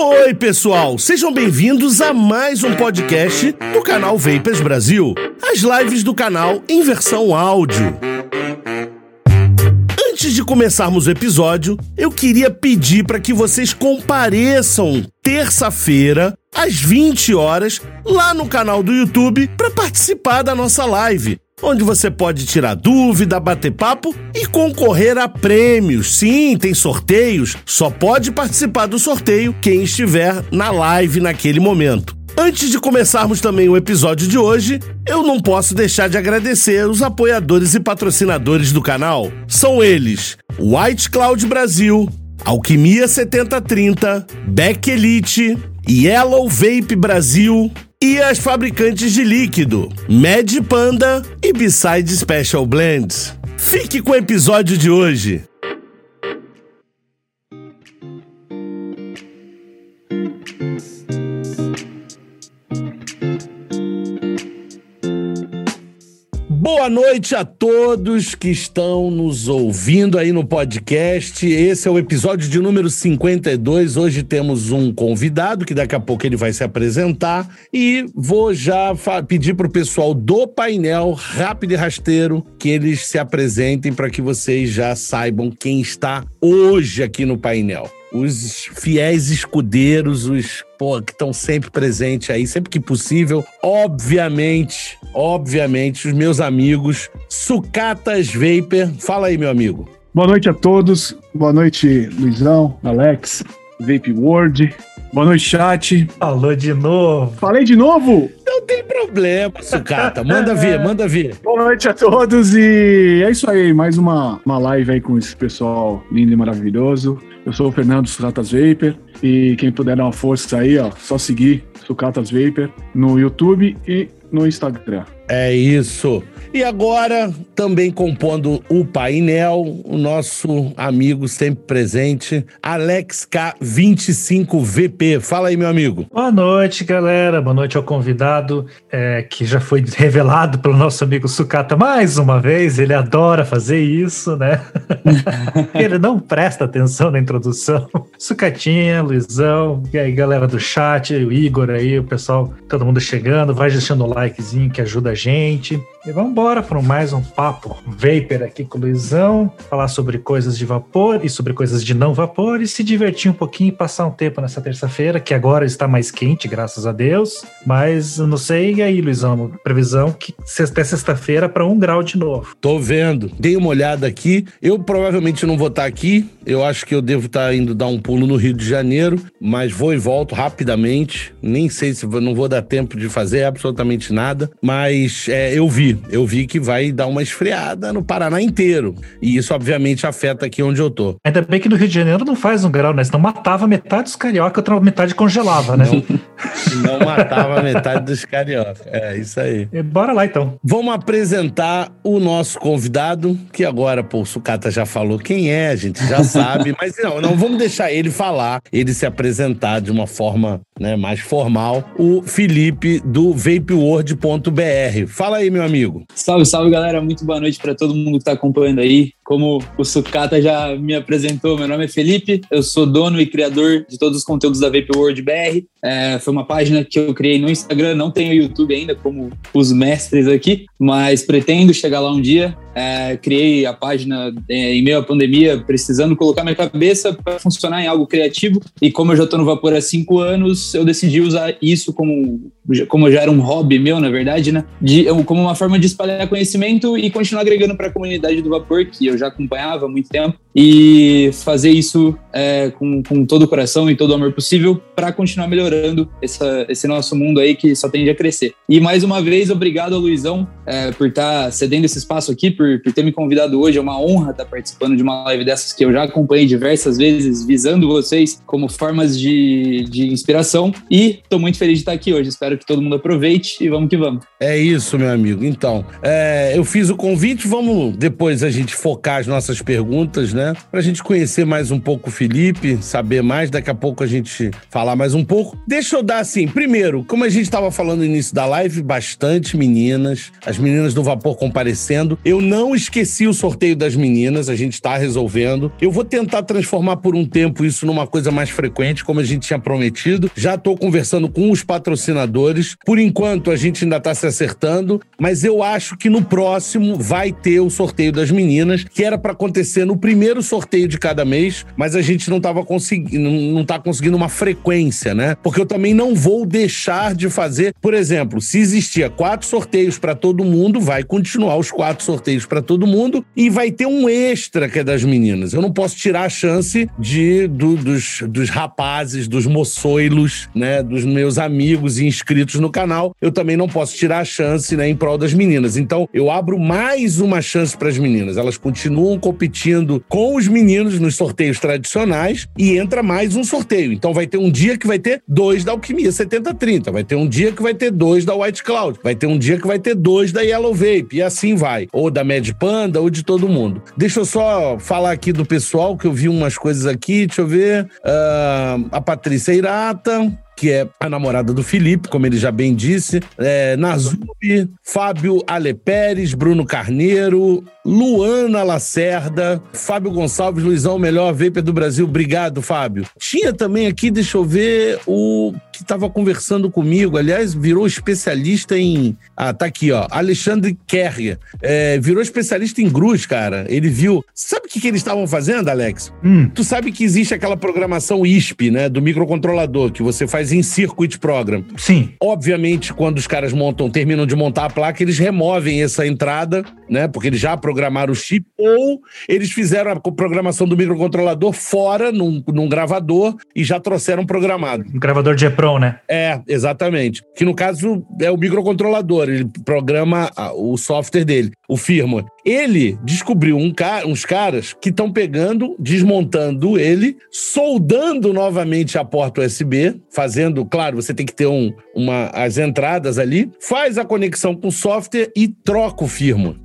Oi, pessoal! Sejam bem-vindos a mais um podcast do canal Vapers Brasil. As lives do canal em versão áudio. Antes de começarmos o episódio, eu queria pedir para que vocês compareçam terça-feira às 20 horas lá no canal do YouTube para participar da nossa live onde você pode tirar dúvida, bater papo e concorrer a prêmios. Sim, tem sorteios, só pode participar do sorteio quem estiver na live naquele momento. Antes de começarmos também o episódio de hoje, eu não posso deixar de agradecer os apoiadores e patrocinadores do canal. São eles: White Cloud Brasil, Alquimia 7030, Beck Elite, Yellow Vape Brasil, e as fabricantes de líquido, Mad Panda e Beside Special Blends. Fique com o episódio de hoje. Boa noite a todos que estão nos ouvindo aí no podcast. Esse é o episódio de número 52. Hoje temos um convidado que daqui a pouco ele vai se apresentar e vou já pedir para o pessoal do painel rápido e rasteiro que eles se apresentem para que vocês já saibam quem está hoje aqui no painel os fiéis escudeiros, os pô, que estão sempre presentes aí, sempre que possível. Obviamente, obviamente, os meus amigos Sucatas Vapor. Fala aí, meu amigo. Boa noite a todos. Boa noite, Luizão, Alex, Vape World. Boa noite, chat. Falou de novo. Falei de novo? Não tem problema, Sucata. Manda ver, manda ver. Boa noite a todos e é isso aí. Mais uma, uma live aí com esse pessoal lindo e maravilhoso. Eu sou o Fernando Sucatas Vapor e quem puder dar uma força aí, ó, só seguir Sucatas Vapor no YouTube e no Instagram. É isso. E agora, também compondo o painel, o nosso amigo sempre presente, Alex K25VP. Fala aí, meu amigo. Boa noite, galera. Boa noite ao convidado, é, que já foi revelado pelo nosso amigo Sucata mais uma vez. Ele adora fazer isso, né? Ele não presta atenção na introdução. Sucatinha, Luizão, e aí, galera do chat, o Igor aí, o pessoal, todo mundo chegando. Vai deixando o likezinho que ajuda a gente. E vamos embora para mais um papo Vapor aqui com o Luizão, falar sobre coisas de vapor e sobre coisas de não vapor e se divertir um pouquinho e passar um tempo nessa terça-feira, que agora está mais quente, graças a Deus. Mas não sei, e aí, Luizão, previsão que até sexta-feira para um grau de novo. Tô vendo, dei uma olhada aqui. Eu provavelmente não vou estar aqui, eu acho que eu devo estar indo dar um pulo no Rio de Janeiro, mas vou e volto rapidamente. Nem sei se não vou dar tempo de fazer absolutamente nada, mas é, eu vi eu vi que vai dar uma esfriada no Paraná inteiro. E isso, obviamente, afeta aqui onde eu tô. Ainda bem que no Rio de Janeiro não faz um grau, né? Senão matava metade dos carioca, outra metade congelava, né? Não, não matava metade dos carioca. É, isso aí. E bora lá, então. Vamos apresentar o nosso convidado, que agora, pô, o Sucata já falou quem é, a gente já sabe, mas não, não vamos deixar ele falar, ele se apresentar de uma forma né, mais formal, o Felipe do vapeworld.br. Fala aí, meu amigo. Salve, salve, galera. Muito boa noite para todo mundo que está acompanhando aí. Como o Sucata já me apresentou, meu nome é Felipe, eu sou dono e criador de todos os conteúdos da Vape World BR. É, foi uma página que eu criei no Instagram, não tenho YouTube ainda, como os mestres aqui, mas pretendo chegar lá um dia. É, criei a página é, em meio à pandemia, precisando colocar minha cabeça para funcionar em algo criativo. E como eu já estou no Vapor há cinco anos, eu decidi usar isso como, como já era um hobby meu, na verdade, né? De, como uma forma de espalhar conhecimento e continuar agregando para a comunidade do Vapor, que eu já acompanhava há muito tempo, e fazer isso é, com, com todo o coração e todo o amor possível para continuar melhorando essa, esse nosso mundo aí que só tende a crescer. E mais uma vez, obrigado ao Luizão é, por estar tá cedendo esse espaço aqui, por por, ter me convidado hoje. É uma honra estar participando de uma live dessas que eu já acompanhei diversas vezes, visando vocês como formas de, de inspiração. E estou muito feliz de estar aqui hoje. Espero que todo mundo aproveite e vamos que vamos. É isso, meu amigo. Então, é, eu fiz o convite. Vamos depois a gente focar as nossas perguntas, né? Para a gente conhecer mais um pouco o Felipe saber mais. Daqui a pouco a gente falar mais um pouco. Deixa eu dar assim, primeiro, como a gente estava falando no início da live, bastante meninas, as meninas do Vapor comparecendo. Eu não esqueci o sorteio das meninas, a gente está resolvendo. Eu vou tentar transformar por um tempo isso numa coisa mais frequente, como a gente tinha prometido. Já estou conversando com os patrocinadores. Por enquanto, a gente ainda está se acertando, mas eu acho que no próximo vai ter o sorteio das meninas, que era para acontecer no primeiro sorteio de cada mês, mas a gente não estava conseguindo, não tá conseguindo uma frequência, né? Porque eu também não vou deixar de fazer, por exemplo, se existia quatro sorteios para todo mundo, vai continuar os quatro sorteios para todo mundo e vai ter um extra que é das meninas. Eu não posso tirar a chance de do, dos, dos rapazes, dos moçoilos, né, dos meus amigos e inscritos no canal. Eu também não posso tirar a chance, né, em prol das meninas. Então, eu abro mais uma chance para as meninas. Elas continuam competindo com os meninos nos sorteios tradicionais e entra mais um sorteio. Então, vai ter um dia que vai ter dois da Alquimia 7030, vai ter um dia que vai ter dois da White Cloud, vai ter um dia que vai ter dois da Yellow Vape e assim vai. Ou da Mad Panda ou de todo mundo. Deixa eu só falar aqui do pessoal que eu vi umas coisas aqui. Deixa eu ver. Uh, a Patrícia Irata que é a namorada do Felipe, como ele já bem disse, é, Fábio Ale Pérez, Bruno Carneiro, Luana Lacerda, Fábio Gonçalves, Luizão, melhor vapor do Brasil. Obrigado, Fábio. Tinha também aqui, deixa eu ver, o que estava conversando comigo, aliás, virou especialista em. Ah, tá aqui, ó. Alexandre Kerria. É, virou especialista em grus, cara. Ele viu. Sabe o que, que eles estavam fazendo, Alex? Hum. Tu sabe que existe aquela programação ISP, né? Do microcontrolador, que você faz em Circuit Program. Sim. Obviamente, quando os caras montam, terminam de montar a placa, eles removem essa entrada, né? Porque eles já programaram o chip, ou eles fizeram a programação do microcontrolador fora, num, num gravador, e já trouxeram programado. Um gravador de EPROM, né? É, exatamente. Que no caso é o microcontrolador, ele programa o software dele, o firmware. Ele descobriu um ca uns caras que estão pegando, desmontando ele, soldando novamente a porta USB, fazendo, claro, você tem que ter um, uma, as entradas ali, faz a conexão com o software e troca o firmware.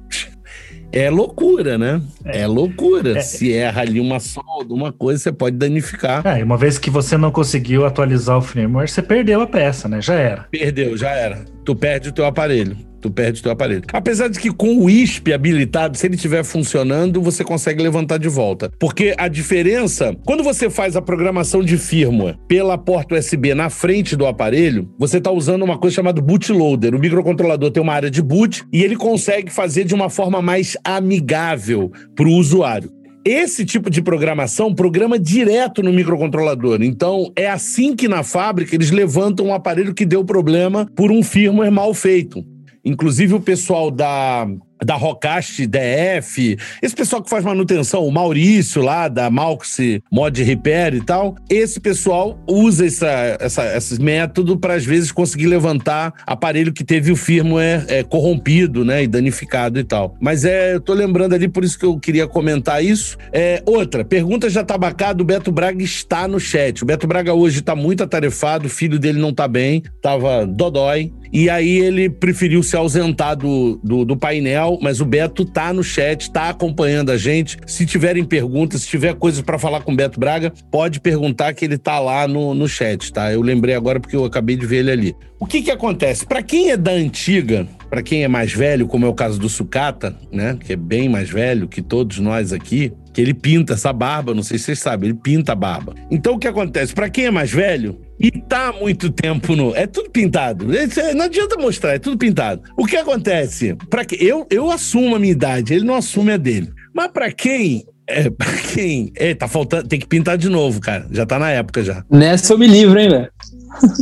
É loucura, né? É, é loucura. É. Se erra ali uma solda, uma coisa, você pode danificar. É, e uma vez que você não conseguiu atualizar o firmware, você perdeu a peça, né? Já era. Perdeu, já era. Tu perde o teu aparelho tu perde o teu aparelho. Apesar de que com o ISP habilitado, se ele estiver funcionando, você consegue levantar de volta. Porque a diferença, quando você faz a programação de firmware pela porta USB na frente do aparelho, você está usando uma coisa chamada bootloader. O microcontrolador tem uma área de boot e ele consegue fazer de uma forma mais amigável para o usuário. Esse tipo de programação programa direto no microcontrolador. Então, é assim que na fábrica eles levantam um aparelho que deu problema por um firmware mal feito. Inclusive o pessoal da da Rocast DF, esse pessoal que faz manutenção, o Maurício lá da Malx Mod Repair e tal, esse pessoal usa essa, essa, esse método para às vezes conseguir levantar aparelho que teve o firmware é, corrompido, né, e danificado e tal. Mas é, eu tô lembrando ali, por isso que eu queria comentar isso. É, outra, pergunta já tabacada, o Beto Braga está no chat. O Beto Braga hoje tá muito atarefado, o filho dele não tá bem, tava dodói, e aí ele preferiu se ausentar do, do, do painel mas o Beto tá no chat, tá acompanhando a gente. Se tiverem perguntas, se tiver coisas para falar com o Beto Braga, pode perguntar que ele tá lá no, no chat, tá? Eu lembrei agora porque eu acabei de ver ele ali. O que que acontece? Para quem é da antiga, para quem é mais velho, como é o caso do Sucata, né, que é bem mais velho que todos nós aqui, que ele pinta essa barba, não sei se vocês sabem, ele pinta a barba. Então o que acontece? Para quem é mais velho, e tá há muito tempo no. É tudo pintado. É, não adianta mostrar, é tudo pintado. O que acontece? Para que eu, eu assumo a minha idade, ele não assume a dele. Mas para quem é, pra quem. É, tá faltando. Tem que pintar de novo, cara. Já tá na época já. Nessa eu me livro, hein, velho?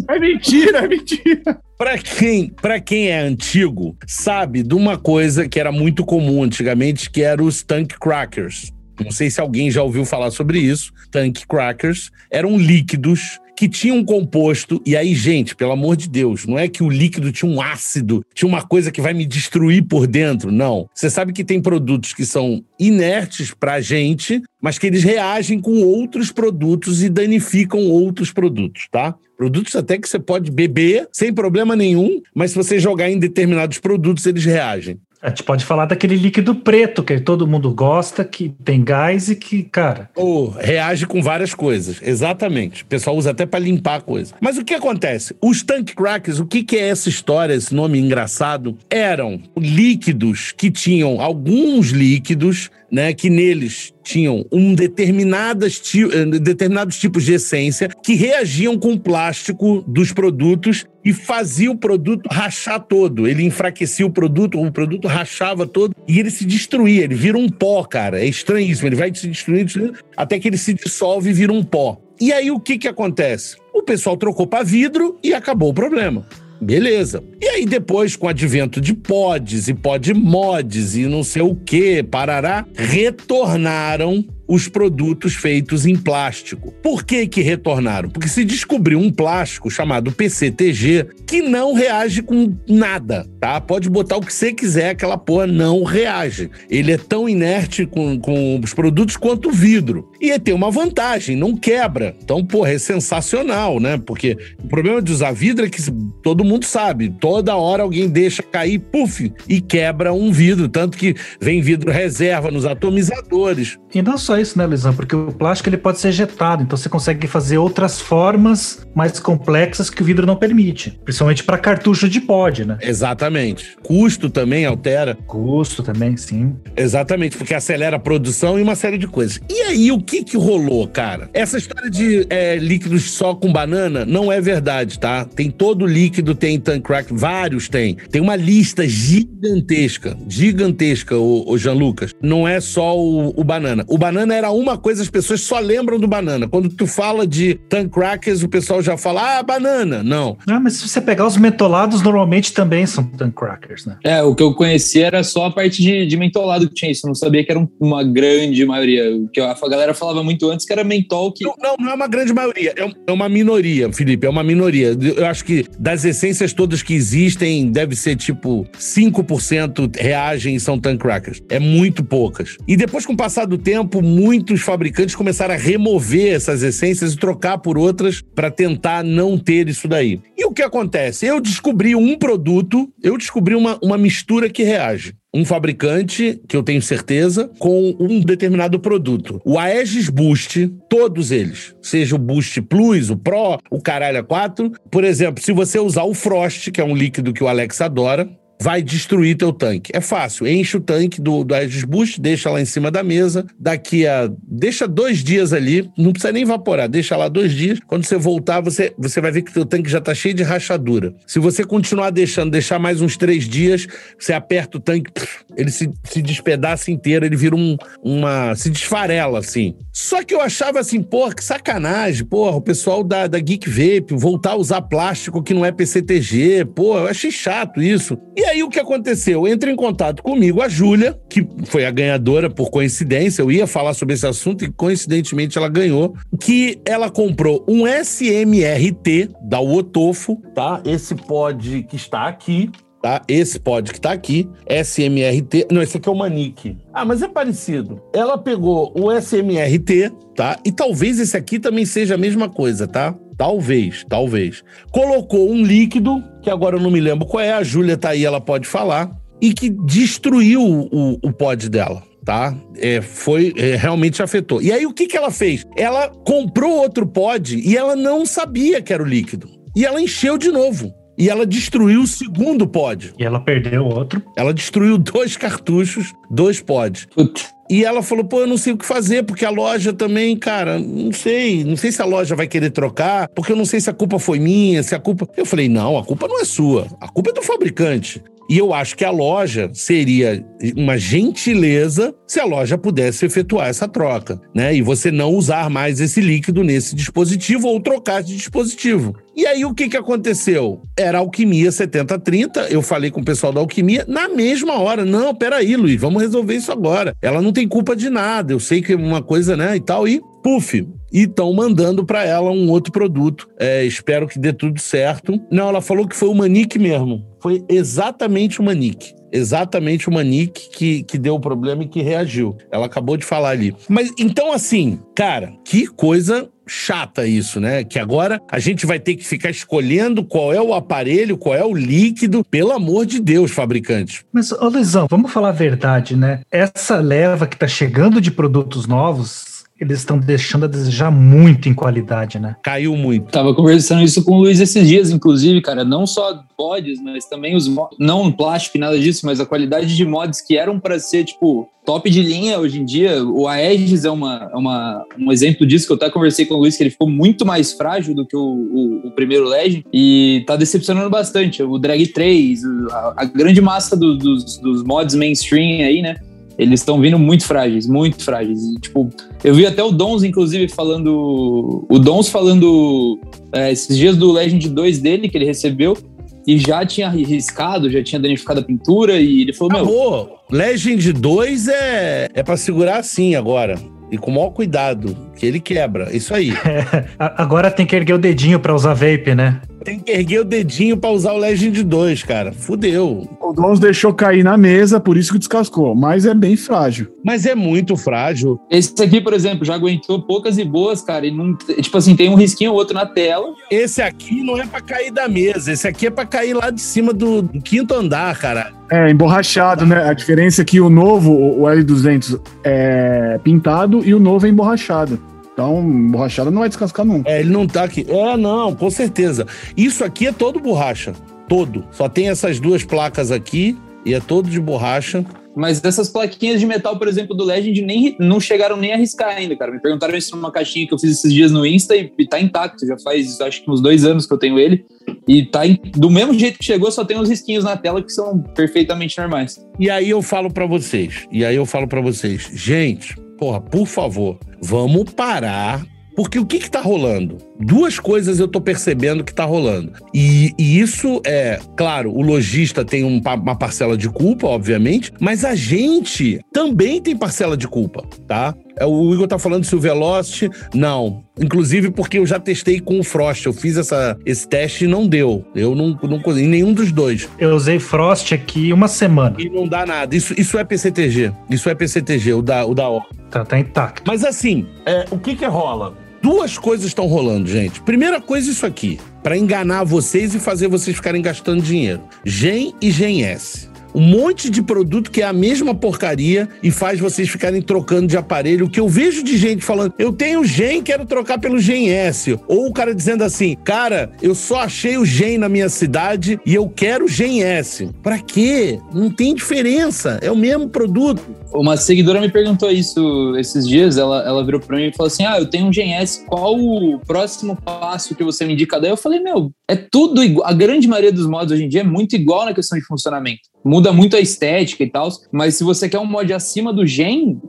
É mentira, é mentira. Pra quem, pra quem é antigo, sabe de uma coisa que era muito comum antigamente, que era os tank crackers. Não sei se alguém já ouviu falar sobre isso. Tank crackers eram líquidos que tinha um composto, e aí, gente, pelo amor de Deus, não é que o líquido tinha um ácido, tinha uma coisa que vai me destruir por dentro, não. Você sabe que tem produtos que são inertes pra gente, mas que eles reagem com outros produtos e danificam outros produtos, tá? Produtos até que você pode beber sem problema nenhum, mas se você jogar em determinados produtos, eles reagem. A gente pode falar daquele líquido preto que todo mundo gosta, que tem gás e que, cara. Ou reage com várias coisas. Exatamente. O pessoal usa até para limpar a coisa. Mas o que acontece? Os tank crackers, o que, que é essa história, esse nome engraçado? Eram líquidos que tinham alguns líquidos né, que neles tinham um determinadas eh, determinados tipos de essência que reagiam com o plástico dos produtos e fazia o produto rachar todo. Ele enfraquecia o produto, o produto rachava todo e ele se destruía. Ele vira um pó, cara. É estranhíssimo. Ele vai se destruindo, destruindo até que ele se dissolve e vira um pó. E aí o que que acontece? O pessoal trocou para vidro e acabou o problema. Beleza. E aí depois, com o advento de pods e podmods e não sei o que, parará, retornaram os produtos feitos em plástico. Por que que retornaram? Porque se descobriu um plástico chamado PCTG que não reage com nada, tá? Pode botar o que você quiser, aquela porra não reage. Ele é tão inerte com, com os produtos quanto o vidro. E tem uma vantagem, não quebra. Então, porra, é sensacional, né? Porque o problema de usar vidro é que todo mundo sabe, toda hora alguém deixa cair, puf, e quebra um vidro. Tanto que vem vidro reserva nos atomizadores. E não só isso, né, Luizão? Porque o plástico ele pode ser ejetado, então você consegue fazer outras formas mais complexas que o vidro não permite, principalmente para cartucho de pod, né? Exatamente. Custo também altera. Custo também, sim. Exatamente, porque acelera a produção e uma série de coisas. E aí, o que que rolou, cara? Essa história de é, líquidos só com banana não é verdade, tá? Tem todo líquido, tem tank crack, vários tem. Tem uma lista gigantesca, gigantesca, o, o Jean Lucas. Não é só o, o banana. O banana banana era uma coisa, as pessoas só lembram do banana. Quando tu fala de tan crackers, o pessoal já fala, ah, banana. Não. Ah, mas se você pegar os mentolados, normalmente também são tan crackers, né? É, o que eu conhecia era só a parte de, de mentolado que tinha isso. Eu não sabia que era uma grande maioria. O que a galera falava muito antes que era mentol que. Não, não, não é uma grande maioria. É, é uma minoria, Felipe. É uma minoria. Eu acho que das essências todas que existem, deve ser tipo 5% reagem e são tan crackers. É muito poucas. E depois, com o passar do tempo, muitos fabricantes começaram a remover essas essências e trocar por outras para tentar não ter isso daí. E o que acontece? Eu descobri um produto, eu descobri uma, uma mistura que reage um fabricante, que eu tenho certeza, com um determinado produto. O Aegis Boost, todos eles, seja o Boost Plus, o Pro, o Caralho 4. Por exemplo, se você usar o Frost, que é um líquido que o Alex adora, vai destruir teu tanque. É fácil, enche o tanque do, do Aegis Boost, deixa lá em cima da mesa, daqui a... deixa dois dias ali, não precisa nem evaporar, deixa lá dois dias, quando você voltar, você, você vai ver que teu tanque já tá cheio de rachadura. Se você continuar deixando, deixar mais uns três dias, você aperta o tanque, ele se, se despedaça inteiro, ele vira um, uma... se desfarela, assim. Só que eu achava assim, porra, que sacanagem, porra, o pessoal da, da Geek Vape voltar a usar plástico que não é PCTG, pô, eu achei chato isso. E aí o que aconteceu? Entra em contato comigo a Júlia, que foi a ganhadora por coincidência. Eu ia falar sobre esse assunto e coincidentemente ela ganhou. Que ela comprou um SMRT da Wotofo, tá? Esse pod que está aqui. Tá? Esse pod que tá aqui, SMRT. Não, esse aqui é o Manique. Ah, mas é parecido. Ela pegou o SMRT, tá? E talvez esse aqui também seja a mesma coisa, tá? Talvez, talvez. Colocou um líquido, que agora eu não me lembro qual é, a Júlia tá aí, ela pode falar, e que destruiu o, o pod dela tá? É, foi é, realmente afetou. E aí o que, que ela fez? Ela comprou outro pod e ela não sabia que era o líquido. E ela encheu de novo. E ela destruiu o segundo pod. E ela perdeu outro. Ela destruiu dois cartuchos, dois pods. Putz. E ela falou: pô, eu não sei o que fazer, porque a loja também, cara, não sei. Não sei se a loja vai querer trocar, porque eu não sei se a culpa foi minha, se a culpa. Eu falei: não, a culpa não é sua. A culpa é do fabricante. E eu acho que a loja seria uma gentileza se a loja pudesse efetuar essa troca, né? E você não usar mais esse líquido nesse dispositivo ou trocar de dispositivo. E aí o que, que aconteceu? Era Alquimia 7030, eu falei com o pessoal da Alquimia na mesma hora. Não, peraí, Luiz, vamos resolver isso agora. Ela não tem culpa de nada, eu sei que é uma coisa, né, e tal, e puf, e estão mandando para ela um outro produto. É, espero que dê tudo certo. Não, ela falou que foi o Manique mesmo. Foi exatamente o Manique. Exatamente o Manique que, que deu o problema e que reagiu. Ela acabou de falar ali. Mas então, assim, cara, que coisa chata isso, né? Que agora a gente vai ter que ficar escolhendo qual é o aparelho, qual é o líquido. Pelo amor de Deus, fabricante. Mas, ô Luizão, vamos falar a verdade, né? Essa leva que tá chegando de produtos novos, eles estão deixando a desejar muito em qualidade, né? Caiu muito. Tava conversando isso com o Luiz esses dias, inclusive, cara. Não só mods, mas também os não plástico e nada disso, mas a qualidade de mods que eram para ser, tipo, top de linha hoje em dia. O Aegis é uma, é uma, um exemplo disso que eu até conversei com o Luiz, que ele ficou muito mais frágil do que o, o, o primeiro Legend e tá decepcionando bastante. O Drag 3, a, a grande massa do, dos, dos mods mainstream aí, né? Eles estão vindo muito frágeis, muito frágeis. E, tipo, eu vi até o Dons, inclusive, falando. O Dons falando é, esses dias do Legend 2 dele, que ele recebeu, e já tinha riscado, já tinha danificado a pintura, e ele falou: Acabou. Meu. Legend 2 é, é para segurar assim agora. E com o maior cuidado, que ele quebra. Isso aí. É, agora tem que erguer o dedinho para usar vape, né? Tem que erguer o dedinho pra usar o Legend 2, cara. Fudeu. O Dons deixou cair na mesa, por isso que descascou. Mas é bem frágil. Mas é muito frágil. Esse aqui, por exemplo, já aguentou poucas e boas, cara. E não, tipo assim, tem um risquinho ou outro na tela. Esse aqui não é pra cair da mesa. Esse aqui é pra cair lá de cima do, do quinto andar, cara. É, emborrachado, né? A diferença é que o novo, o L200, é pintado e o novo é emborrachado. Então, borrachada não vai descascar nunca. É, ele não tá aqui. É, não, com certeza. Isso aqui é todo borracha. Todo. Só tem essas duas placas aqui e é todo de borracha. Mas essas plaquinhas de metal, por exemplo, do Legend, nem, não chegaram nem a riscar ainda, cara. Me perguntaram isso numa caixinha que eu fiz esses dias no Insta e, e tá intacto. Já faz, acho que uns dois anos que eu tenho ele. E tá in, do mesmo jeito que chegou, só tem uns risquinhos na tela que são perfeitamente normais. E aí eu falo para vocês, e aí eu falo para vocês, gente, porra, por favor, vamos parar. Porque o que que tá rolando? Duas coisas eu tô percebendo que tá rolando. E, e isso é, claro, o lojista tem um, uma parcela de culpa, obviamente, mas a gente também tem parcela de culpa, tá? É, o Igor tá falando se o Velocity, não. Inclusive porque eu já testei com o Frost. Eu fiz essa, esse teste e não deu. Eu não, não em nenhum dos dois. Eu usei Frost aqui uma semana. E não dá nada. Isso, isso é PCTG. Isso é PCTG, o da, o da O. Tá, tá intacto. Mas assim, é, o que que rola? Duas coisas estão rolando, gente. Primeira coisa, isso aqui. para enganar vocês e fazer vocês ficarem gastando dinheiro. Gen e Gen S um monte de produto que é a mesma porcaria e faz vocês ficarem trocando de aparelho. O que eu vejo de gente falando, eu tenho Gen, quero trocar pelo Gen S. Ou o cara dizendo assim, cara, eu só achei o Gen na minha cidade e eu quero Gen S. Pra quê? Não tem diferença, é o mesmo produto. Uma seguidora me perguntou isso esses dias, ela, ela virou pra mim e falou assim, ah, eu tenho um Gen S, qual o próximo passo que você me indica? Daí eu falei, meu, é tudo igual, a grande maioria dos modos hoje em dia é muito igual na questão de funcionamento muda muito a estética e tal, mas se você quer um mod acima do gen,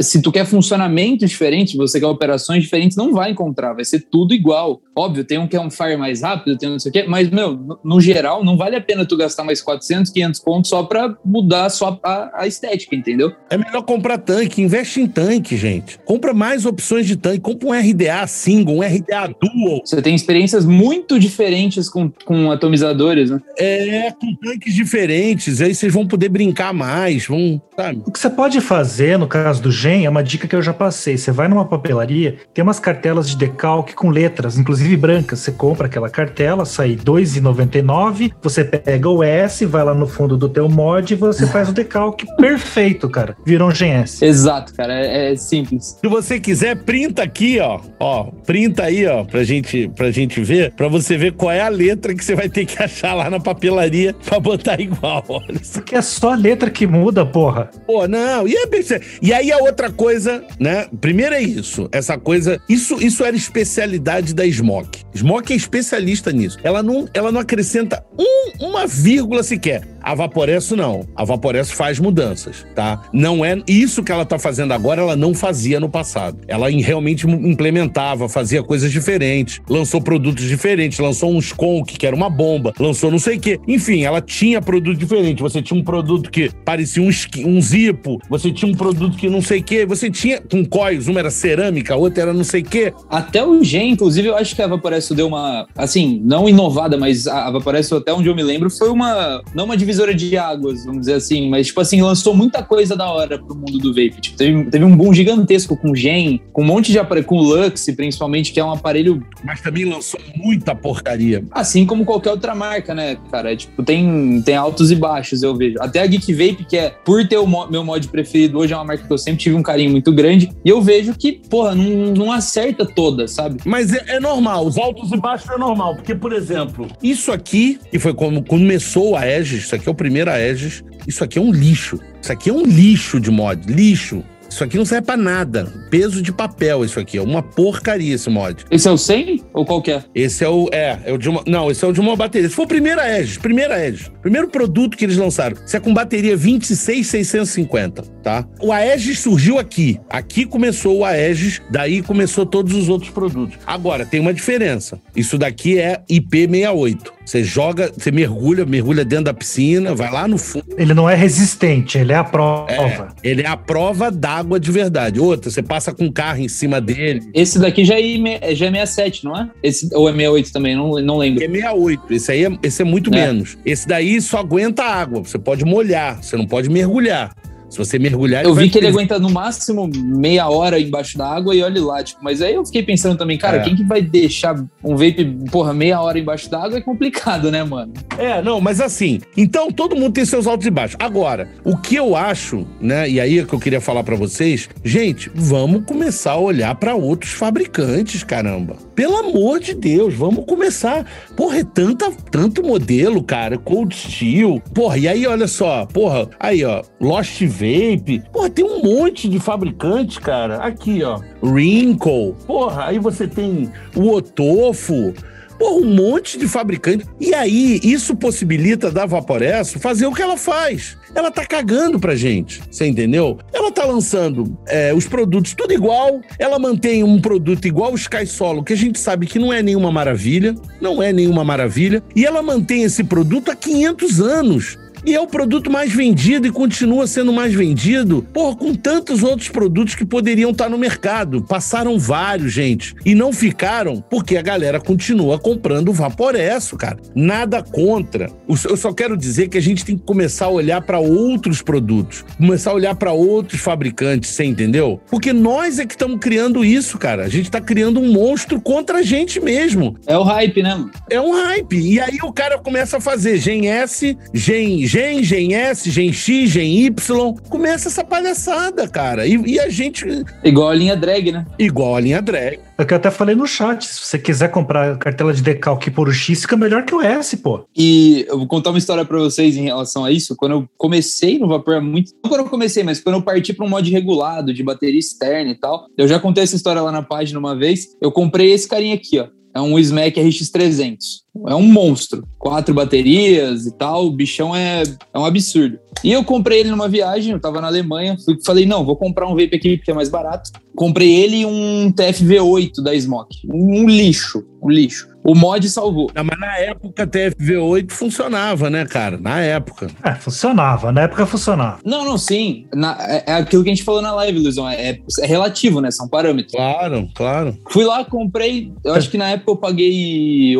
se tu quer funcionamento diferente, você quer operações diferentes, não vai encontrar, vai ser tudo igual. Óbvio, tem um que é um fire mais rápido, tem um não sei o quê, mas, meu, no, no geral, não vale a pena tu gastar mais 400, 500 pontos só pra mudar só a, a, estética, entendeu? É melhor comprar tanque, investe em tanque, gente. Compra mais opções de tanque, compra um RDA single, um RDA dual. Você tem experiências muito diferentes com, com atomizadores, né? É, com tanques diferentes aí vocês vão poder brincar mais, vão, sabe? O que você pode fazer, no caso do Gen, é uma dica que eu já passei. Você vai numa papelaria, tem umas cartelas de decalque com letras, inclusive brancas. Você compra aquela cartela, sai R$ 2,99, você pega o S, vai lá no fundo do teu mod e você faz o decalque perfeito, cara. Virou um Gen S. Exato, cara. É, é simples. Se você quiser, printa aqui, ó. Ó, printa aí, ó, pra gente, pra gente ver, pra você ver qual é a letra que você vai ter que achar lá na papelaria pra botar igual, ó. Isso que é só a letra que muda, porra. Pô, não. E, é, e aí a outra coisa, né? Primeiro é isso. Essa coisa. Isso, isso era especialidade da Smoke. Smoke é especialista nisso. Ela não, ela não acrescenta um, uma vírgula sequer. A Vaporesso não. A Vaporesso faz mudanças, tá? Não é isso que ela tá fazendo agora, ela não fazia no passado. Ela realmente implementava, fazia coisas diferentes, lançou produtos diferentes, lançou um Skunk, que era uma bomba, lançou não sei o quê. Enfim, ela tinha produto diferente. Você tinha um produto que parecia um, um zipo, você tinha um produto que não sei o quê, você tinha com cois, uma era cerâmica, a outra era não sei o quê. Até o Gen, inclusive, eu acho que a Vaporesso deu uma, assim, não inovada, mas a Vaporesso, até onde eu me lembro, foi uma, não uma divisão divisora de águas, vamos dizer assim, mas, tipo assim, lançou muita coisa da hora pro mundo do vape. Tipo, teve, teve um boom gigantesco com Gen, com um monte de aparelho, com Lux, principalmente, que é um aparelho. Mas também lançou muita porcaria. Assim como qualquer outra marca, né, cara? É, tipo, tem, tem altos e baixos, eu vejo. Até a Geek Vape, que é, por ter o mo meu mod preferido hoje, é uma marca que eu sempre tive um carinho muito grande, e eu vejo que, porra, não, não acerta toda, sabe? Mas é, é normal, os altos e baixos é normal, porque, por exemplo, isso aqui, que foi como começou a Aegis, isso aqui é o primeiro Aegis, isso aqui é um lixo. Isso aqui é um lixo de mod, lixo. Isso aqui não serve pra nada. Peso de papel, isso aqui. É uma porcaria esse mod. Esse é o 100 ou qual que é? Esse é o. É, é o de uma. Não, esse é o de uma bateria. Esse foi o primeiro Aegis. Primeiro Aegis. Primeiro produto que eles lançaram. Isso é com bateria 26650, tá? O Aegis surgiu aqui. Aqui começou o Aegis, daí começou todos os outros produtos. Agora, tem uma diferença. Isso daqui é IP68. Você joga, você mergulha, mergulha dentro da piscina, vai lá no fundo. Ele não é resistente, ele é a prova. É, ele é a prova d'água de verdade. Outra, você passa com um carro em cima dele. Esse daqui já é, já é 67, não é? Esse, ou é 68 também, não, não lembro. É 68. Esse aí é, esse é muito é. menos. Esse daí só aguenta água. Você pode molhar, você não pode mergulhar. Se você mergulhar. Eu vi que ele aguenta no máximo meia hora embaixo da água e olhe lá, tipo, mas aí eu fiquei pensando também, cara, é. quem que vai deixar um vape, porra, meia hora embaixo da água é complicado, né, mano? É, não, mas assim, então todo mundo tem seus altos e baixos. Agora, o que eu acho, né, e aí é que eu queria falar para vocês, gente, vamos começar a olhar para outros fabricantes, caramba. Pelo amor de Deus, vamos começar. Porra, é tanta, tanto modelo, cara, Cold Steel. Porra, e aí olha só, porra, aí ó, Lost Vape. Porra, tem um monte de fabricantes, cara. Aqui, ó. Wrinkle. Porra, aí você tem o Otofo. Porra, um monte de fabricante. E aí, isso possibilita da Vaporesso fazer o que ela faz. Ela tá cagando pra gente, você entendeu? Ela tá lançando é, os produtos tudo igual, ela mantém um produto igual o Sky Solo, que a gente sabe que não é nenhuma maravilha, não é nenhuma maravilha, e ela mantém esse produto há 500 anos. E é o produto mais vendido e continua sendo mais vendido, porra, com tantos outros produtos que poderiam estar no mercado. Passaram vários, gente. E não ficaram porque a galera continua comprando o Vaporesso, cara. Nada contra. Eu só quero dizer que a gente tem que começar a olhar para outros produtos, começar a olhar para outros fabricantes, você entendeu? Porque nós é que estamos criando isso, cara. A gente está criando um monstro contra a gente mesmo. É o hype, né? É um hype. E aí o cara começa a fazer Gen S, Gen Gen, Gen S, Gen X, Gen Y. Começa essa palhaçada, cara. E, e, a gente. Igual a linha drag, né? Igual a linha drag. É que eu até falei no chat. Se você quiser comprar cartela de decalque por o X, fica melhor que o S, pô. E eu vou contar uma história pra vocês em relação a isso. Quando eu comecei no Vapor, muito. Não quando eu comecei, mas quando eu parti pra um mod regulado, de bateria externa e tal. Eu já contei essa história lá na página uma vez. Eu comprei esse carinha aqui, ó. É um Smack RX300. É um monstro. Quatro baterias e tal. O bichão é, é um absurdo. E eu comprei ele numa viagem, eu tava na Alemanha. Fui, falei, não, vou comprar um vape aqui porque é mais barato. Comprei ele e um TFV8 da Smoke. Um, um lixo, um lixo. O mod salvou. Não, mas na época TFV8 funcionava, né, cara? Na época. É, funcionava. Na época funcionava. Não, não, sim. Na, é, é, aquilo que a gente falou na live, Luizão. É, é, relativo, né? São parâmetros. Claro, claro. Fui lá, comprei. Eu acho que na época eu paguei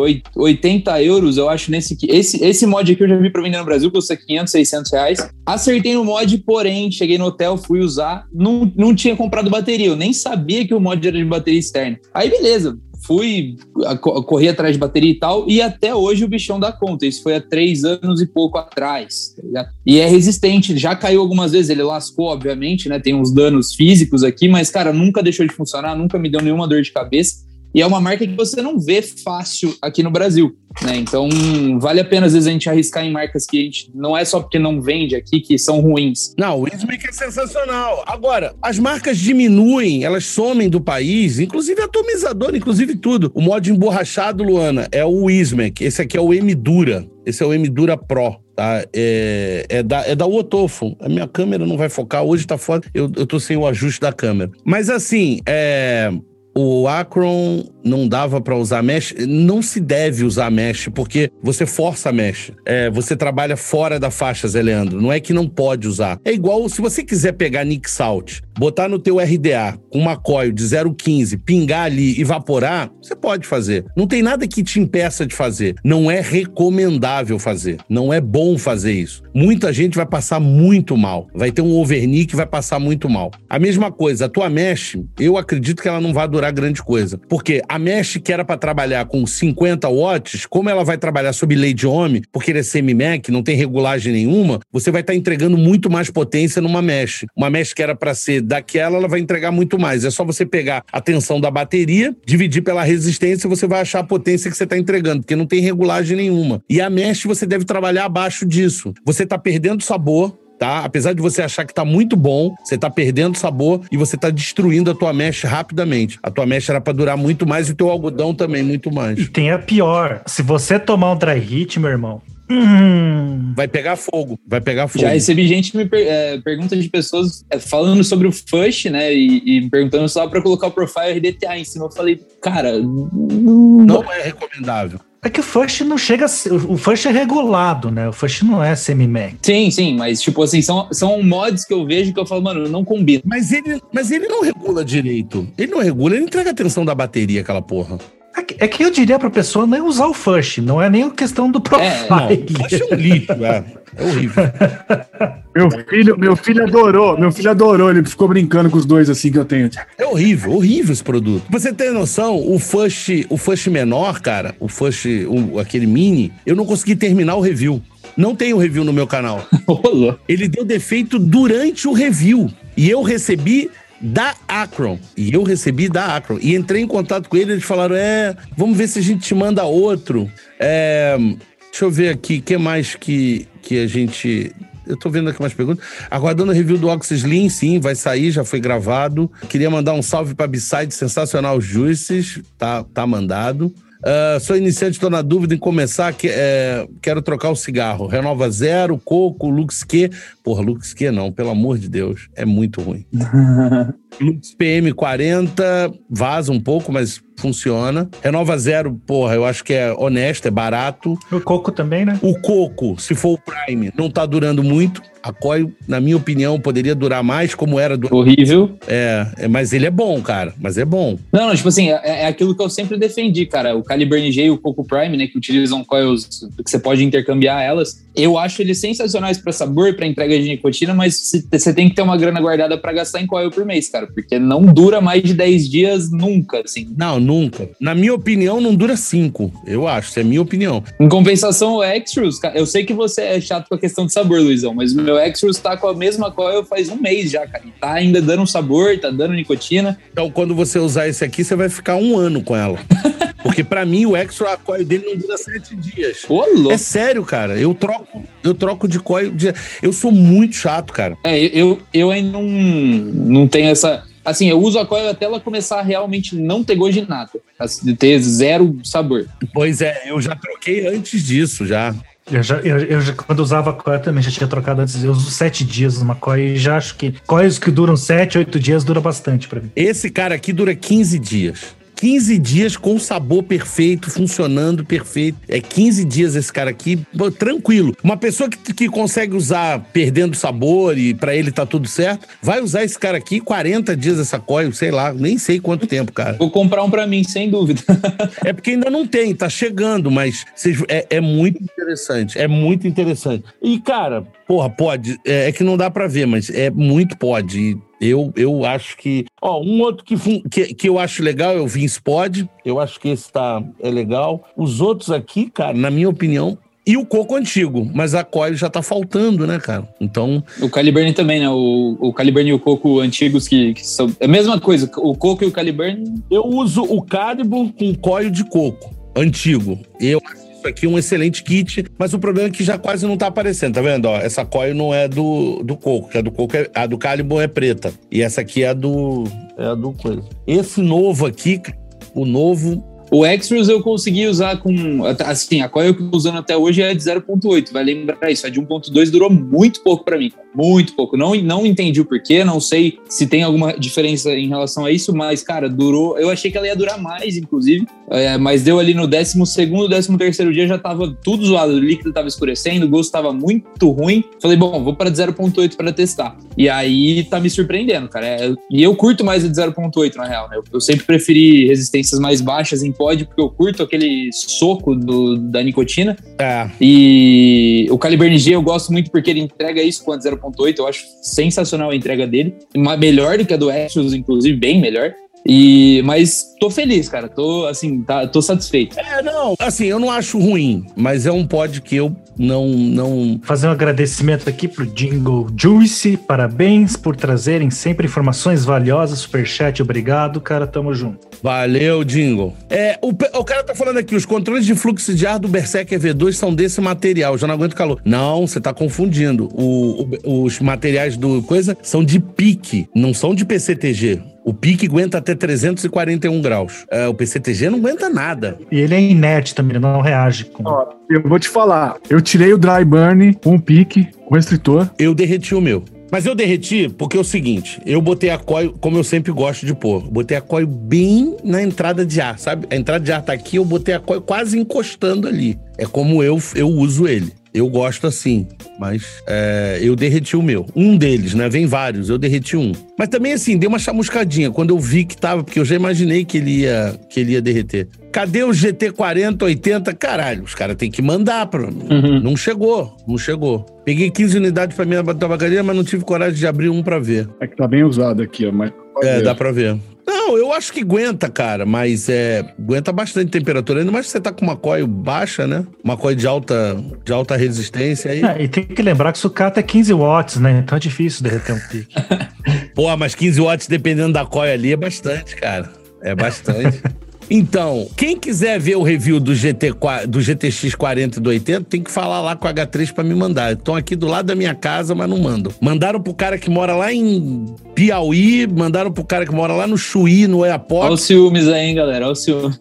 80 euros, eu acho, nesse. Esse, esse mod aqui eu já vi pra vender no Brasil, custa 500, 600 reais. Acertei no mod, porém, cheguei no hotel, fui usar, não, não tinha comprado bateria. Eu nem sabia que o mod era de bateria externa. Aí, beleza fui correr atrás de bateria e tal, e até hoje o bichão dá conta. Isso foi há três anos e pouco atrás. Tá e é resistente, já caiu algumas vezes, ele lascou, obviamente, né? Tem uns danos físicos aqui, mas, cara, nunca deixou de funcionar, nunca me deu nenhuma dor de cabeça. E é uma marca que você não vê fácil aqui no Brasil. Né? Então, vale a pena às vezes a gente arriscar em marcas que a gente não é só porque não vende aqui que são ruins. Não, o Ismac é sensacional. Agora, as marcas diminuem, elas somem do país, inclusive atomizador, inclusive tudo. O mod emborrachado, Luana, é o Ismac. Esse aqui é o M Dura. Esse é o M Dura Pro. Tá? É, é, da, é da Otofo. A minha câmera não vai focar, hoje tá foda. Eu, eu tô sem o ajuste da câmera. Mas assim, é, o Acron não dava para usar mesh, não se deve usar mesh, porque você força a mesh. É, você trabalha fora da faixa, Zé Leandro. Não é que não pode usar. É igual se você quiser pegar Nick Salt, botar no teu RDA com uma coil de 0,15, pingar ali evaporar, você pode fazer. Não tem nada que te impeça de fazer. Não é recomendável fazer. Não é bom fazer isso. Muita gente vai passar muito mal. Vai ter um overnick que vai passar muito mal. A mesma coisa, a tua mesh, eu acredito que ela não vai durar grande coisa. Porque a mesh que era para trabalhar com 50 watts, como ela vai trabalhar sob lei de Ohm, porque ele é semi-mac, não tem regulagem nenhuma, você vai estar tá entregando muito mais potência numa mesh. Uma mesh que era para ser daquela, ela vai entregar muito mais. É só você pegar a tensão da bateria, dividir pela resistência, e você vai achar a potência que você está entregando, porque não tem regulagem nenhuma. E a mesh você deve trabalhar abaixo disso. Você está perdendo sabor, tá? Apesar de você achar que tá muito bom, você tá perdendo sabor e você tá destruindo a tua mesh rapidamente. A tua mesh era para durar muito mais e o teu algodão também muito mais. E tem a pior, se você tomar um dry hit, meu irmão, Hum. Vai pegar fogo, vai pegar fogo. Já recebi gente que me per é, pergunta de pessoas é, falando sobre o Fush, né? E, e perguntando só para colocar o profile RDTA em cima. Eu falei, cara. Não é recomendável. É que o Fush não chega. O Fush é regulado, né? O Fush não é semi-mac. Sim, sim, mas tipo assim, são, são mods que eu vejo que eu falo, mano, não combina. Mas ele, mas ele não regula direito. Ele não regula, ele entrega a tensão da bateria, aquela porra. É que eu diria pra pessoa nem usar o Fush, não é nem questão do profile. É, não, o Fush é um lixo, é. É horrível. meu filho, meu filho adorou, meu filho adorou, ele ficou brincando com os dois assim que eu tenho. É horrível, horrível esse produto. Pra você ter noção, o Fush, o Fush menor, cara, o Fush, o, aquele mini, eu não consegui terminar o review. Não tem o review no meu canal. ele deu defeito durante o review. E eu recebi da Acron. E eu recebi da Acron. E entrei em contato com ele, eles falaram: é, vamos ver se a gente te manda outro. É, deixa eu ver aqui, o que mais que, que a gente. Eu tô vendo aqui umas perguntas. Aguardando o review do Oxys Slim, sim, vai sair, já foi gravado. Queria mandar um salve pra B-Side Sensacional Juices, tá, tá mandado. Uh, sou iniciante, estou na dúvida em começar. Que, é, quero trocar o cigarro. Renova Zero, Coco, Lux Q. Porra, Lux Q não, pelo amor de Deus. É muito ruim. Lux PM40, vaza um pouco, mas funciona. Renova Zero, porra, eu acho que é honesto, é barato. O Coco também, né? O Coco, se for o Prime, não tá durando muito. A Coil, na minha opinião, poderia durar mais, como era do. Horrível. É, é, mas ele é bom, cara. Mas é bom. Não, não, tipo assim, é, é aquilo que eu sempre defendi, cara. O Caliburn G e o Coco Prime, né, que utilizam coils que você pode intercambiar elas. Eu acho eles sensacionais para sabor, para entrega de nicotina, mas você tem que ter uma grana guardada para gastar em coil por mês, cara, porque não dura mais de 10 dias nunca, assim. Não, nunca. Na minha opinião, não dura 5. Eu acho, isso é minha opinião. Em compensação, o Extras, eu sei que você é chato com a questão de sabor, Luizão, mas o meu Extras tá com a mesma coil faz um mês já, cara. E tá ainda dando sabor, tá dando nicotina. Então, quando você usar esse aqui, você vai ficar um ano com ela. Porque para mim o extra coil dele não dura sete dias. Ô, é sério, cara. Eu troco, eu troco de coil. De... Eu sou muito chato, cara. É, eu, eu ainda não, não tenho essa. Assim, eu uso a coil até ela começar a realmente não ter gosto de nada. Assim, de ter zero sabor. Pois é, eu já troquei antes disso, já. Eu já, eu, eu já, quando usava coil também já tinha trocado antes. Eu uso sete dias numa coil e já acho que coils que duram sete, oito dias dura bastante para mim. Esse cara aqui dura 15 dias. 15 dias com sabor perfeito, funcionando perfeito. É 15 dias esse cara aqui, tranquilo. Uma pessoa que, que consegue usar perdendo sabor e para ele tá tudo certo, vai usar esse cara aqui 40 dias essa coil, sei lá, nem sei quanto tempo, cara. Vou comprar um para mim, sem dúvida. é porque ainda não tem, tá chegando, mas é, é muito interessante. É muito interessante. E, cara, porra, pode. É, é que não dá para ver, mas é muito pode. Eu, eu acho que. Ó, um outro que, que, que eu acho legal é o Vince Pod. Eu acho que esse tá, é legal. Os outros aqui, cara, na minha opinião, e o coco antigo, mas a coil já tá faltando, né, cara? Então. O Caliburn também, né? O, o Caliburn e o coco antigos que, que são. É a mesma coisa, o coco e o Caliburn. Eu uso o Caliburn com coil de coco antigo. Eu acho isso aqui um excelente kit, mas o problema é que já quase não tá aparecendo, tá vendo? Ó, essa coil não é do, do coco, que a do coco é, a do Calibur é preta. E essa aqui é a do. É a do coisa. Esse novo aqui, o novo O Extras eu consegui usar com. Assim, a coil que eu tô usando até hoje é de 0.8, vai lembrar isso. A de 1.2 durou muito pouco para mim. Muito pouco. Não, não entendi o porquê, não sei se tem alguma diferença em relação a isso, mas, cara, durou. Eu achei que ela ia durar mais, inclusive. É, mas deu ali no 12, 13 terceiro dia já tava tudo zoado. O líquido tava escurecendo, o gosto tava muito ruim. Falei, bom, vou para 0.8 para testar. E aí tá me surpreendendo, cara. É, e eu curto mais de 0.8, na real, né? Eu, eu, sempre preferi resistências mais baixas em pod, porque eu curto aquele soco do, da nicotina. É. E o Calibre G eu gosto muito porque ele entrega isso com a 0.8. Eu acho sensacional a entrega dele. Melhor do que a do Extras, inclusive, bem melhor. E, mas tô feliz, cara. Tô, assim, tá, tô satisfeito. É, não, assim, eu não acho ruim, mas é um pod que eu não, não. Fazer um agradecimento aqui pro Jingle Juice. Parabéns por trazerem sempre informações valiosas. Superchat, obrigado, cara. Tamo junto. Valeu, Jingle. É, o, o cara tá falando aqui: os controles de fluxo de ar do Berserker V2 são desse material. Já não aguento calor. Não, você tá confundindo. O, o, os materiais do coisa são de pique, não são de PCTG. O pique aguenta até 341 graus. É, o PCTG não aguenta nada. E ele é inerte também, não reage. Com... Ó, eu vou te falar. Eu tirei o dry burn com o pique, com o restritor. Eu derreti o meu. Mas eu derreti porque é o seguinte, eu botei a coil, como eu sempre gosto de pôr, botei a coil bem na entrada de ar, sabe? A entrada de ar tá aqui, eu botei a coil quase encostando ali. É como eu, eu uso ele. Eu gosto assim, mas é, eu derreti o meu. Um deles, né? Vem vários, eu derreti um. Mas também, assim, deu uma chamuscadinha quando eu vi que tava, porque eu já imaginei que ele ia, que ele ia derreter. Cadê o GT 40, 80? Caralho, os caras têm que mandar pra mim. Uhum. Não chegou, não chegou. Peguei 15 unidades pra minha tabacaria, mas não tive coragem de abrir um pra ver. É que tá bem usado aqui, ó, mas. É, dá pra ver. Não, eu acho que aguenta, cara, mas é, aguenta bastante temperatura. Ainda mais que você tá com uma coil baixa, né? Uma coil de alta, de alta resistência aí. É, e tem que lembrar que o sucata é 15 watts, né? Então é difícil derreter um pique. Pô, mas 15 watts dependendo da coil ali é bastante, cara. É bastante. Então, quem quiser ver o review do, GT, do GTX 40 e do 80, tem que falar lá com a H3 para me mandar. Estão aqui do lado da minha casa, mas não mandam. Mandaram pro cara que mora lá em Piauí, mandaram pro cara que mora lá no Chuí, no Oiapoque. Olha os ciúmes aí, hein, galera? Olha os ciúmes.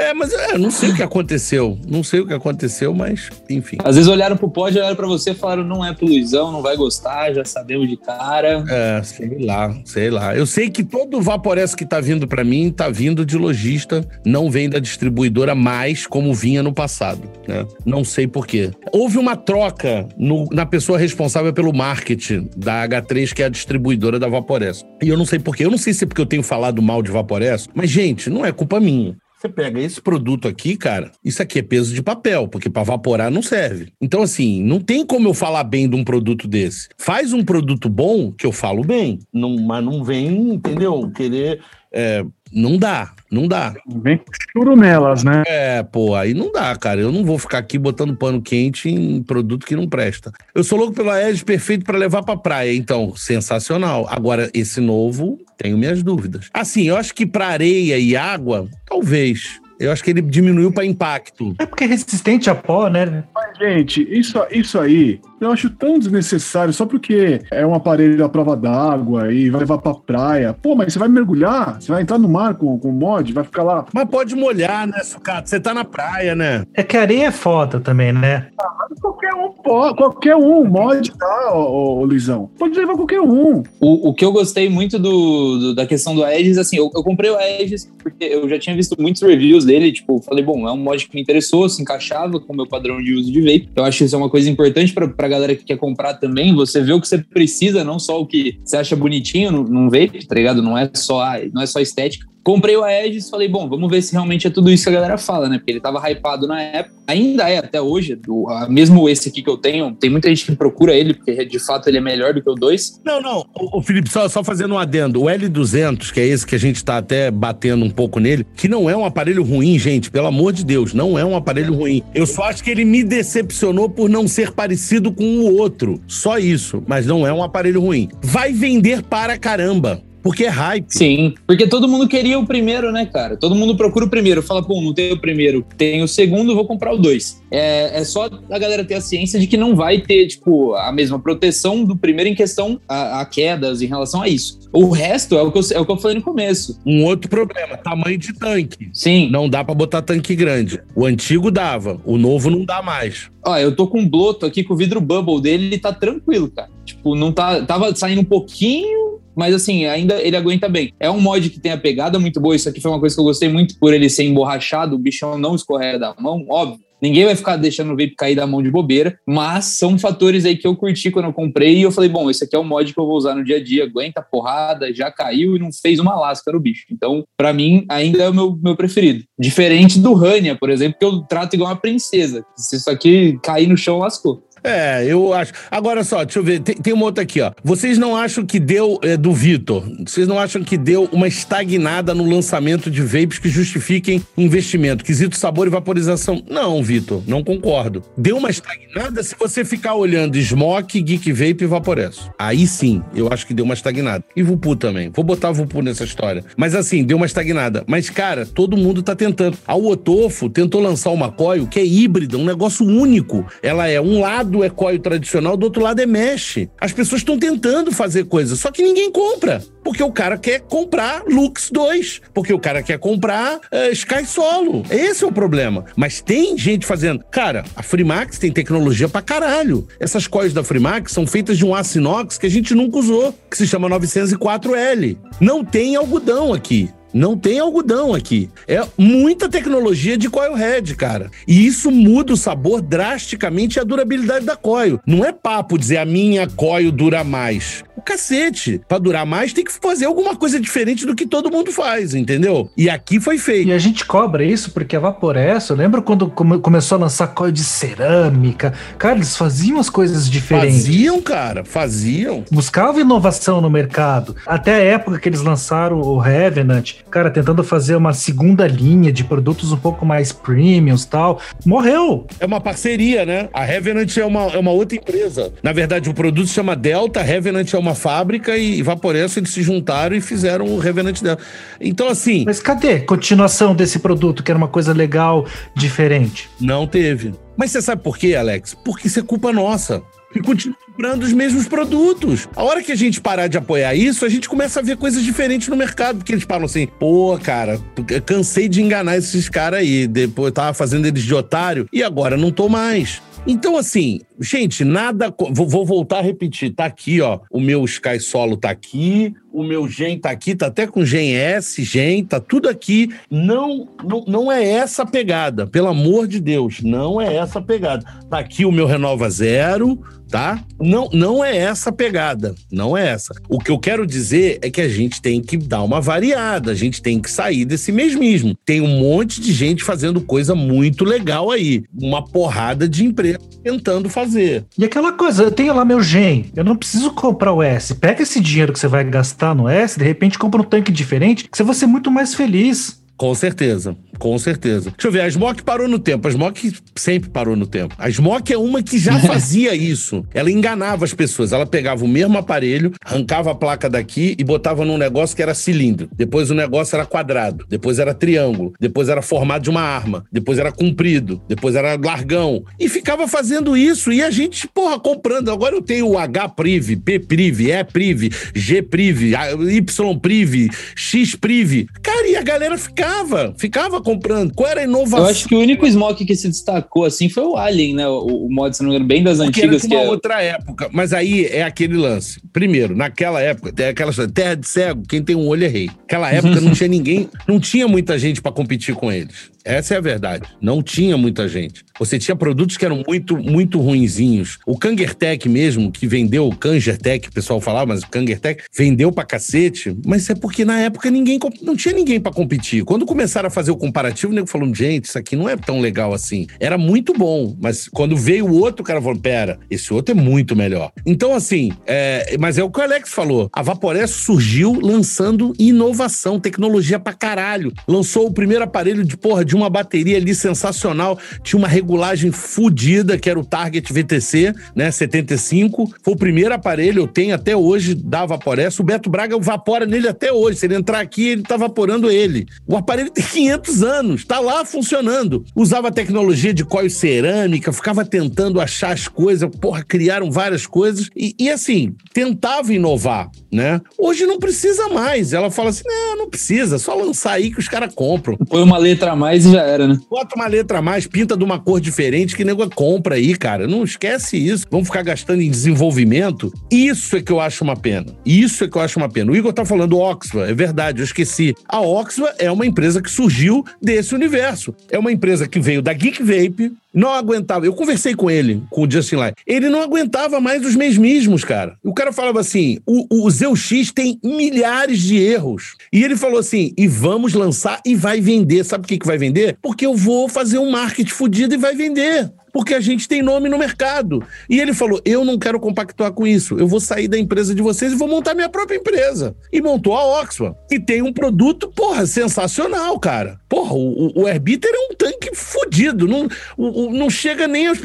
É, mas é, não sei o que aconteceu. Não sei o que aconteceu, mas enfim. Às vezes olharam pro pod, olharam pra você e falaram: não é pro Luizão, não vai gostar, já sabemos de cara. É, sei lá, sei lá. Eu sei que todo Vaporessa que tá vindo para mim tá vindo de lojista, não vem da distribuidora mais como vinha no passado, né? Não sei por quê. Houve uma troca no, na pessoa responsável pelo marketing da H3, que é a distribuidora da Vaporessa. E eu não sei por quê. Eu não sei se é porque eu tenho falado mal de Vaporessa, mas, gente, não é culpa minha. Você pega esse produto aqui, cara, isso aqui é peso de papel, porque para vaporar não serve. Então, assim, não tem como eu falar bem de um produto desse. Faz um produto bom que eu falo bem, não, mas não vem, entendeu? Querer. É, não dá, não dá. Vem churumelas, né? É, pô, aí não dá, cara. Eu não vou ficar aqui botando pano quente em produto que não presta. Eu sou louco pelo Aedes perfeito para levar pra praia, então, sensacional. Agora, esse novo, tenho minhas dúvidas. Assim, eu acho que para areia e água, talvez. Eu acho que ele diminuiu para impacto. É porque é resistente a pó, né? Gente, isso, isso aí eu acho tão desnecessário só porque é um aparelho à prova d'água e vai levar pra praia. Pô, mas você vai mergulhar? Você vai entrar no mar com, com mod? Vai ficar lá. Mas pode molhar, né, Sucato? Você tá na praia, né? É que areia é foda também, né? Ah, qualquer um pode, qualquer um mod tá, ô, ô, Luizão. Pode levar qualquer um. O, o que eu gostei muito do, do da questão do Aegis, assim, eu, eu comprei o Aegis porque eu já tinha visto muitos reviews dele, tipo, falei, bom, é um mod que me interessou, se encaixava com o meu padrão de uso de Eu acho que isso é uma coisa importante para galera que quer comprar também, você vê o que você precisa, não só o que você acha bonitinho num vape, tá ligado? Não é só, não é só estética. Comprei o Aegis falei, bom, vamos ver se realmente é tudo isso que a galera fala, né? Porque ele tava hypado na época, ainda é até hoje, do, mesmo esse aqui que eu tenho, tem muita gente que procura ele, porque de fato ele é melhor do que o 2. Não, não, o, o Felipe, só, só fazendo um adendo, o L200, que é esse que a gente tá até batendo um pouco nele, que não é um aparelho ruim, gente, pelo amor de Deus, não é um aparelho ruim. Eu só acho que ele me decepcionou por não ser parecido com o outro, só isso, mas não é um aparelho ruim. Vai vender para caramba Porque é hype. Sim, porque todo mundo queria o primeiro, né, cara? Todo mundo procura o primeiro. Fala, pô, não tem o primeiro, tem o segundo, vou comprar o dois. É, é só a galera ter a ciência de que não vai ter, tipo, a mesma proteção do primeiro em questão a, a quedas em relação a isso. O resto é o, que eu, é o que eu falei no começo. Um outro problema, tamanho de tanque. Sim. Não dá pra botar tanque grande. O antigo dava, o novo não dá mais. Ó, eu tô com um bloto aqui com o vidro bubble dele, ele tá tranquilo, cara. Tipo, não tá. Tava saindo um pouquinho, mas assim, ainda ele aguenta bem. É um mod que tem a pegada muito boa. Isso aqui foi uma coisa que eu gostei muito por ele ser emborrachado, o bichão não escorrega da mão, óbvio. Ninguém vai ficar deixando o vape cair da mão de bobeira, mas são fatores aí que eu curti quando eu comprei e eu falei, bom, esse aqui é o mod que eu vou usar no dia a dia, aguenta porrada, já caiu e não fez uma lasca no bicho. Então, para mim, ainda é o meu, meu preferido. Diferente do Rania, por exemplo, que eu trato igual uma princesa. Se isso aqui cair no chão, lascou. É, eu acho. Agora só, deixa eu ver. Tem, tem uma outra aqui, ó. Vocês não acham que deu, é, do Vitor, vocês não acham que deu uma estagnada no lançamento de vapes que justifiquem investimento? Quesito sabor e vaporização? Não, Vitor, não concordo. Deu uma estagnada se você ficar olhando Smoke, Geek Vape e Vaporesso. Aí sim, eu acho que deu uma estagnada. E Vupu também. Vou botar Vupu nessa história. Mas assim, deu uma estagnada. Mas, cara, todo mundo tá tentando. A Otofo tentou lançar uma coil que é híbrida, um negócio único. Ela é um lado lado é coil tradicional, do outro lado é mesh. As pessoas estão tentando fazer coisas, só que ninguém compra. Porque o cara quer comprar Lux 2. Porque o cara quer comprar uh, Sky Solo. Esse é o problema. Mas tem gente fazendo. Cara, a Freemax tem tecnologia pra caralho. Essas coils da Freemax são feitas de um aço inox que a gente nunca usou, que se chama 904L. Não tem algodão aqui. Não tem algodão aqui. É muita tecnologia de coil head, cara. E isso muda o sabor drasticamente e a durabilidade da coil. Não é papo dizer a minha coil dura mais. O cacete. Pra durar mais, tem que fazer alguma coisa diferente do que todo mundo faz, entendeu? E aqui foi feito. E a gente cobra isso porque a Vaporessa, eu lembro quando come começou a lançar coil de cerâmica. Cara, eles faziam as coisas diferentes. Faziam, cara, faziam. Buscavam inovação no mercado. Até a época que eles lançaram o Revenant, cara, tentando fazer uma segunda linha de produtos um pouco mais premiums tal, morreu. É uma parceria, né? A Revenant é uma, é uma outra empresa. Na verdade, o produto se chama Delta, a Revenant é uma fábrica e Vaporesso eles se juntaram e fizeram o Revenant dela. Então, assim. Mas cadê continuação desse produto, que era uma coisa legal, diferente? Não teve. Mas você sabe por quê, Alex? Porque isso é culpa nossa e continua comprando os mesmos produtos. A hora que a gente parar de apoiar isso, a gente começa a ver coisas diferentes no mercado, porque eles falam assim: pô, cara, cansei de enganar esses caras aí. Depois tava fazendo eles de otário e agora não tô mais. Então, assim, gente, nada. Vou, voltar a repetir. Tá aqui, ó. O meu Sky Solo tá aqui. O meu Gen tá aqui, tá até com Gen S, Gen, tá tudo aqui. Não, não, não é essa a pegada. Pelo amor de Deus, não é essa a pegada. Tá aqui o meu Renova Zero, tá? Não, não é essa a pegada. Não é essa. O que eu quero dizer é que a gente tem que dar uma variada. A gente tem que sair desse mesmismo. Tem um monte de gente fazendo coisa muito legal aí. Uma porrada de empresa tentando fazer. E aquela coisa, eu tenho lá meu gen, eu não preciso comprar o S. Pega esse dinheiro que você vai gastar no S, de repente compra um tanque diferente, que você vai ser muito mais feliz. Com certeza. Com certeza. Deixa eu ver, a Smoke parou no tempo. A Smoke sempre parou no tempo. A Smoke é uma que já fazia isso. Ela enganava as pessoas. Ela pegava o mesmo aparelho, arrancava a placa daqui e botava num negócio que era cilindro. Depois o negócio era quadrado. Depois era triângulo. Depois era formado de uma arma. Depois era comprido. Depois era largão. E ficava fazendo isso. E a gente, porra, comprando. Agora eu tenho o H-Priv, P-Priv, E-Priv, G-Priv, Y-Priv, X-Priv. Cara, e a galera ficava. Ficava comprando. Qual era a inovação? Eu acho que o único Smoke que se destacou assim foi o Alien, né? O, o mod, se não me engano, bem das Porque antigas. Era de uma é... outra época. Mas aí é aquele lance. Primeiro, naquela época, tem aquela terra de cego, quem tem um olho é rei. Naquela época não tinha ninguém, não tinha muita gente para competir com eles. Essa é a verdade. Não tinha muita gente. Você tinha produtos que eram muito, muito ruinzinhos. O Kangertech mesmo, que vendeu o Kangertech, o pessoal falava, mas o Kangertech vendeu pra cacete. Mas é porque na época ninguém não tinha ninguém para competir. Quando começaram a fazer o comparativo, o nego falou: gente, isso aqui não é tão legal assim. Era muito bom, mas quando veio o outro, o cara falou: pera, esse outro é muito melhor. Então, assim, é, mas é o que o Alex falou. A Vaporess surgiu lançando inovação, tecnologia pra caralho. Lançou o primeiro aparelho de porra de uma bateria ali sensacional. Tinha uma regulagem fodida, que era o Target VTC, né? 75. Foi o primeiro aparelho, eu tenho até hoje da Vaporessa. O Beto Braga vapora nele até hoje. Se ele entrar aqui, ele tá vaporando ele. O aparelho tem 500 anos, tá lá funcionando. Usava tecnologia de coil cerâmica, ficava tentando achar as coisas. Porra, criaram várias coisas. E, e assim, tentava inovar, né? Hoje não precisa mais. Ela fala assim: não, não precisa, só lançar aí que os caras compram. Põe uma letra a mais e já era, né? Bota uma letra a mais, pinta de uma cor diferente que nego compra aí, cara. Não esquece isso. Vamos ficar gastando em desenvolvimento. Isso é que eu acho uma pena. Isso é que eu acho uma pena. O Igor tá falando Oxford, é verdade, eu esqueci. A Oxford é uma empresa que surgiu desse universo. É uma empresa que veio da Geek Vape, não aguentava. Eu conversei com ele, com o Justin Lai. Ele não aguentava mais os mesmismos, cara. O cara falava assim: o, o X tem milhares de erros. E ele falou assim: e vamos lançar e vai vender. Sabe por que, que vai vender? Porque eu vou fazer um marketing fudido e vai vender porque a gente tem nome no mercado. E ele falou: eu não quero compactuar com isso. Eu vou sair da empresa de vocês e vou montar minha própria empresa. E montou a Oxford, que tem um produto, porra, sensacional, cara. Porra, o, o Airbitter é um tanque fodido. Não, não chega nem aos.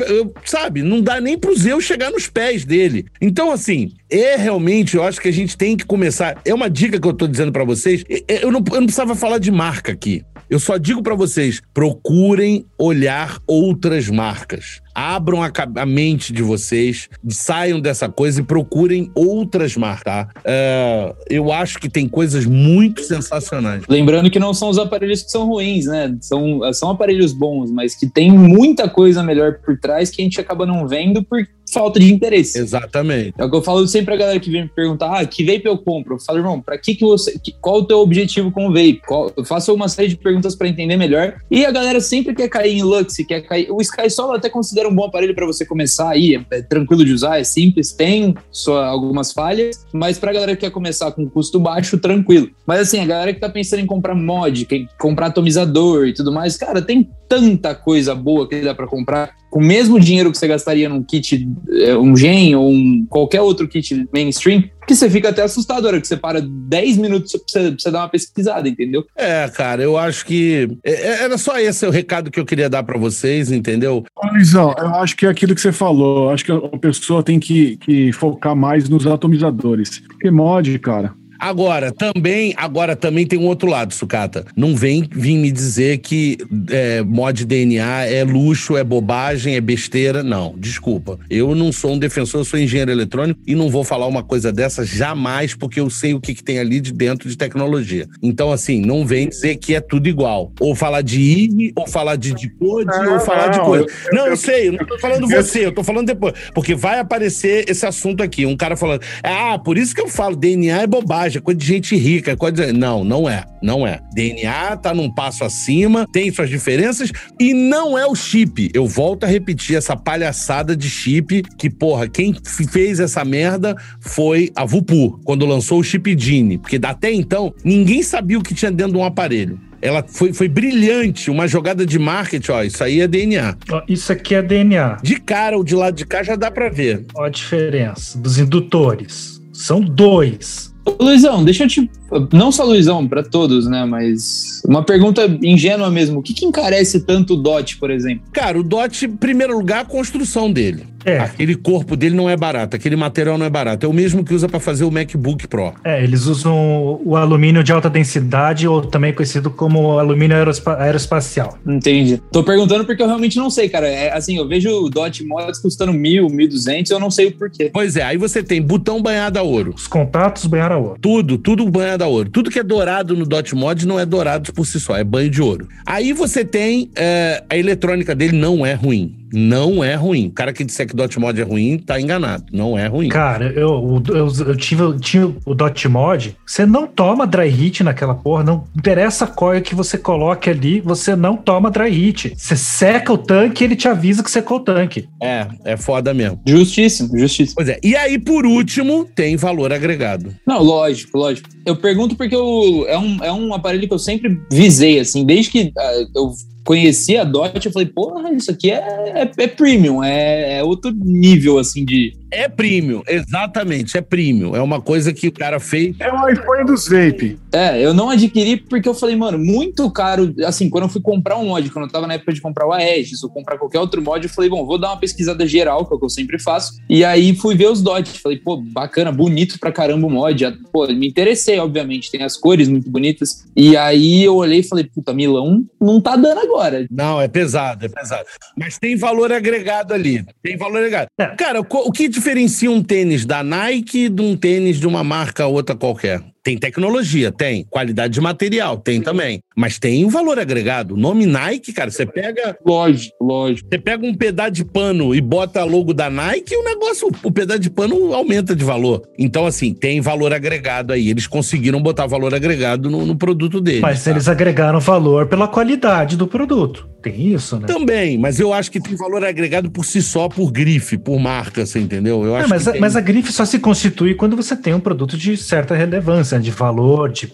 Sabe? Não dá nem pro Zeus chegar nos pés dele. Então, assim, é realmente, eu acho que a gente tem que começar. É uma dica que eu tô dizendo para vocês. Eu não, eu não precisava falar de marca aqui. Eu só digo para vocês: procurem olhar outras marcas. Abram a, a, mente de vocês, saiam dessa coisa e procurem outras marcas. Tá? Uh, eu acho que tem coisas muito sensacionais. Lembrando que não são os aparelhos que são ruins, né? São, são aparelhos bons, mas que tem muita coisa melhor por trás que a gente acaba não vendo por falta de interesse. Exatamente. É o que eu falo sempre pra galera que vem me perguntar: ah, que vape eu compro? Eu falo, irmão, pra que, que você. Que, qual o teu objetivo com o vape? Qual, eu faço uma série de perguntas para entender melhor. E a galera sempre quer cair em Lux, quer cair. O Sky Solo até considera um bom aparelho para você começar aí. É, é, tranquilo de usar, é simples, tem só algumas falhas, mas pra galera que quer começar com custo baixo, tranquilo. Mas assim, a galera que tá pensando em comprar mod, quer comprar atomizador e tudo mais, cara, tem tanta coisa boa que dá para comprar com o mesmo dinheiro que você gastaria num kit, é, um gen ou um, qualquer outro kit mainstream, que você fica até assustado, hora que você para 10 minutos pra você, pra você dar uma pesquisada, entendeu? É, cara, eu acho que é, é, era só esse o recado que eu queria dar para vocês, entendeu? Luizão, eu acho que é aquilo que você falou, eu acho que a pessoa tem que, que focar mais nos atomizadores. Porque mod, cara, Agora, também, agora também tem um outro lado, Sucata. Não vem vir me dizer que é, mod DNA é luxo, é bobagem, é besteira. Não, desculpa. Eu não sou um defensor, eu sou engenheiro eletrônico e não vou falar uma coisa dessa jamais, porque eu sei o que, que tem ali de dentro de tecnologia. Então, assim, não vem dizer que é tudo igual. Ou falar de IG, ou falar de Dipode, ou falar de coisa. Eu, não, eu, eu sei, eu não tô falando você, eu tô falando depois. Porque vai aparecer esse assunto aqui. Um cara falando, ah, por isso que eu falo, DNA é bobagem bobagem, é coisa de gente rica, é coisa de... Não, não é. Não é. DNA tá num passo acima, tem suas diferenças e não é o chip. Eu volto a repetir essa palhaçada de chip que, porra, quem fez essa merda foi a Vupu, quando lançou o chip Gene. Porque até então, ninguém sabia o que tinha dentro de um aparelho ela foi, foi brilhante, uma jogada de marketing, ó, isso aí é DNA. Isso aqui é DNA. De cara, o de lado de cá já dá para ver. Ó a diferença dos indutores. São dois. Luizão, deixa eu te. Não só Luizão, para todos, né? Mas uma pergunta ingênua mesmo. O que, que encarece tanto o DOT, por exemplo? Cara, o DOT, em primeiro lugar, a construção dele. É. Aquele corpo dele não é barato, aquele material não é barato. É o mesmo que usa para fazer o MacBook Pro. É, eles usam o alumínio de alta densidade, ou também conhecido como alumínio aerospa aeroespacial. Entendi. Tô perguntando porque eu realmente não sei, cara. É, assim, eu vejo o Dot Mods custando mil, mil duzentos, eu não sei o porquê. Pois é, aí você tem botão banhado a ouro. Os contatos banhado a ouro. Tudo, tudo banhado a ouro. Tudo que é dourado no Dot Mod não é dourado por si só, é banho de ouro. Aí você tem é, a eletrônica dele não é ruim não é ruim. O cara que disser que Dot Mod é ruim, tá enganado. Não é ruim. Cara, eu, eu, eu, tive, eu tinha o Dot Mod. Você não toma dry hit naquela porra. Não interessa a coil que você coloque ali, você não toma dry hit. Você seca o tanque e ele te avisa que secou o tanque. É, é foda mesmo. Justíssimo, justíssimo. Pois é. E aí, por último, tem valor agregado. Não, lógico, lógico. Eu pergunto porque eu, é, um, é um aparelho que eu sempre visei, assim, desde que uh, eu conheci a Dot, eu falei, porra, isso aqui é, é, é premium, é, é, outro nível, assim, de, É premium, exatamente, é premium. É uma coisa que o cara fez. É o iPhone dos vape. É, eu não adquiri porque eu falei, mano, muito caro. Assim, quando eu fui comprar um mod, quando eu tava na época de comprar o Aegis ou comprar qualquer outro mod, eu falei, bom, vou dar uma pesquisada geral, que é o que eu sempre faço. E aí fui ver os Dodge. Falei, pô, bacana, bonito pra caramba o mod. Pô, me interessei, obviamente, tem as cores muito bonitas. E aí eu olhei e falei, puta, Milão não tá dando agora. Não, é pesado, é pesado. Mas tem valor agregado ali. Tem valor agregado. É. Cara, o que diferencia um tênis da Nike de um tênis de uma marca outra qualquer? Tem tecnologia, tem. Qualidade de material, tem também. Mas tem um valor agregado. O nome Nike, cara, você pega. Lógico, lógico. Você pega um pedaço de pano e bota logo da Nike e o negócio, o pedaço de pano aumenta de valor. Então, assim, tem valor agregado aí. Eles conseguiram botar valor agregado no, no produto deles. Mas tá? eles agregaram valor pela qualidade do produto. Tem isso, né? Também, mas eu acho que tem valor agregado por si só, por grife, por marca, você entendeu? Eu acho mas, a, tem... mas a grife só se constitui quando você tem um produto de certa relevância, de valor, de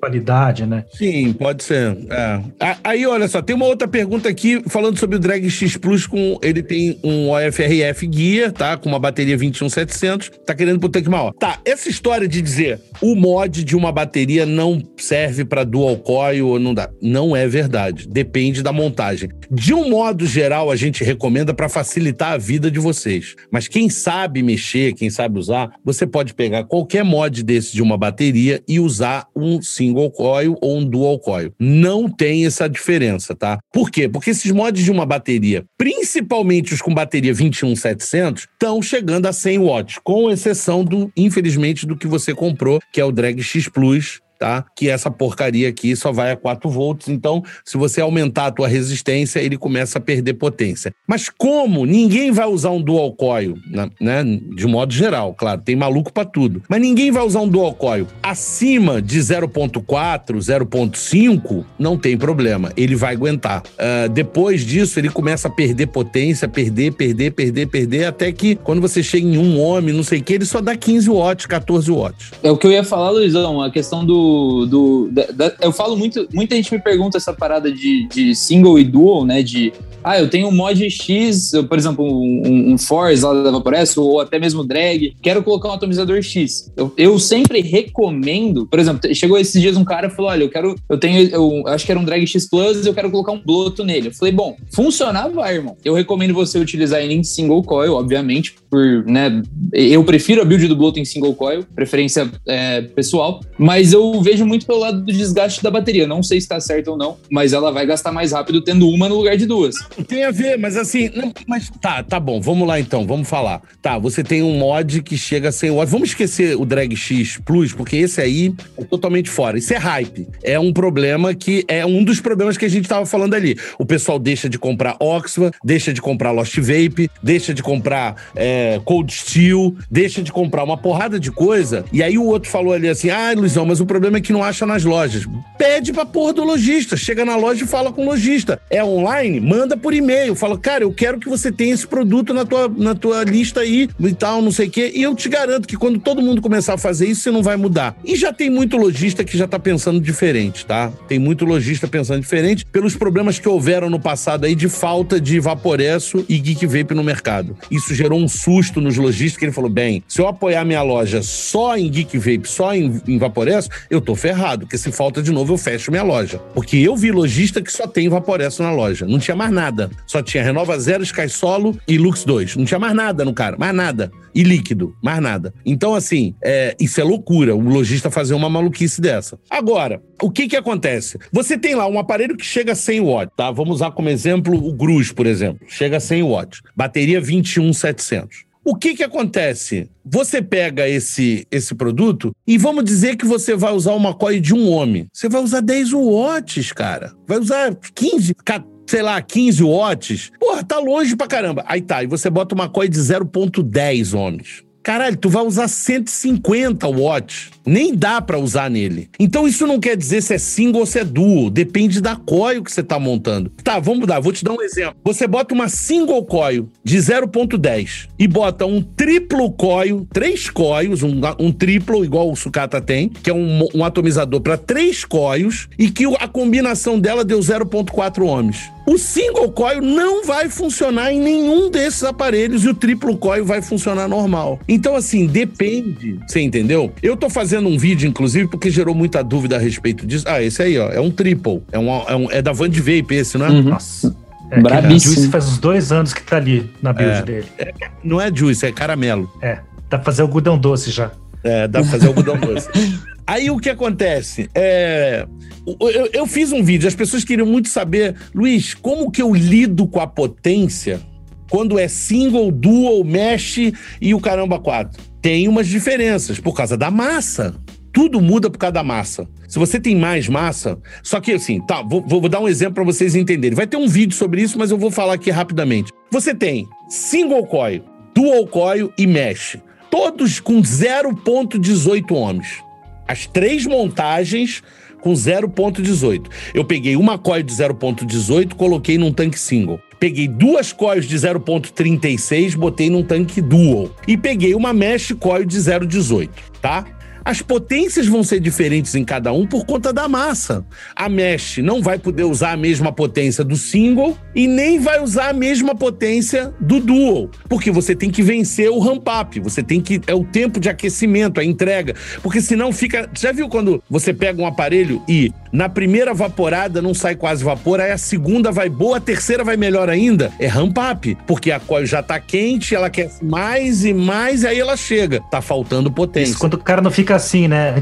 qualidade, né? Sim, pode ser. É. Aí, olha só, tem uma outra pergunta aqui falando sobre o Drag X Plus com ele tem um OFRF guia, tá? Com uma bateria 21700, tá querendo pro tanque maior. Tá, essa história de dizer o mod de uma bateria não serve para dual coil ou não dá, não é verdade. Depende da montagem. De um modo geral, a gente recomenda para facilitar a vida de vocês. Mas quem sabe mexer, quem sabe usar, você pode pegar qualquer mod desse de uma bateria e usar um single coil ou um dual coil. Não tem essa diferença, tá? Por quê? Porque esses mods de uma bateria, principalmente os com bateria 21700, estão chegando a 100 watts, com exceção do, infelizmente, do que você comprou, que é o Drag X Plus, tá? Que essa porcaria aqui só vai a 4 volts. Então, se você aumentar a tua resistência, ele começa a perder potência. Mas como ninguém vai usar um dual coil, né? né de modo geral, claro, tem maluco para tudo. Mas ninguém vai usar um dual coil acima de 0.4, 0.5, não tem problema, ele vai aguentar. Uh, depois disso, ele começa a perder potência, perder, perder, perder, perder, até que quando você chega em um homem, não sei o que, ele só dá 15 watts, 14 watts. É o que eu ia falar, Luizão, a questão do do. da, da, eu falo muito. Muita gente me pergunta essa parada de, de single e dual, né? De ah, eu tenho um mod X, por exemplo, um, um Force lá da Vaporess, ou até mesmo drag, quero colocar um atomizador X. Eu, eu, sempre recomendo, por exemplo, chegou esses dias um cara e falou: olha, eu quero, eu tenho, eu acho que era um drag X Plus, eu quero colocar um bloto nele. Eu falei, bom, funcionar vai, irmão. Eu recomendo você utilizar ele em single coil, obviamente, por, né, eu prefiro a build do bloto em single coil, preferência é, pessoal, mas eu vejo muito pelo lado do desgaste da bateria. Não sei se está certo ou não, mas ela vai gastar mais rápido tendo uma no lugar de duas. Tem a ver, mas assim, não, mas tá, tá bom, vamos lá então, vamos falar. Tá, você tem um mod que chega 100 watts. Vamos esquecer o Drag X Plus, porque esse aí é totalmente fora. Isso é hype. É um problema que é um dos problemas que a gente tava falando ali. O pessoal deixa de comprar Oxford, deixa de comprar Lost Vape, deixa de comprar é, Cold Steel, deixa de comprar uma porrada de coisa. E aí o outro falou ali assim: ah, Luizão, mas o problema é que não acha nas lojas. Pede pra porra do lojista. Chega na loja e fala com o lojista. É online? Manda por e-mail. Fala, cara, eu quero que você tenha esse produto na tua, na tua lista aí e tal, não sei o quê. E eu te garanto que quando todo mundo começar a fazer isso, você não vai mudar. E já tem muito lojista que já tá pensando diferente, tá? Tem muito lojista pensando diferente pelos problemas que houveram no passado aí de falta de Vaporesso e Geek Vape no mercado. Isso gerou um susto nos lojistas que ele falou, bem, se eu apoiar minha loja só em Geek Vape, só em, em Vaporesso, eu tô ferrado, porque se falta de novo eu fecho minha loja. Porque eu vi lojista que só tem Vaporesso na loja. Não tinha mais nada. Só tinha Renova Zero, Sky Solo e Lux 2. Não tinha mais nada no cara, mais nada. E líquido, mais nada. Então, assim, é, isso é loucura, o lojista fazer uma maluquice dessa. Agora, o que que acontece? Você tem lá um aparelho que chega a 100 watts, tá? Vamos usar como exemplo o Gruz, por exemplo. Chega a 100 watts. Bateria 21700. O que que acontece? Você pega esse, esse produto e vamos dizer que você vai usar uma coil de um homem. Você vai usar 10 watts, cara. Vai usar 15, 14 sei lá, 15 watts. Porra, tá longe pra caramba. Aí tá, e você bota uma coil de 0.10 ohms. Caralho, tu vai usar 150 watts. Nem dá para usar nele. Então isso não quer dizer se é single ou se é dual. Depende da coil que você tá montando. Tá, vamos dar. Vou te dar um exemplo. Você bota uma single coil de 0.10 e bota um triplo coil, três coils, um, um triplo igual o sucata tem, que é um, um atomizador para três coils e que a combinação dela deu 0.4 ohms. O single coil não vai funcionar em nenhum desses aparelhos e o triplo coil vai funcionar normal. Então, assim, depende. Você entendeu? Eu tô fazendo um vídeo, inclusive, porque gerou muita dúvida a respeito disso. Ah, esse aí, ó, é um triple. É, um, é, um, é da Van de Vape esse, não é? Uhum. Nossa. É, Brabíssimo. Juice faz uns dois anos que tá ali na build é, dele. É, não é Juice, é caramelo. É, dá pra fazer algodão doce já. É, dá pra fazer algodão doce. Aí o que acontece? É, eu, eu, fiz um vídeo, as pessoas queriam muito saber, Luiz, como que eu lido com a potência quando é single, dual, mesh e o caramba 4? Tem umas diferenças por causa da massa. Tudo muda por causa da massa. Se você tem mais massa, só que assim, tá, vou, vou dar um exemplo para vocês entenderem. Vai ter um vídeo sobre isso, mas eu vou falar aqui rapidamente. Você tem single coil, dual coil e mesh, todos com 0.18 ohms as três montagens com 0.18. Eu peguei uma coil de 0.18, coloquei num tanque single. Peguei duas coils de 0.36, botei num tanque dual. E peguei uma mesh coil de 0.18, tá? As potências vão ser diferentes em cada um por conta da massa. A mesh não vai poder usar a mesma potência do single e nem vai usar a mesma potência do dual, porque você tem que vencer o ramp up, você tem que é o tempo de aquecimento, a entrega, porque senão fica, já viu quando você pega um aparelho e na primeira vaporada não sai quase vapor, aí a segunda vai boa, a terceira vai melhor ainda, é ramp up, porque a coil já tá quente, ela quer mais e mais e aí ela chega, tá faltando potência. Isso quando o cara não fica fica assim, né?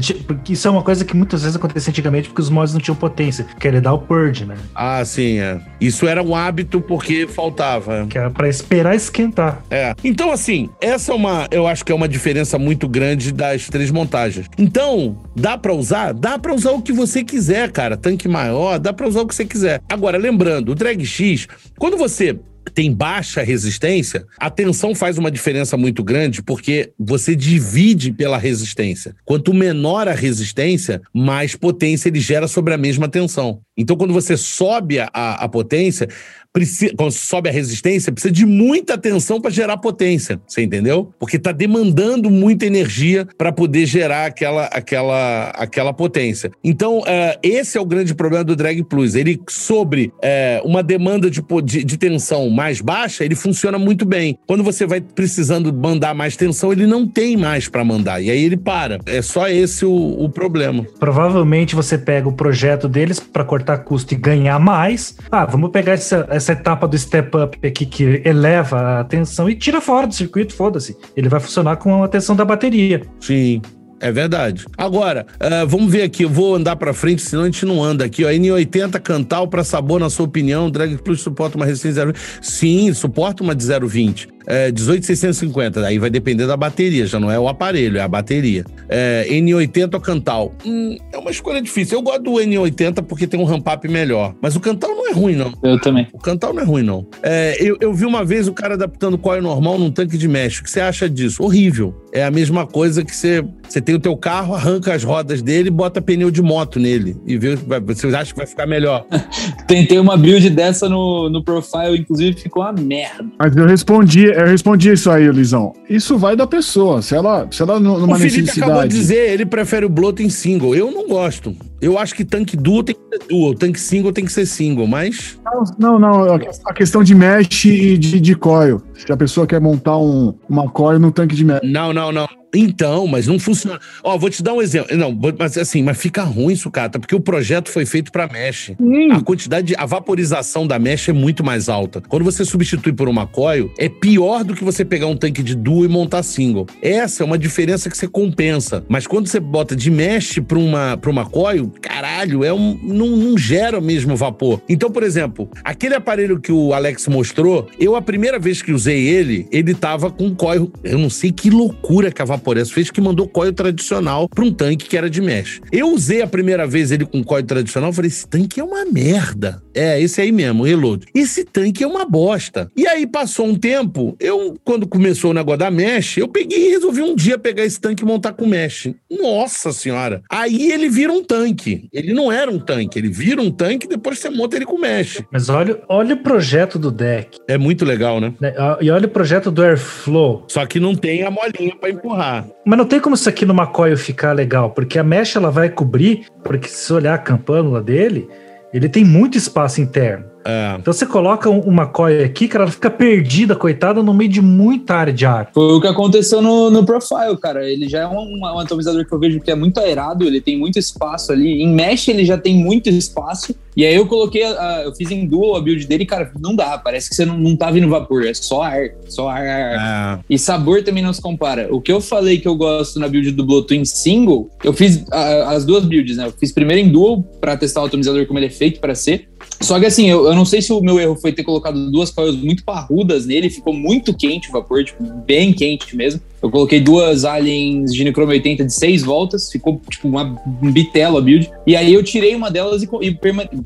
Isso é uma coisa que muitas vezes acontecia antigamente porque os mods não tinham potência, que era dar o purge, né? Ah, sim, é. Isso era um hábito porque faltava. Que era pra esperar esquentar. É. Então, assim, essa é uma, eu acho que é uma diferença muito grande das três montagens. Então, dá para usar? Dá para usar o que você quiser, cara. Tanque maior, dá para usar o que você quiser. Agora, lembrando, o Drag X, quando você tem baixa resistência, a tensão faz uma diferença muito grande porque você divide pela resistência. Quanto menor a resistência, mais potência ele gera sobre a mesma tensão. Então, quando você sobe a, a potência, precisa, quando sobe a resistência, precisa de muita tensão para gerar potência. Você entendeu? Porque está demandando muita energia para poder gerar aquela, aquela, aquela potência. Então, uh, esse é o grande problema do Drag Plus. Ele, sobre uh, uma demanda de, de, de, tensão mais baixa, ele funciona muito bem. Quando você vai precisando mandar mais tensão, ele não tem mais para mandar. E aí ele para. É só esse o, o problema. Provavelmente você pega o projeto deles para cortar custo e ganhar mais. Ah, vamos pegar essa, essa etapa do step up aqui que eleva a tensão e tira fora do circuito, foda-se. Ele vai funcionar com a tensão da bateria. Sim. É verdade. Agora, uh, vamos ver aqui. Eu vou andar para frente, senão a gente não anda aqui. Ó, N80 Cantal para sabor, na sua opinião, Drag Plus suporta uma resistência 0,20? Sim, suporta uma de 0,20 é, 18,650. Aí vai depender da bateria, já não é o aparelho, é a bateria. É, N80 ou Cantal? Hum, é uma escolha difícil. Eu gosto do N80 porque tem um ramp-up melhor. Mas o Cantal não é ruim, não. Eu também. O Cantal não é ruim, não. É, eu, eu vi uma vez o cara adaptando coil normal num tanque de mesh. O que você acha disso? Horrível. É a mesma coisa que você, você tem o teu carro, arranca as rodas dele e bota pneu de moto nele. E vê, você acha que vai ficar melhor. Tentei uma build dessa no, no profile, inclusive ficou uma merda. Mas eu respondi, eu respondi isso aí, Lisão. Isso vai da pessoa. Se ela, se ela numa o Felipe necessidade... acabou de dizer, ele prefere o bloat em single. Eu não gosto. Eu acho que tanque dual tem que ser dual, tanque single tem que ser single, mas... Não, não, a questão de mesh e de, de coil. Se a pessoa quer montar um, uma coil no tanque de mesh. Não, não, não. Então, mas não funciona. Ó, vou te dar um exemplo. Não, mas assim, mas fica ruim, sucata, porque o projeto foi feito para mesh. Hum. A quantidade, de, a vaporização da mesh é muito mais alta. Quando você substitui por uma coil, é pior do que você pegar um tanque de duo e montar single. Essa é uma diferença que você compensa. Mas quando você bota de mesh para uma, pra uma coil, caralho, é um, não, não gera o mesmo vapor. Então, por exemplo, aquele aparelho que o Alex mostrou, eu a primeira vez que usei ele, ele tava com coil. Eu não sei que loucura que a Vaporessa fez que mandou coil tradicional para um tanque que era de mesh. Eu usei a primeira vez ele com coil tradicional, falei, esse tanque é uma merda. É, esse aí mesmo, Reload. Esse tanque é uma bosta. E aí passou um tempo, eu, quando começou o negócio da mesh, eu peguei e resolvi um dia pegar esse tanque e montar com mesh. Nossa senhora. Aí ele vira um tanque. Ele não era um tanque, ele vira um tanque e depois você monta ele com mesh. Mas olha, olha o projeto do deck. É muito legal, né? E olha o projeto do Airflow. Só que não tem a molinha para empurrar. Mas não tem como isso aqui numa coil ficar legal, porque a mecha ela vai cobrir, porque se olhar a campânula dele, ele tem muito espaço interno. É. Então você coloca uma coia aqui, cara, ela fica perdida, coitada, no meio de muita área de ar. Foi o que aconteceu no, no Profile, cara. Ele já é um, um atomizador que eu vejo que é muito aerado, ele tem muito espaço ali. Em mesh ele já tem muito espaço. E aí eu coloquei, a, eu fiz em dual a build dele, cara, não dá, parece que você não, não tá vindo vapor, é só ar, só ar, ar. É. E sabor também não se compara. O que eu falei que eu gosto na build do Bluetooth em single, eu fiz a, as duas builds, né? Eu fiz primeiro em dual para testar o atomizador como ele é feito para ser. Só que assim, eu, eu não sei se o meu erro foi ter colocado duas coils muito parrudas nele, ficou muito quente o vapor, tipo, bem quente mesmo. Eu coloquei duas aliens de Nichrome 80 de 6 voltas, ficou tipo uma bitela build. E aí eu tirei uma delas e, e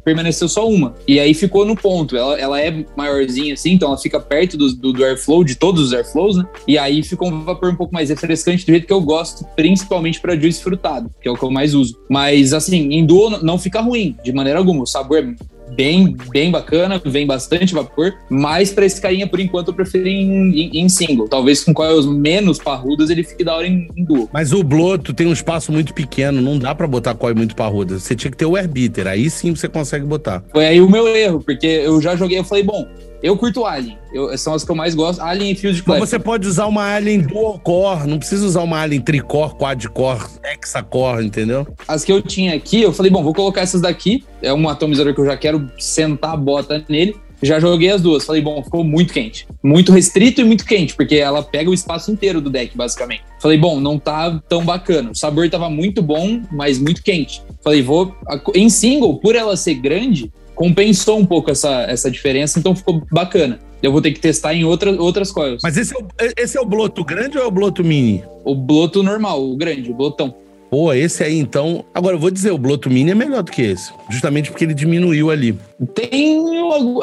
permaneceu só uma. E aí ficou no ponto. Ela, ela é maiorzinha assim, então ela fica perto do, do, do, airflow, de todos os airflows, né? E aí ficou um vapor um pouco mais refrescante, do jeito que eu gosto, principalmente para juice frutado, que é o que eu mais uso. Mas assim, em duo não fica ruim, de maneira alguma. O sabor é bem, bem bacana, vem bastante vapor, mas para esse carinha, por enquanto, eu prefiro em, em, em, single. Talvez com coils menos parrudas ele fique da hora em, em duo. Mas o Bloto tem um espaço muito pequeno, não dá para botar coil muito parruda. Você tinha que ter o airbiter, aí sim você consegue botar. Foi aí o meu erro, porque eu já joguei, eu falei, bom, eu curto Alien. Eu, são as que eu mais gosto. Alien e Field Mas você pode usar uma Alien dual core. Não precisa usar uma Alien tricore, quadcore, hexacore, entendeu? As que eu tinha aqui, eu falei, bom, vou colocar essas daqui. É um atomizador que eu já quero sentar a bota nele. Já joguei as duas. Falei, bom, ficou muito quente. Muito restrito e muito quente, porque ela pega o espaço inteiro do deck, basicamente. Falei, bom, não tá tão bacana. O sabor tava muito bom, mas muito quente. Falei, vou. Em single, por ela ser grande, compensou um pouco essa, essa diferença, então ficou bacana. Eu vou ter que testar em outra, outras coils. Mas esse é, o, esse é o bloto grande ou é o bloto mini? O bloto normal, o grande, o blotão. Pô, esse aí então. Agora, eu vou dizer, o Bloto Mini é melhor do que esse. Justamente porque ele diminuiu ali. Tem.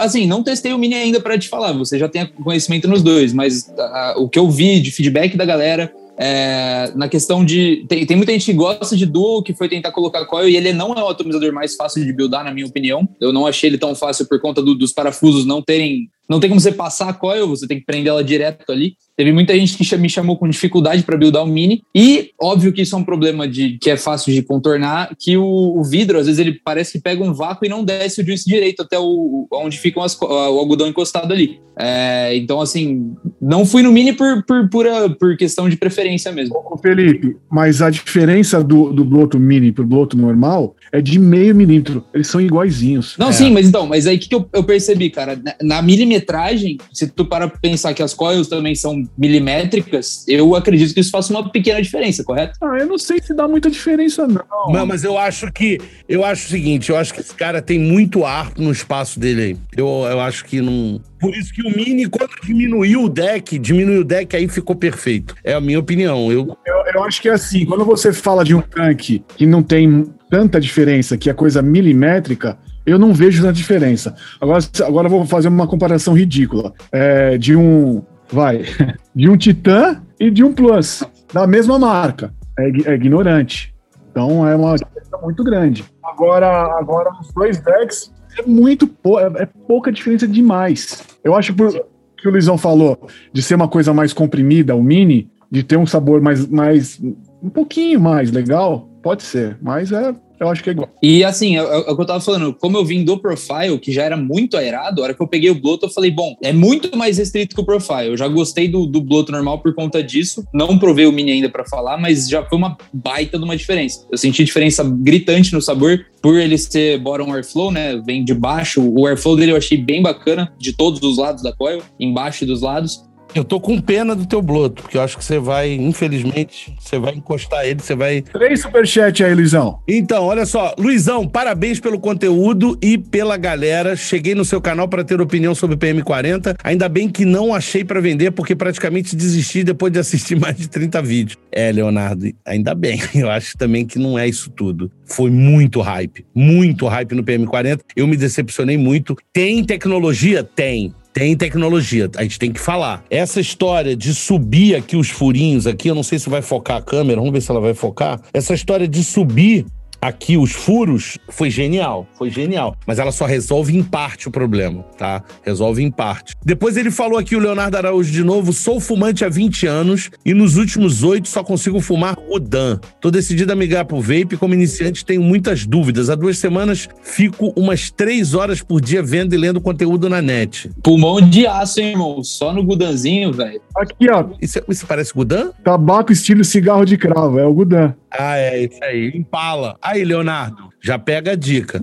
Assim, não testei o Mini ainda para te falar. Você já tem conhecimento nos dois, mas uh, o que eu vi de feedback da galera é, na questão de. Tem, tem, muita gente que gosta de Duo, que foi tentar colocar coil, e ele não é o atomizador mais fácil de buildar, na minha opinião. Eu não achei ele tão fácil por conta do, dos parafusos não terem não tem como você passar a coil, você tem que prender ela direto ali. Teve muita gente que me chamou com dificuldade para buildar o mini. E óbvio que isso é um problema de que é fácil de contornar, que o, o, vidro, às vezes, ele parece que pega um vácuo e não desce o juice direito até o, onde fica o algodão encostado ali. É, então, assim, não fui no mini por, por, pura, por questão de preferência mesmo. Ô, Felipe, mas a diferença do, do bloto mini pro bloto normal é de meio milímetro. Eles são iguaizinhos. Não, é. sim, mas então, mas aí o que, que eu, eu, percebi, cara? Na, na milimetragem, se tu para pensar que as coils também são milimétricas, eu acredito que isso faça uma pequena diferença, correto? Ah, eu não sei se dá muita diferença, não. Não, mas eu acho que. Eu acho o seguinte, eu acho que esse cara tem muito ar no espaço dele aí. Eu, eu acho que não. Por isso que o Mini, quando diminuiu o deck, diminuiu o deck, aí ficou perfeito. É a minha opinião. Eu... eu, eu acho que é assim, quando você fala de um tanque que não tem tanta diferença, que é coisa milimétrica, eu não vejo tanta diferença. Agora, agora eu vou fazer uma comparação ridícula. É, de um. Vai. De um Titan e de um Plus. Da mesma marca. É, é ignorante. Então é uma diferença muito grande. Agora, agora os dois decks é muito é, é pouca diferença demais. Eu acho por, que o Luizão falou de ser uma coisa mais comprimida, o mini, de ter um sabor mais, mais um pouquinho mais legal, pode ser, mas é eu acho que é igual. E assim, é, é, o que eu tava falando, como eu vim do Profile, que já era muito aerado, a hora que eu peguei o Bloto, eu falei, bom, é muito mais restrito que o Profile. Eu já gostei do, do Bloto normal por conta disso. Não provei o Mini ainda para falar, mas já foi uma baita de uma diferença. Eu senti diferença gritante no sabor, por ele ser bottom airflow, né? Vem de baixo. O airflow dele eu achei bem bacana, de todos os lados da coil, embaixo dos lados. Eu tô com pena do teu bloto, porque eu acho que você vai, infelizmente, você vai encostar ele, você vai. Três superchats aí, Luizão. Então, olha só, Luizão, parabéns pelo conteúdo e pela galera. Cheguei no seu canal para ter opinião sobre PM40. Ainda bem que não achei para vender, porque praticamente desisti depois de assistir mais de 30 vídeos. É, Leonardo, ainda bem. Eu acho também que não é isso tudo. Foi muito hype, muito hype no PM40. Eu me decepcionei muito. Tem tecnologia? Tem tem tecnologia, a gente tem que falar. Essa história de subir aqui os furinhos aqui, eu não sei se vai focar a câmera, vamos ver se ela vai focar. Essa história de subir aqui os furos, foi genial, foi genial. Mas ela só resolve em parte o problema, tá? Resolve em parte. Depois ele falou aqui, o Leonardo Araújo de novo, sou fumante há 20 anos e nos últimos oito só consigo fumar Udan. Tô decidido a migrar pro vape, como iniciante tenho muitas dúvidas. Há duas semanas fico umas três horas por dia vendo e lendo conteúdo na net. Pulmão de aço, hein, irmão? Só no gudanzinho, velho. Aqui, ó. Isso, isso parece Gudan? Tabaco estilo cigarro de cravo, é o Gudan. Ah, é isso aí. Impala. Aí, Leonardo, já pega a dica.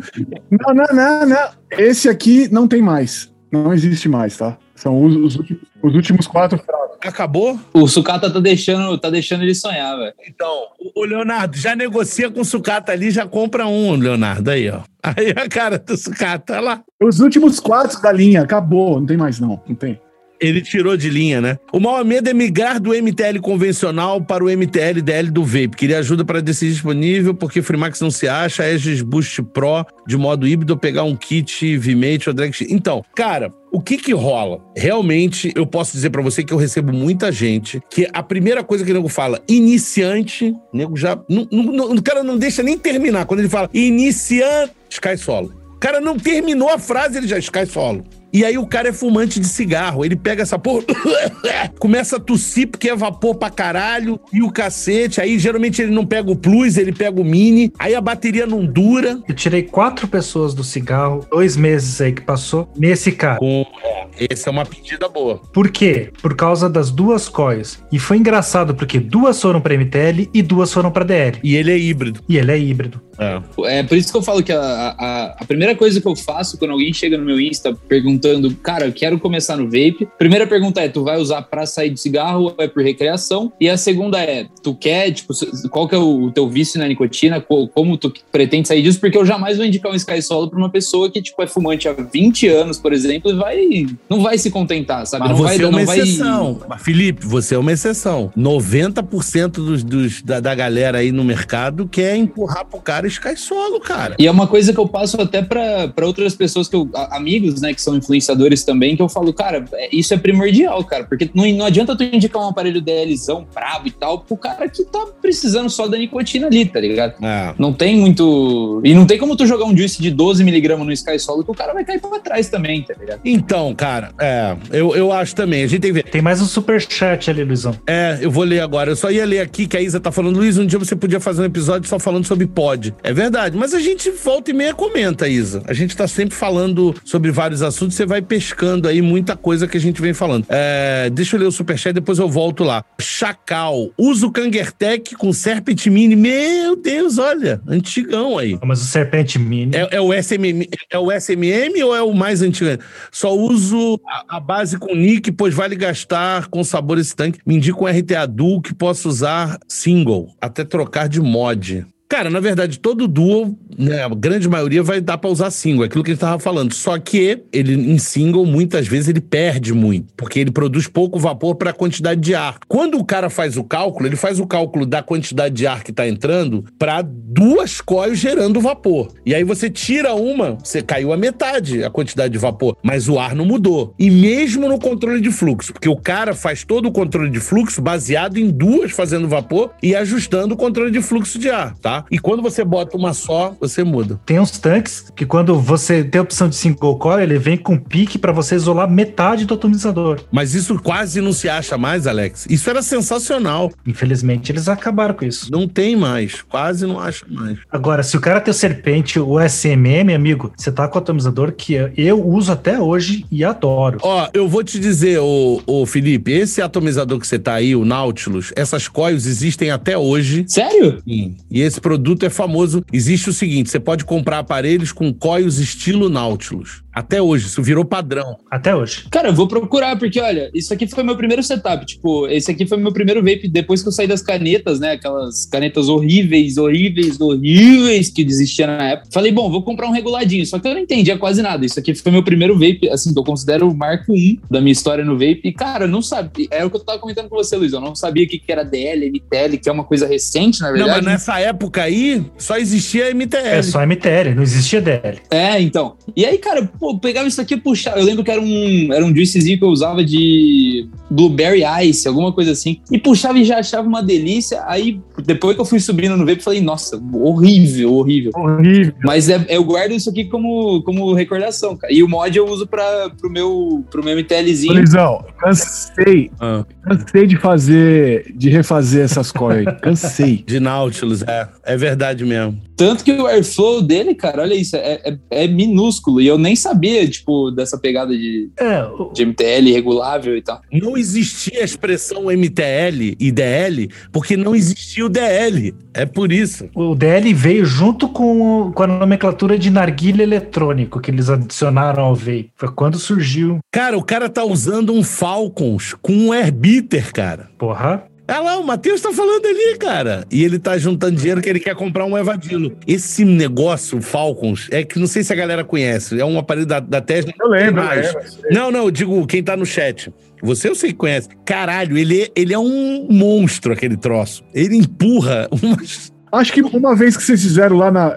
Não, não, não, não. Esse aqui não tem mais. Não existe mais, tá? São os, os últimos, os últimos quatro frascos. Acabou? O sucata tá deixando, tá deixando ele sonhar, velho. Então, o Leonardo já negocia com o sucata ali, já compra um, Leonardo. Aí, ó. Aí a cara do sucata lá. Os últimos quatro da linha, acabou. Não tem mais, não. Não tem. Ele tirou de linha, né? O maior medo é migrar do MTL convencional para o MTL DL do Vape. Queria ajuda para decidir disponível, porque Freemax não se acha, Aegis Boost Pro de modo híbrido, pegar um kit Vimate ou Drag X. Então, cara, o que que rola? Realmente, eu posso dizer para você que eu recebo muita gente que a primeira coisa que o nego fala, iniciante, o nego já. Não, não, o cara não deixa nem terminar. Quando ele fala iniciante, Sky Solo. O cara não terminou a frase, ele já Sky Solo. E aí o cara é fumante de cigarro. Ele pega essa porra, começa a tossir porque é vapor pra caralho e o cacete. Aí geralmente ele não pega o plus, ele pega o mini. Aí a bateria não dura. Eu tirei quatro pessoas do cigarro, dois meses aí que passou, nesse cara. Com, é, essa é uma pedida boa. Por quê? Por causa das duas coils. E foi engraçado porque duas foram pra MTL e duas foram pra DL. E ele é híbrido. E ele é híbrido. É. é por isso que eu falo que a, a, a, primeira coisa que eu faço quando alguém chega no meu Insta perguntando, cara, eu quero começar no vape. Primeira pergunta é: tu vai usar pra sair de cigarro ou é por recreação? E a segunda é: tu quer, tipo, qual que é o, teu vício na nicotina? Como tu pretende sair disso? Porque eu jamais vou indicar um Sky Solo pra uma pessoa que, tipo, é fumante há 20 anos, por exemplo, e vai. Não vai se contentar, sabe? Mas não você vai, é uma não exceção. Vai... Felipe, você é uma exceção. 90% dos, dos, da, da galera aí no mercado quer empurrar pro cara Sky Solo, cara. E é uma coisa que eu passo até para outras pessoas que eu, amigos, né, que são influenciadores também, que eu falo, cara, é, isso é primordial, cara, porque não, não adianta tu indicar um aparelho DLzão brabo e tal pro cara que tá precisando só da nicotina ali, tá ligado? É. Não tem muito. E não tem como tu jogar um juice de 12mg no Sky Solo que o cara vai cair pra trás também, tá ligado? Então, cara, é, eu, eu acho também. A gente tem que ver. Tem mais um super chat ali, Luizão. É, eu vou ler agora. Eu só ia ler aqui que a Isa tá falando, Luiz, um dia você podia fazer um episódio só falando sobre pod. É verdade, mas a gente volta e meia comenta, Isa. A gente tá sempre falando sobre vários assuntos, você vai pescando aí muita coisa que a gente vem falando. É, deixa eu ler o superchat, depois eu volto lá. Chacal, usa o Kangertech com Serpent Mini. Meu Deus, olha, antigão aí. Mas o Serpent Mini... É, é o SMM, é o SMM ou é o mais antigo? Só uso a, a base com Nick, pois vale gastar com sabor esse tanque. Me indica um RTA Dual que posso usar single, até trocar de mod. Cara, na verdade, todo duo, né, a grande maioria vai dar pra usar single, é aquilo que a gente tava falando. Só que ele em single, muitas vezes, ele perde muito, porque ele produz pouco vapor para a quantidade de ar. Quando o cara faz o cálculo, ele faz o cálculo da quantidade de ar que tá entrando para duas coils gerando vapor. E aí você tira uma, você caiu a metade a quantidade de vapor, mas o ar não mudou. E mesmo no controle de fluxo, porque o cara faz todo o controle de fluxo baseado em duas fazendo vapor e ajustando o controle de fluxo de ar, tá? E quando você bota uma só, você muda. Tem uns tanques que quando você tem a opção de single coil, ele vem com pique para você isolar metade do atomizador. Mas isso quase não se acha mais, Alex. Isso era sensacional. Infelizmente, eles acabaram com isso. Não tem mais. Quase não acha mais. Agora, se o cara tem o Serpente, o SMM, amigo, você tá com o atomizador que eu uso até hoje e adoro. Ó, eu vou te dizer, ô, ô Felipe, esse atomizador que você tá aí, o Nautilus, essas coils existem até hoje. Sério? Sim. E esse produto é famoso. Existe o seguinte: você pode comprar aparelhos com coils estilo Nautilus. Até hoje, isso virou padrão. Até hoje. Cara, eu vou procurar, porque olha, isso aqui foi meu primeiro setup. Tipo, esse aqui foi meu primeiro vape depois que eu saí das canetas, né? Aquelas canetas horríveis, horríveis, horríveis que existiam na época. Falei, bom, vou comprar um reguladinho. Só que eu não entendia quase nada. Isso aqui foi meu primeiro vape, assim, que eu considero o marco 1 da minha história no vape. E, cara, eu não sabia. É o que eu tava comentando com você, Luiz. Eu não sabia o que era DL, MTL, que é uma coisa recente, na verdade. Não, mas nessa época época aí, só existia MTL. É só MTL, não existia DL. É, então. E aí, cara, pô, eu pegava isso aqui e puxava. Eu lembro que era um, era um juicezinho que eu usava de Blueberry Ice, alguma coisa assim. E puxava e já achava uma delícia. Aí, depois que eu fui subindo no vape, falei, nossa, horrível, horrível. Horrível. Mas é, eu guardo isso aqui como, como recordação, cara. E o mod eu uso pra, pro, meu, pro meu MTLzinho. Felizão, cansei. Ah. Cansei de fazer, de refazer essas coisas. Cansei. De Nautilus, é. É verdade mesmo. Tanto que o airflow dele, cara, olha isso, é, é, é minúsculo. E eu nem sabia, tipo, dessa pegada de, É, o- de MTL regulável e tal. Não existia a expressão MTL e DL porque não existia o DL. É por isso. o DL veio junto com, com a nomenclatura de narguilha eletrônico que eles adicionaram ao vape. Foi quando surgiu. Cara, o cara tá usando um Falcons com um Airbitter, cara. Porra. Olha lá, o Matheus tá falando ali, cara. E ele tá juntando dinheiro que ele quer comprar um Evadilo. Esse negócio, Falcons, é que não sei se a galera conhece. É um aparelho da, da Tesla. Eu lembro, lembro. Não, não, eu digo quem tá no chat. Você eu sei que conhece. Caralho, ele, é- ele é um monstro, aquele troço. Ele empurra umas. Acho que uma vez que vocês fizeram lá na.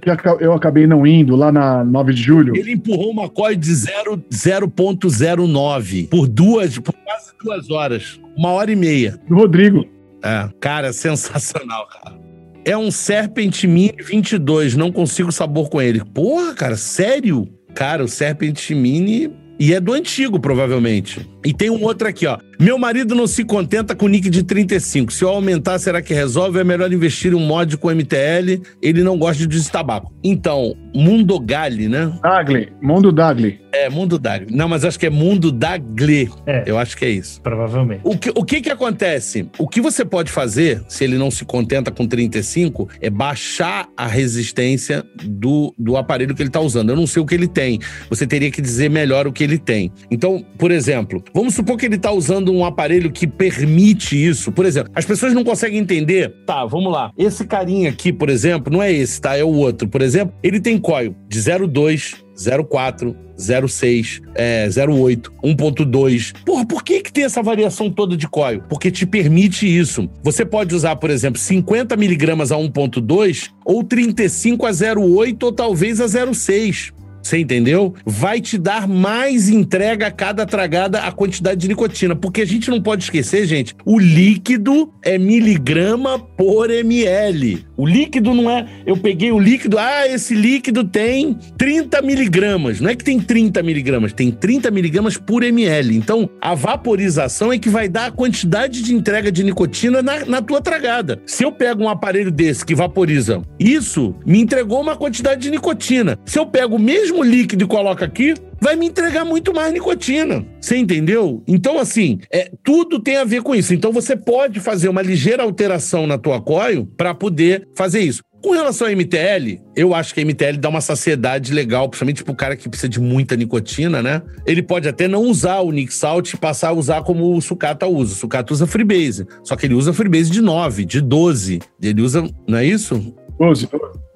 que eu acabei não indo, lá na 9 de julho. Ele empurrou uma coil de zero- 0.09 por duas, por quase duas horas. Uma hora e meia. Do Rodrigo. É, cara, sensacional, cara. É um Serpent Mini 22, não consigo sabor com ele. Porra, cara, sério? Cara, o Serpent Mini. E é do antigo, provavelmente. E tem um outro aqui, ó. Meu marido não se contenta com nick de 35. Se eu aumentar, será que resolve? É melhor investir em um mod com MTL. Ele não gosta de tabaco. Então, Mundogali, né? Dagli, Mundo Dagli. É, Mundo Dagli. Não, mas acho que é Mundo Dagle. É, Eu acho que é isso. provavelmente. O que, o que que acontece? O que você pode fazer, se ele não se contenta com 35, é baixar a resistência do, do aparelho que ele está usando. Eu não sei o que ele tem. Você teria que dizer melhor o que ele tem. Então, por exemplo, vamos supor que ele está usando um aparelho que permite isso. Por exemplo, as pessoas não conseguem entender. Tá, vamos lá. Esse carinha aqui, por exemplo, não é esse, tá? É o outro. Por exemplo, ele tem coil de 0,2, 0,4, 0,6, é, 0,8, 1,2. Porra, por que, que tem essa variação toda de coil? Porque te permite isso. Você pode usar, por exemplo, 50 miligramas a 1,2 ou 35 a 0,8 ou talvez a 0,6. Você entendeu? Vai te dar mais entrega a cada tragada a quantidade de nicotina. Porque a gente não pode esquecer, gente, o líquido é miligrama por ml. O líquido não é. Eu peguei o líquido, ah, esse líquido tem 30 miligramas. Não é que tem 30 miligramas, tem 30 miligramas por ml. Então, a vaporização é que vai dar a quantidade de entrega de nicotina na, na tua tragada. Se eu pego um aparelho desse que vaporiza isso, me entregou uma quantidade de nicotina. Se eu pego o mesmo líquido e coloco aqui, vai me entregar muito mais nicotina. Você entendeu? Então, assim, é, tudo tem a ver com isso. Então, você pode fazer uma ligeira alteração na tua coil para poder fazer isso. Com relação ao MTL, eu acho que a MTL dá uma saciedade legal, principalmente pro cara que precisa de muita nicotina, né? Ele pode até não usar o Nick Salt e passar a usar como o Sucata usa. O Sucata usa Freebase. Só que ele usa Freebase de 9, de 12. Ele usa, não é isso? 12. 12.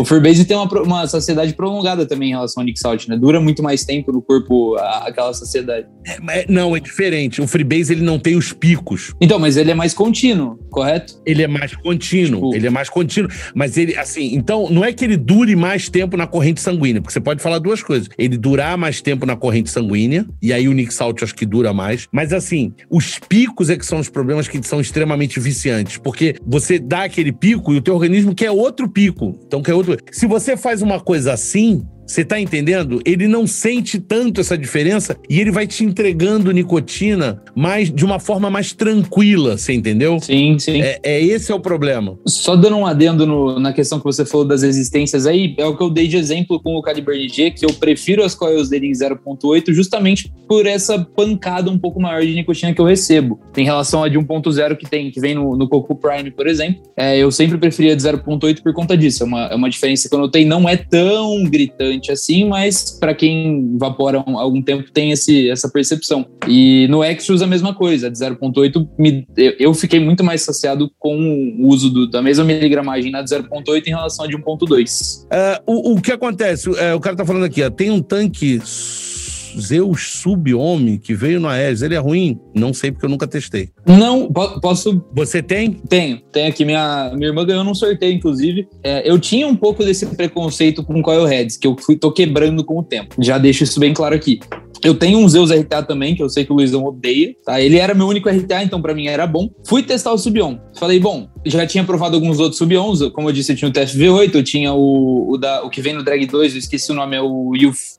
O Freebase tem uma, uma saciedade prolongada também em relação ao Nick Salt, né? Dura muito mais tempo no corpo a- aquela saciedade. É, não, é diferente. O Freebase ele não tem os picos. Então, mas ele é mais contínuo, correto? Ele é mais contínuo. Tipo- Ele é mais contínuo. Mas ele, assim, então, não é que ele dure mais tempo na corrente sanguínea, porque você pode falar duas coisas. Ele durar mais tempo na corrente sanguínea, e aí o Nick Salt acho que dura mais. Mas, assim, os picos é que são os problemas que são extremamente viciantes, porque você dá aquele pico e o teu organismo quer outro pico. Então, quer outro. Se você faz uma coisa assim. Você tá entendendo? Ele não sente tanto essa diferença e ele vai te entregando nicotina mais de uma forma mais tranquila, você entendeu? Sim, sim. É, é esse é o problema. Só dando um adendo no- na questão que você falou das resistências aí, é o que eu dei de exemplo com o Calibre NG, que eu prefiro as coils dele em 0.8 justamente por essa pancada um pouco maior de nicotina que eu recebo. Em relação a de 1.0 que tem, que vem no, no Coco Prime, por exemplo, é, eu sempre preferia de 0.8 por conta disso. É uma, é uma diferença que eu notei, não é tão gritante assim, mas para quem evapora algum tempo tem esse, essa percepção. E no Extras a mesma coisa, de 0.8 me- eu, fiquei muito mais saciado com o uso do- da mesma miligramagem na de 0.8 em relação a de 1.2. É, o, o que acontece? É, o cara tá falando aqui, tem um tanque Zeus Sub-Homem, que veio no Aeres, ele é ruim? Não sei porque eu nunca testei. Não, po- posso. Você tem? Tenho, tenho aqui. Minha, minha irmã ganhou num sorteio, inclusive. É, eu tinha um pouco desse preconceito com Coilheads, que eu fui, tô quebrando com o tempo. Já deixo isso bem claro aqui. Eu tenho um Zeus RTA também, que eu sei que o Luizão odeia, tá? Ele era meu único RTA, então pra mim era bom. Fui testar o Subion. Falei, bom, já tinha provado alguns outros Subions. Como eu disse, eu tinha o TFV8, eu tinha o, o, da, o que vem no Drag 2, eu esqueci o nome, é o.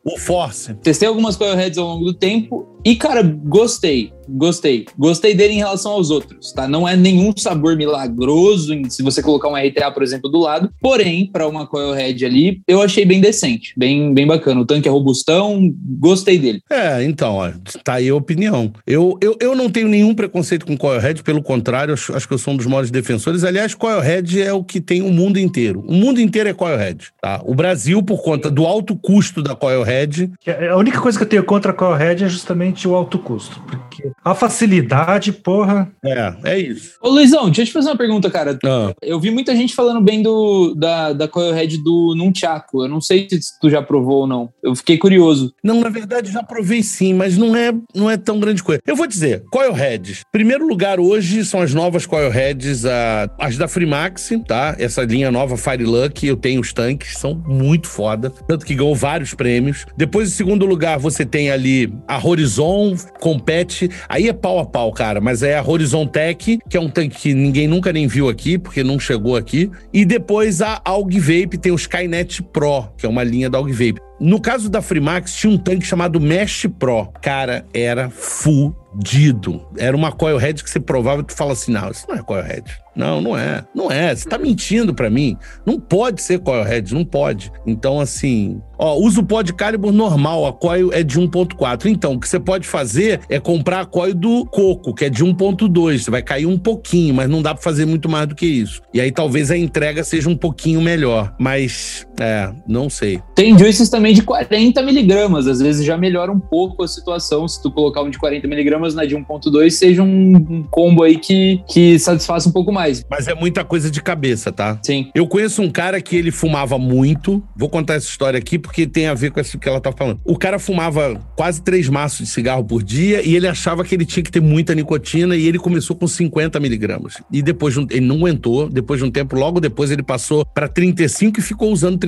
O Force. Testei algumas Coilheads ao longo do tempo e, cara, gostei. Gostei. Gostei dele em relação aos outros, tá? Não é nenhum sabor milagroso em- se você colocar um RTA, por exemplo, do lado. Porém, para uma Coilhead ali, eu achei bem decente, bem, bem bacana. O tanque é robustão, gostei dele. É, então, ó, tá aí a opinião. Eu, eu, eu não tenho nenhum preconceito com Coilhead, pelo contrário, acho, acho que eu sou um dos maiores defensores. Aliás, Coilhead é o que tem o mundo inteiro. O mundo inteiro é Coilhead, tá? O Brasil, por conta do alto custo da Coilhead, Que A única coisa que eu tenho contra a Coilhead é justamente o alto custo. Porque a facilidade, porra. é, é isso. Ô, Luizão, deixa eu te fazer uma pergunta, cara. Ah, Eu vi muita gente falando bem do, da, da Coilhead do Nunchaku. Eu não sei se tu já provou ou não. Eu fiquei curioso. Não, na verdade já provei sim, mas não é, não é tão grande coisa. Eu vou dizer, Coilheads. Primeiro lugar hoje são as novas Coilheads, a- as da Freemax, tá? Essa linha nova Fire Luck, eu tenho os tanques, são muito foda. Tanto que ganhou vários prêmios. Depois, em segundo lugar, você tem ali a Horizon Compete. Aí é pau a pau, cara, mas é a Horizon Tech, que é um tanque que ninguém nunca nem viu aqui, porque não chegou aqui. E depois a Aug Vape tem o Skynet Pro, que é uma linha da Aug Vape. No caso da Freemax, tinha um tanque chamado Mesh Pro. Cara, era fudido. Era uma coilhead que você provava e tu fala assim, não, isso não é coilhead. Não, não é. Não é. Você tá mentindo pra mim. Não pode ser coilhead, não pode. Então, assim... Ó, usa o pod Calibur normal, a coil é de 1.4. Então, o que você pode fazer é comprar a coil do Coco, que é de 1.2. Você vai cair um pouquinho, mas não dá pra fazer muito mais do que isso. E aí talvez a entrega seja um pouquinho melhor. Mas, é, não sei. Tem juices também de 40 miligramas, às vezes já melhora um pouco a situação. Se tu colocar um de 40 miligramas na de 1.2, seja um, um combo aí que, que satisfaça um pouco mais. Mas é muita coisa de cabeça, tá? Sim. Eu conheço um cara que ele fumava muito. Vou contar essa história aqui porque tem a ver com isso que ela tá falando. O cara fumava quase três maços de cigarro por dia e ele achava que ele tinha que ter muita nicotina e ele começou com 50 miligramas. E depois de ele não aguentou. Depois de um tempo, logo depois ele passou pra 35 e ficou usando 35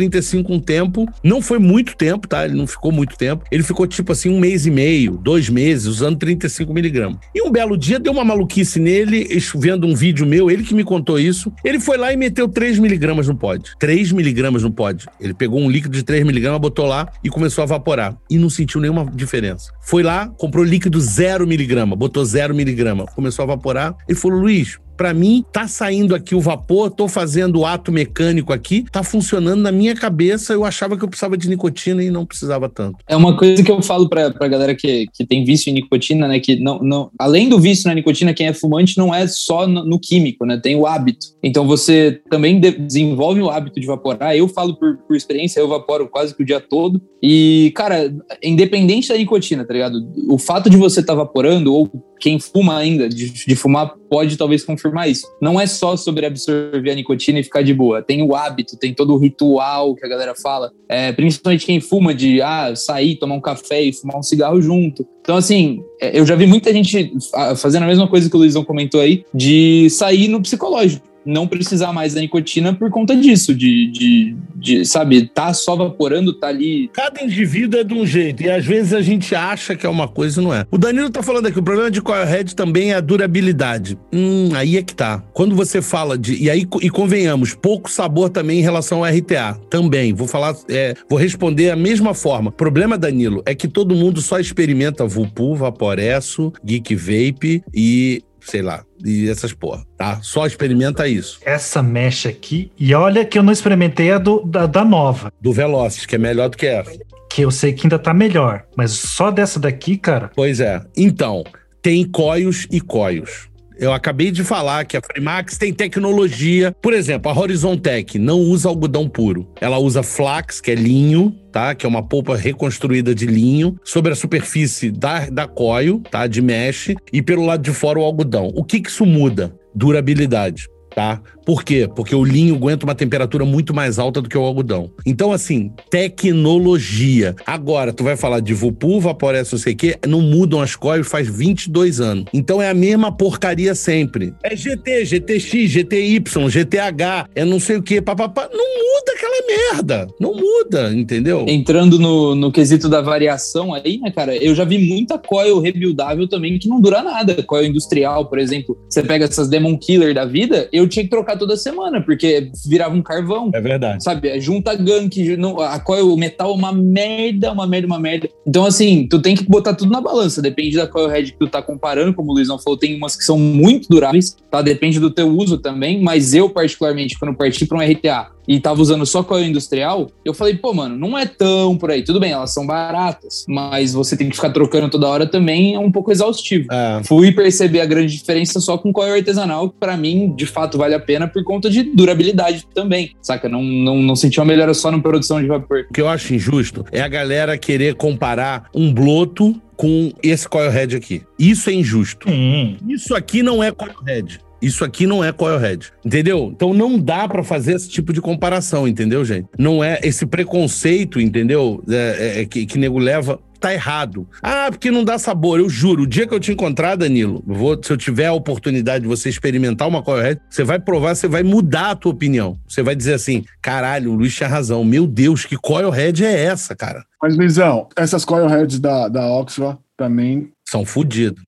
um tempo. Não foi muito tempo, tá? Ele não ficou muito tempo. Ele ficou tipo assim um mês e meio, dois meses usando 35 miligramas. E um belo dia deu uma maluquice nele, vendo um vídeo meu, ele que me contou isso. Ele foi lá e meteu 3 miligramas no pod. 3 miligramas no pod. Ele pegou um líquido de 3 miligramas, botou lá e começou a evaporar. E não sentiu nenhuma diferença. Foi lá, comprou líquido 0 miligrama, botou 0 miligrama, começou a evaporar. Ele falou, Luiz, Pra mim, tá saindo aqui o vapor, tô fazendo o ato mecânico aqui, tá funcionando na minha cabeça. Eu achava que eu precisava de nicotina e não precisava tanto. É uma coisa que eu falo pra, pra galera que, que tem vício em nicotina, né? Que não, não, além do vício na nicotina, quem é fumante não é só no, no químico, né? Tem o hábito. Então você também de- desenvolve o hábito de vaporar. Eu falo por, por experiência, eu vaporo quase que o dia todo. E, cara, independente da nicotina, tá ligado? O fato de você estar vaporando, ou quem fuma ainda, de, de fumar, pode talvez confirmar isso. Não é só sobre absorver a nicotina e ficar de boa. Tem o hábito, tem todo o ritual que a galera fala. É, principalmente quem fuma de ah, sair, tomar um café e fumar um cigarro junto. Então, assim, é, eu já vi muita gente fazendo a mesma coisa que o Luizão comentou aí, de sair no psicológico. Não precisar mais da nicotina por conta disso, de, de, de, sabe, tá só vaporando, tá ali. Cada indivíduo é de um jeito, e às vezes a gente acha que é uma coisa e não é. O Danilo tá falando aqui, o problema de Coilhead também é a durabilidade. Hum, aí é que tá. Quando você fala de. E aí, e convenhamos, pouco sabor também em relação ao RTA. Também. Vou falar, é, vou responder a mesma forma. O problema, Danilo, é que todo mundo só experimenta Vupu, Vaporesso, Geek Vape e. Sei lá, e essas porra, tá? Só experimenta isso. Essa mecha aqui. E olha que eu não experimentei a do, da, da nova. Do Velocis, que é melhor do que essa. Que eu sei que ainda tá melhor. Mas só dessa daqui, cara. Pois é. Então, tem coios e coios. Eu acabei de falar que a Freemax tem tecnologia. Por exemplo, a Horizon Tech não usa algodão puro. Ela usa flax, que é linho, tá? Que é uma polpa reconstruída de linho, sobre a superfície da, da coil, tá? De mesh, e pelo lado de fora o algodão. O que que isso muda? Durabilidade. Tá? Por quê? Porque o linho aguenta uma temperatura muito mais alta do que o algodão. Então, assim, tecnologia. Agora, tu vai falar de Vupu, Vaporessa, não sei o quê, não mudam as coils faz 22 anos. Então é a mesma porcaria sempre. É GT, GTX, GTY, GTH, é não sei o quê, papapá. Não muda aquela merda. Não muda, entendeu? Entrando no, no quesito da variação aí, né, cara, eu já vi muita coil rebuildável também que não dura nada. Coil industrial, por exemplo, você pega essas Demon Killer da vida, eu tinha que trocar toda semana, porque virava um carvão. É verdade. Sabe? Junta gank, não, a coil, o metal é uma merda, uma merda, uma merda. Então, assim, tu tem que botar tudo na balança. Depende da coil head que tu tá comparando, como o Luizão falou, tem umas que são muito duráveis, tá? Depende do teu uso também, mas eu, particularmente, quando parti para um RTA e tava usando só coil industrial, eu falei, pô, mano, não é tão por aí. Tudo bem, elas são baratas, mas você tem que ficar trocando toda hora também, é um pouco exaustivo. É. Fui perceber a grande diferença só com coil artesanal, que pra mim, de fato, vale a pena por conta de durabilidade também, saca? Não, não, não senti uma melhora só na produção de vapor. O que eu acho injusto é a galera querer comparar um bloto com esse coil head aqui. Isso é injusto. Hum. Isso aqui não é coil head. Isso aqui não é Coilhead, entendeu? Então não dá para fazer esse tipo de comparação, entendeu, gente? Não é esse preconceito, entendeu? É, é, é que, que nego leva tá errado. Ah, porque não dá sabor. Eu juro, o dia que eu te encontrar, Danilo, vou, se eu tiver a oportunidade de você experimentar uma Coilhead, você vai provar, você vai mudar a tua opinião. Você vai dizer assim: caralho, o Luiz tinha razão. Meu Deus, que Coilhead é essa, cara? Mas, Luizão, essas Coilheads da, da Oxford também são fodidos.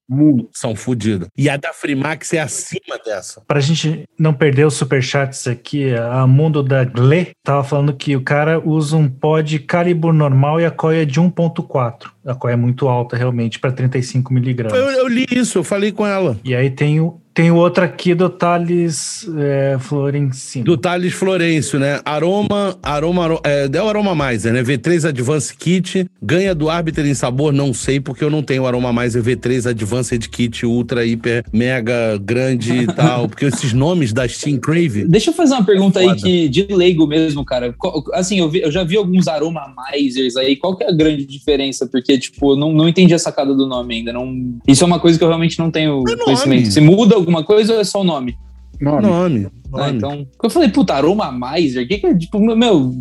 São fodidos. E a da Freemax é acima dessa. Pra gente não perder os superchats aqui, a Mundo da Gle tava falando que o cara usa um pod calibre normal e a coia de 1.4. A coia é muito alta, realmente, para 35 miligramas. Eu, eu, li isso, eu falei com ela. E aí tem o, tem o outro aqui do Thales é, Florencio. Do Thales Florencio, né? Aroma, aroma, é, é o Aroma Mais, né? V3 Advanced Kit, ganha do Arbiter em sabor, não sei, porque eu não tenho Aroma Mais V3 Advanced Kit Ultra, Hiper, Mega, Grande e tal, porque esses nomes da Steam Crave... Deixa eu fazer uma pergunta é aí que, de leigo mesmo, cara. Assim, eu, vi, eu já vi alguns Aroma Misers aí, qual que é a grande diferença? Porque, tipo, não, não entendi a sacada do nome ainda, não... Isso é uma coisa que eu realmente não tenho é conhecimento. Se muda alguma coisa ou é só o nome? Nome. Nome. Ah, então. Eu falei, puta, Aroma Miser, o que, que é, tipo, meu.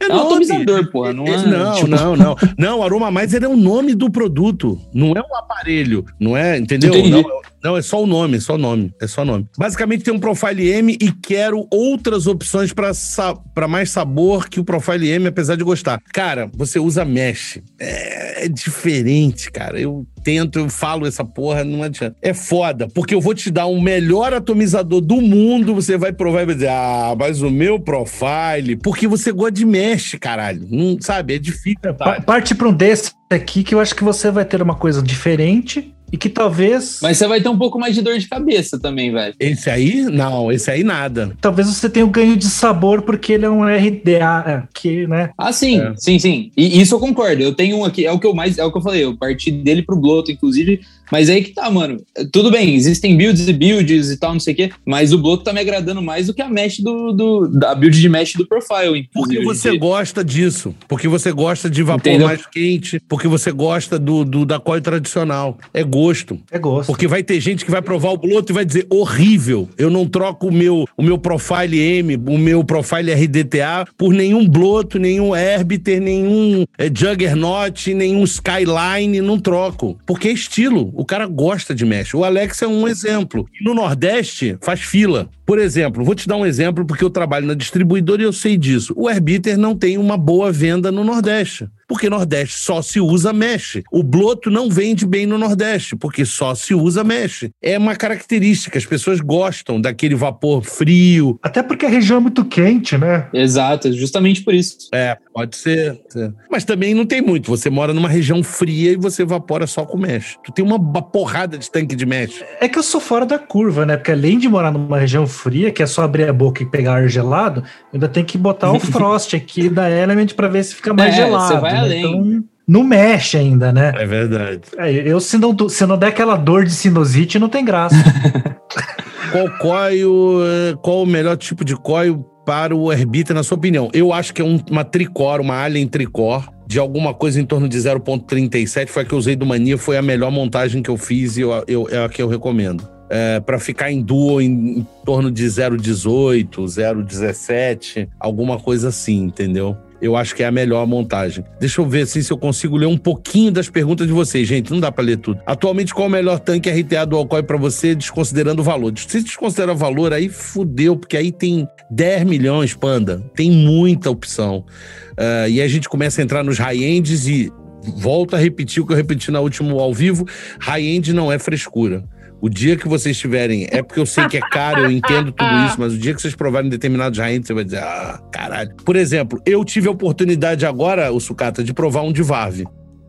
É, é um atomizador, porra. Não, é, não, tipo... não, não. Não, Aroma Miser é o nome do produto. Não é um aparelho. Não é, entendeu? Não, não, é só o nome, é só o nome. É só o nome. Basicamente tem um Profile M e quero outras opções para sa mais sabor que o Profile M, apesar de gostar. Cara, você usa mesh. É, é diferente, cara. Eu tento, eu falo essa porra, não adianta. É foda, porque eu vou te dar o um melhor atomizador do mundo, você vai provar e vai dizer, ah, mas o meu profile, porque você gosta de mesh, caralho. Não, sabe, é difícil. Tá? Parte pra um desse aqui que eu acho que você vai ter uma coisa diferente e que talvez. Mas você vai ter um pouco mais de dor de cabeça também, velho. Esse aí, não, esse aí nada. Talvez você tenha um ganho de sabor porque ele é um RDA aqui, né? Ah, sim, é. sim, sim. E isso eu concordo. Eu tenho um aqui, é o que eu mais, é o que eu falei, eu parti dele pro Bloto, inclusive, mas aí que tá, mano. Tudo bem, existem builds e builds e tal, não sei o quê, mas o bloco tá me agradando mais do que a mesh do, do da build de mesh do profile. Porque você gosta disso. Porque você gosta de vapor Entendeu? mais quente. Porque você gosta do, do da coil tradicional. É gosto. É gosto. Porque vai ter gente que vai provar o bloco e vai dizer horrível. Eu não troco o meu, o meu profile M, o meu profile RDTA por nenhum bloto, nenhum Herbiter, nenhum é, Juggernaut, nenhum Skyline. Não troco. Porque é estilo. O cara gosta de mesh. O Alex é um exemplo. No Nordeste, faz fila. Por exemplo, vou te dar um exemplo porque eu trabalho na distribuidora e eu sei disso. O Herbiter não tem uma boa venda no Nordeste porque Nordeste só se usa mesh. O bloto não vende bem no Nordeste, porque só se usa mesh. É uma característica, as pessoas gostam daquele vapor frio. Até porque a região é muito quente, né? Exato, justamente por isso. É, pode ser. Mas também não tem muito. Você mora numa região fria e você evapora só com mesh. Tu tem uma, porrada de tanque de mesh. É que eu sou fora da curva, né? Porque além de morar numa região fria, que é só abrir a boca e pegar ar gelado, ainda tem que botar o frost aqui da Element para ver se fica mais é, gelado. Você vai né? além. Então, não mexe ainda, né? É verdade. É, eu, se não, se não der aquela dor de sinusite, não tem graça. qual coio, é, qual o melhor tipo de coio para o Herbita, na sua opinião? Eu acho que é um, uma tricor, uma Alien tricor, de alguma coisa em torno de 0.37, foi a que eu usei do Mania, foi a melhor montagem que eu fiz e eu, eu, é a que eu recomendo. É, para ficar em duo em, em torno de 0,18, 0,17, alguma coisa assim, entendeu? eu acho que é a melhor montagem. Deixa eu ver assim, se eu consigo ler um pouquinho das perguntas de vocês, gente. Não dá para ler tudo. Atualmente, qual é o melhor tanque RTA do Alcoy para você, desconsiderando o valor? Se desconsiderar o valor, aí fudeu, porque aí tem 10 milhões, panda. Tem muita opção. Uh, e a gente começa a entrar nos high-ends e volto a repetir o que eu repeti na última ao vivo: high-end não é frescura. O dia que vocês tiverem, é porque eu sei que é caro, eu entendo tudo isso, mas o dia que vocês provarem determinados high-end, você vai dizer, ah, caralho. Por exemplo, eu tive a oportunidade agora, o Sucata, de provar um de Varve.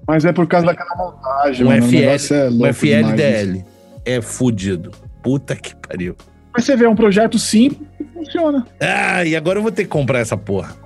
Mas é por causa daquela montagem, um mano, FL, é um FLDL. É fudido. Puta que pariu. Mas você vê, é um projeto simples e funciona. Ah, e agora eu vou ter que comprar essa porra.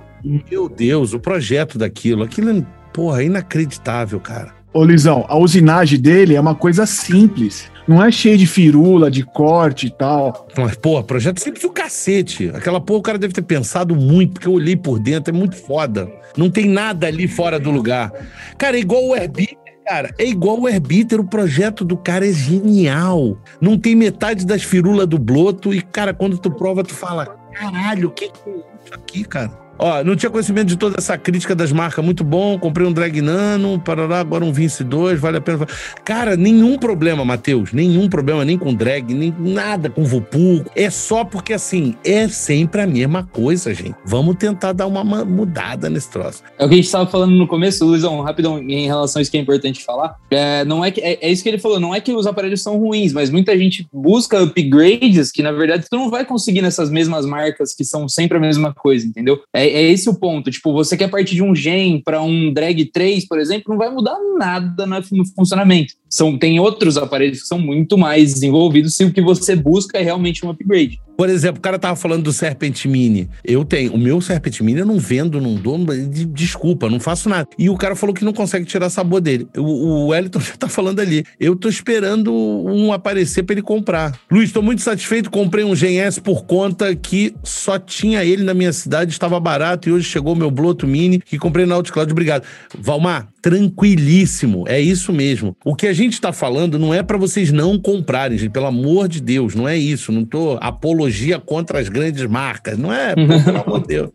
Meu Deus, o projeto daquilo, aquilo, porra, é inacreditável, cara. Ô, Lisão, a usinagem dele é uma coisa simples. Não é cheio de firula, de corte e tal. Mas, pô, projeto simples o cacete. Aquela porra o cara deve ter pensado muito, porque eu olhei por dentro, é muito foda. Não tem nada ali fora do lugar. Cara, é igual o Airbnb. Cara, é igual o Herbiter, o projeto do cara é genial. Não tem metade das firulas do bloto e, cara, quando tu prova, tu fala, caralho, o que é isso aqui, cara? Ó, não tinha conhecimento de toda essa crítica das marcas, muito bom. Comprei um Drag Nano, lá agora um Vince 2, vale a pena. Cara, nenhum problema, Matheus. Nenhum problema, nem com drag, nem nada com Vupu. É só porque, assim, é sempre a mesma coisa, gente. Vamos tentar dar uma mudada nesse troço. É o que a gente estava falando no começo, Luizão, rapidão, em relação a isso que é importante falar. É, não é, que, é, é isso que ele falou, não é que os aparelhos são ruins, mas muita gente busca upgrades que, na verdade, tu não vai conseguir nessas mesmas marcas que são sempre a mesma coisa, entendeu? É, é esse o ponto. Tipo, você quer partir de um gen para um drag 3, por exemplo, não vai mudar nada no funcionamento. São, tem outros aparelhos que são muito mais desenvolvidos se o que você busca é realmente um upgrade. Por exemplo, o cara tava falando do Serpent Mini. Eu tenho. O meu Serpent Mini eu não vendo, não dou. Desculpa, não faço nada. E o cara falou que não consegue tirar sabor dele. O, o Wellington já tá falando ali. Eu tô esperando um aparecer para ele comprar. Luiz, tô muito satisfeito. Comprei um Gen S por conta que só tinha ele na minha cidade, estava barato e hoje chegou meu Bloto Mini que comprei na Outcloud. Obrigado. Valmar, tranquilíssimo. É isso mesmo. O que a gente está falando não é para vocês não comprarem, gente. Pelo amor de Deus, não é isso. Não tô contra as grandes marcas. Não é, pelo amor de Deus.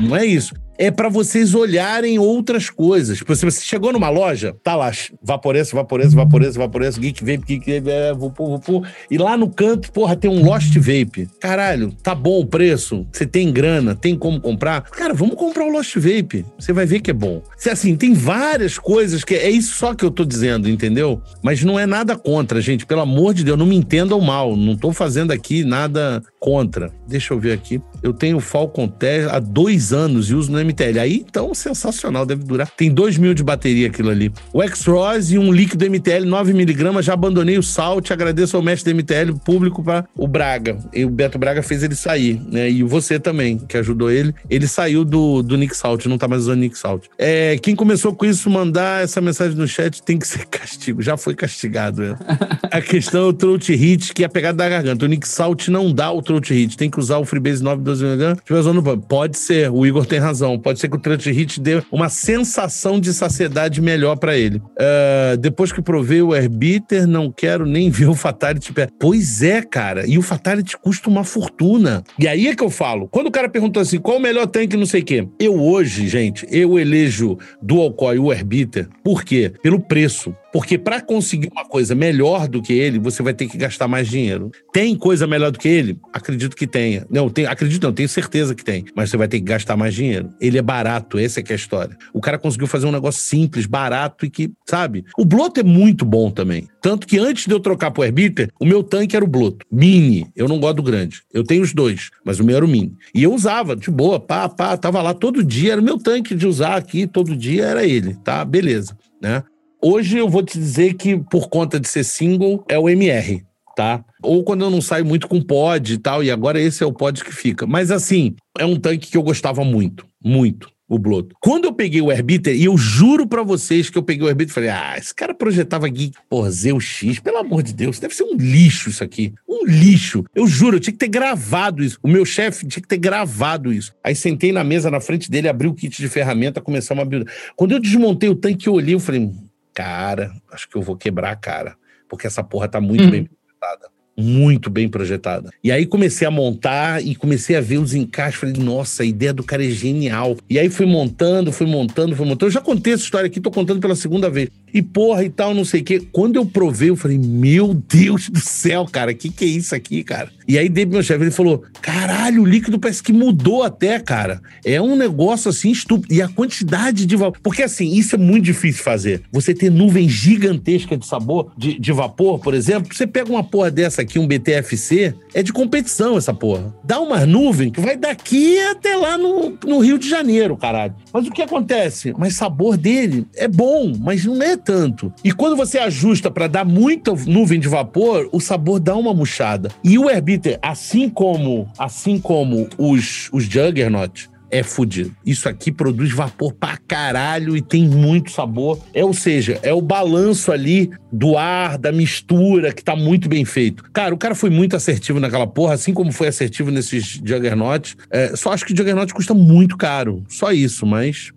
Não é isso é para vocês olharem outras coisas. Tipo, se você chegou numa loja, tá lá, Vaporessa, Vaporessa, Vaporessa, Vaporessa, Geek Vape, Geek Vape, é, vupu, vupu, e lá no canto, porra, tem um Lost Vape. Caralho, tá bom o preço, você tem grana, tem como comprar? Cara, vamos comprar o Lost Vape, você vai ver que é bom. Se assim, tem várias coisas que é isso só que eu tô dizendo, entendeu? Mas não é nada contra, gente, pelo amor de Deus, não me entendam mal, não tô fazendo aqui nada contra. Deixa eu ver aqui. Eu tenho Falcon Test há dois anos e uso no MTL. Aí, então, sensacional, deve durar. Tem 2 mil de bateria aquilo ali. O X-Rose e um líquido MTL 9mg. Já abandonei o Salt. Agradeço ao mestre do MTL público para o Braga. E o Beto Braga fez ele sair, né? E você também, que ajudou ele. Ele saiu do, do Nick Salt, não tá mais usando Nick Salt. É, quem começou com isso, mandar essa mensagem no chat tem que ser castigo. Já foi castigado, né? A questão é o throat hit, que é a pegada da garganta. O Nick Salt não dá o throat hit. Tem que usar o Freebase 912mg. Pode ser, o Igor tem razão Pode ser que o Trust Hit dê uma sensação de saciedade melhor para ele. Uh, depois que provei o Arbiter, não quero nem ver o Fatality. Pois é, cara. E o Fatality custa uma fortuna. E aí é que eu falo. Quando o cara perguntou assim, qual o melhor tanque, não sei o quê. Eu hoje, gente, eu elejo Dual Coil o Arbiter. Por quê? Pelo preço. Porque para conseguir uma coisa melhor do que ele, você vai ter que gastar mais dinheiro. Tem coisa melhor do que ele? Acredito que tenha. Não, tem, acredito não, tenho certeza que tem. Mas você vai ter que gastar mais dinheiro. Ele é barato, essa é que é a história. O cara conseguiu fazer um negócio simples, barato e que, sabe? O Bloto é muito bom também. Tanto que antes de eu trocar pro Herbiter, o meu tanque era o Bloto. Mini. Eu não gosto do grande. Eu tenho os dois, mas o meu era o Mini. E eu usava, de boa, pá, pá, tava lá todo dia. Era o meu tanque de usar aqui, todo dia era ele, tá? Beleza, né? Hoje eu vou te dizer que, por conta de ser single, é o MR, tá? Ou quando eu não saio muito com pod e tal, e agora esse é o pod que fica. Mas assim, é um tanque que eu gostava muito, muito o Bloto. Quando eu peguei o Herbiter, e eu juro para vocês que eu peguei o Herbiter e falei: ah, esse cara projetava Geek, porra, Zeu X, pelo amor de Deus, deve ser um lixo isso aqui. Um lixo. Eu juro, eu tinha que ter gravado isso. O meu chefe tinha que ter gravado isso. Aí sentei na mesa na frente dele, abri o kit de ferramenta, começamos a build. Quando eu desmontei o tanque, eu olhei, eu falei: cara, acho que eu vou quebrar a cara. Porque essa porra tá muito uhum. bem projetada. muito bem projetada. E aí comecei a montar e comecei a ver os encaixes. Falei, nossa, a ideia do cara é genial. E aí fui montando, fui montando, fui montando. Eu já contei essa história aqui, tô contando pela segunda vez. E porra e tal, não sei o quê. Quando eu provei, eu falei, meu Deus do céu, cara, que que é isso aqui, cara? E aí, David, meu chefe, ele falou, caralho, o líquido parece que mudou até, cara. É um negócio assim estúpido. E a quantidade de vapor. Porque assim, isso é muito difícil fazer. Você ter nuvem gigantesca de sabor, de, de vapor, por exemplo. Você pega uma porra dessa aqui, um BTFC, é de competição essa porra. Dá uma nuvem que vai daqui até lá no, no Rio de Janeiro, caralho. Mas o que acontece? Mas sabor dele é bom, mas não é tanto. E quando você ajusta para dar muita nuvem de vapor, o sabor dá uma murchada. E o Herbiter, assim como, assim como os, os Juggernaut, é fudido. Isso aqui produz vapor pra caralho e tem muito sabor. É, ou seja, é o balanço ali do ar, da mistura, que tá muito bem feito. Cara, o cara foi muito assertivo naquela porra, assim como foi assertivo nesses Juggernaut. É, só acho que o Juggernaut custa muito caro. Só isso, mas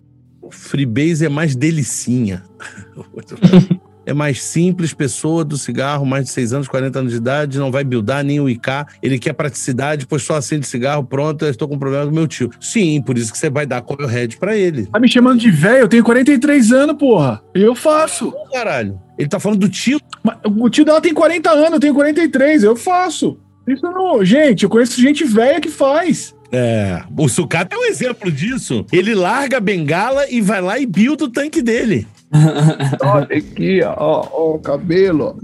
Freebase é mais delicinha. é mais simples, pessoa do cigarro, mais de 6 anos, 40 anos de idade, não vai buildar nem o IK, ele quer praticidade, pois só acende cigarro, pronto, eu estou com problema com meu tio. Sim, por isso que você vai dar Coil Head pra ele. Tá me chamando de velho? Eu tenho 43 anos, porra. Eu faço. Caralho. Ele tá falando do tio. Mas o tio dela tem 40 anos, eu tenho 43, eu faço. Isso não. Gente, eu conheço gente velha que faz. É, o Sucata é um exemplo disso. Ele larga a bengala e vai lá e builda o tanque dele. Olha aqui, ó, ó, o cabelo.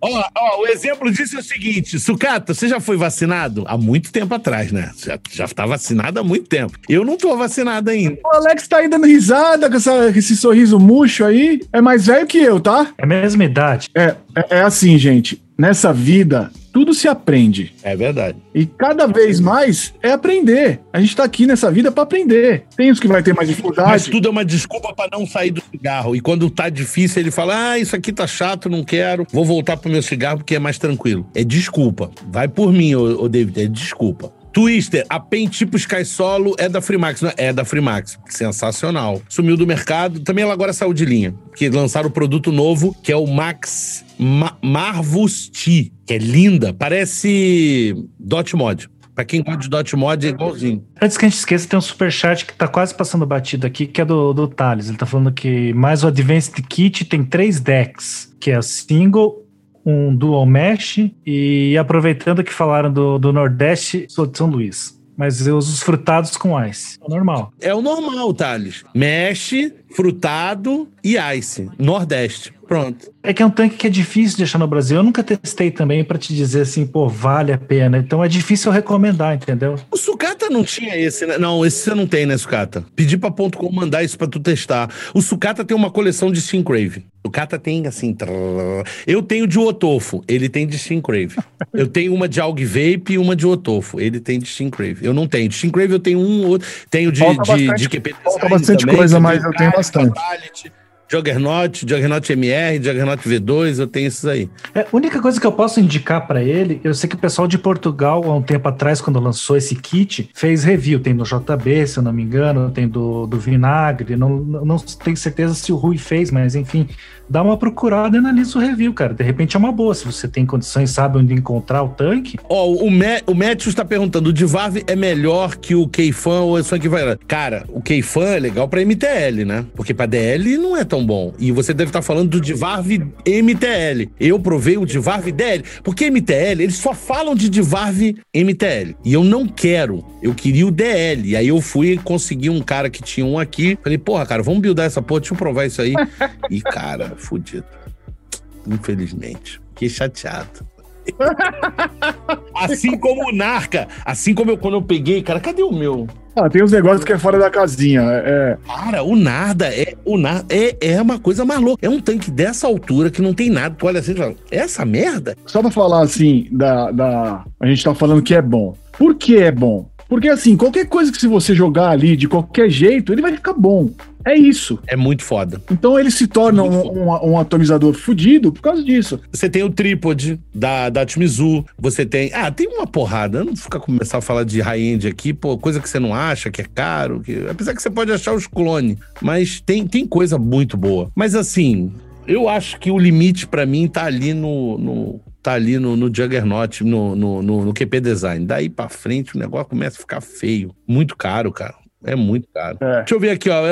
Ó, ó, o exemplo disso é o seguinte: Sucata, você já foi vacinado? Há muito tempo atrás, né? Já, já tá vacinado há muito tempo. Eu não tô vacinado ainda. O Alex tá aí dando risada com, essa- com esse sorriso murcho aí. É mais velho que eu, tá? É a mesma idade. É, é, é assim, gente. Nessa vida, tudo se aprende. É verdade. E cada vez mais é aprender. A gente tá aqui nessa vida pra aprender. Tem os que vai ter mais dificuldade. Mas tudo é uma desculpa pra não sair do cigarro. E quando tá difícil, ele fala: Ah, isso aqui tá chato, não quero. Vou voltar pro meu cigarro porque é mais tranquilo. É desculpa. Vai por mim, ô, ô David, é desculpa. Twister, a pen tipo Sky Solo é da Freemax, não é? É da Freemax. Sensacional. Sumiu do mercado. Também ela agora saiu de linha. Que lançaram o produto novo, que é o Max Ma Marvus T, que é linda. Parece Dot Mod. Pra quem gosta de Dot Mod, é igualzinho. Antes que a gente esqueça, tem um superchat que tá quase passando batido aqui, que é do, do Thales. Ele tá falando que mais o Advanced Kit tem três decks, que é single, um dual mesh, e aproveitando que falaram do, do Nordeste, sou de São Luís. Mas eu uso os frutados com ice. É normal. É o normal, Thales. Mexe, frutado e ice. Nordeste. Pronto. É que é um tanque que é difícil de deixar no Brasil. Eu nunca testei também pra te dizer assim, pô, vale a pena. Então é difícil eu recomendar, entendeu? O Sucata não tinha esse, né? Não, esse você não tem, né, Sucata? Pedi pra ponto .com mandar isso pra tu testar. O Sucata tem uma coleção de Steam Crave. O Sucata tem, assim... trrr. Eu tenho de Otofo, ele tem de Steam Crave. Eu tenho uma de Aug Vape e uma de Otofo, ele tem de Steam Crave. Eu não tenho. De Steam Crave eu tenho um, outro. Tenho de, Falta de, bastante- de QP falta bastante também, coisa, mas eu tenho bastante. Juggernaut, Juggernaut MR, Juggernaut V2, eu tenho esses aí. É, a única coisa que eu posso indicar pra ele, eu sei que o pessoal de Portugal, há um tempo atrás, quando lançou esse kit, fez review. Tem do JB, se eu não me engano, tem do, do Vinagre. Não, não tenho certeza se o Rui fez, mas enfim, dá uma procurada e analisa o review, cara. De repente é uma boa. Se você tem condições, sabe onde encontrar o tanque. Ó, o, Me, o Matthews está perguntando: o Divarve é melhor que o Keifan ou é só equivalente? Cara, o Keifan é legal pra MTL, né? Porque pra DL não é tão bom. E você deve estar falando do Divarve MTL. Eu provei o Divarve DL. Porque MTL, eles só falam de Divarve MTL. E eu não quero. Eu queria o DL. E aí eu fui e consegui um cara que tinha um aqui. Falei, porra, cara, vamos buildar essa porra, deixa eu provar isso aí. e, cara, fudido. Infelizmente. Fiquei chateado. Assim como o Narca. Assim como eu, quando eu peguei, cara, cadê o meu? Ah, tem uns negócios que é fora da casinha. É, Cara, o Narda é. O Narda é, é uma coisa mais louca. É um tanque dessa altura que não tem nada. Tu olha assim e fala, essa merda? só pra falar assim, da, da. A gente tá falando que é bom. Por que é bom? Porque assim, qualquer coisa que se você jogar ali de qualquer jeito, ele vai ficar bom. É isso. É muito foda. Então ele se torna um, um- um atomizador fudido por causa disso. Você tem o trípode da, da Timizu. Você tem. Ah, tem uma porrada. Eu não vou começar a falar de high-end aqui, pô, coisa que você não acha, que é caro. Que... Apesar que você pode achar os clones. Mas tem, tem coisa muito boa. Mas assim, eu acho que o limite pra mim tá ali no, no, tá ali no, no Juggernaut, no, no, no, no QP Design. Daí pra frente o negócio começa a ficar feio. Muito caro, cara. É muito caro. É. Deixa eu ver aqui, ó.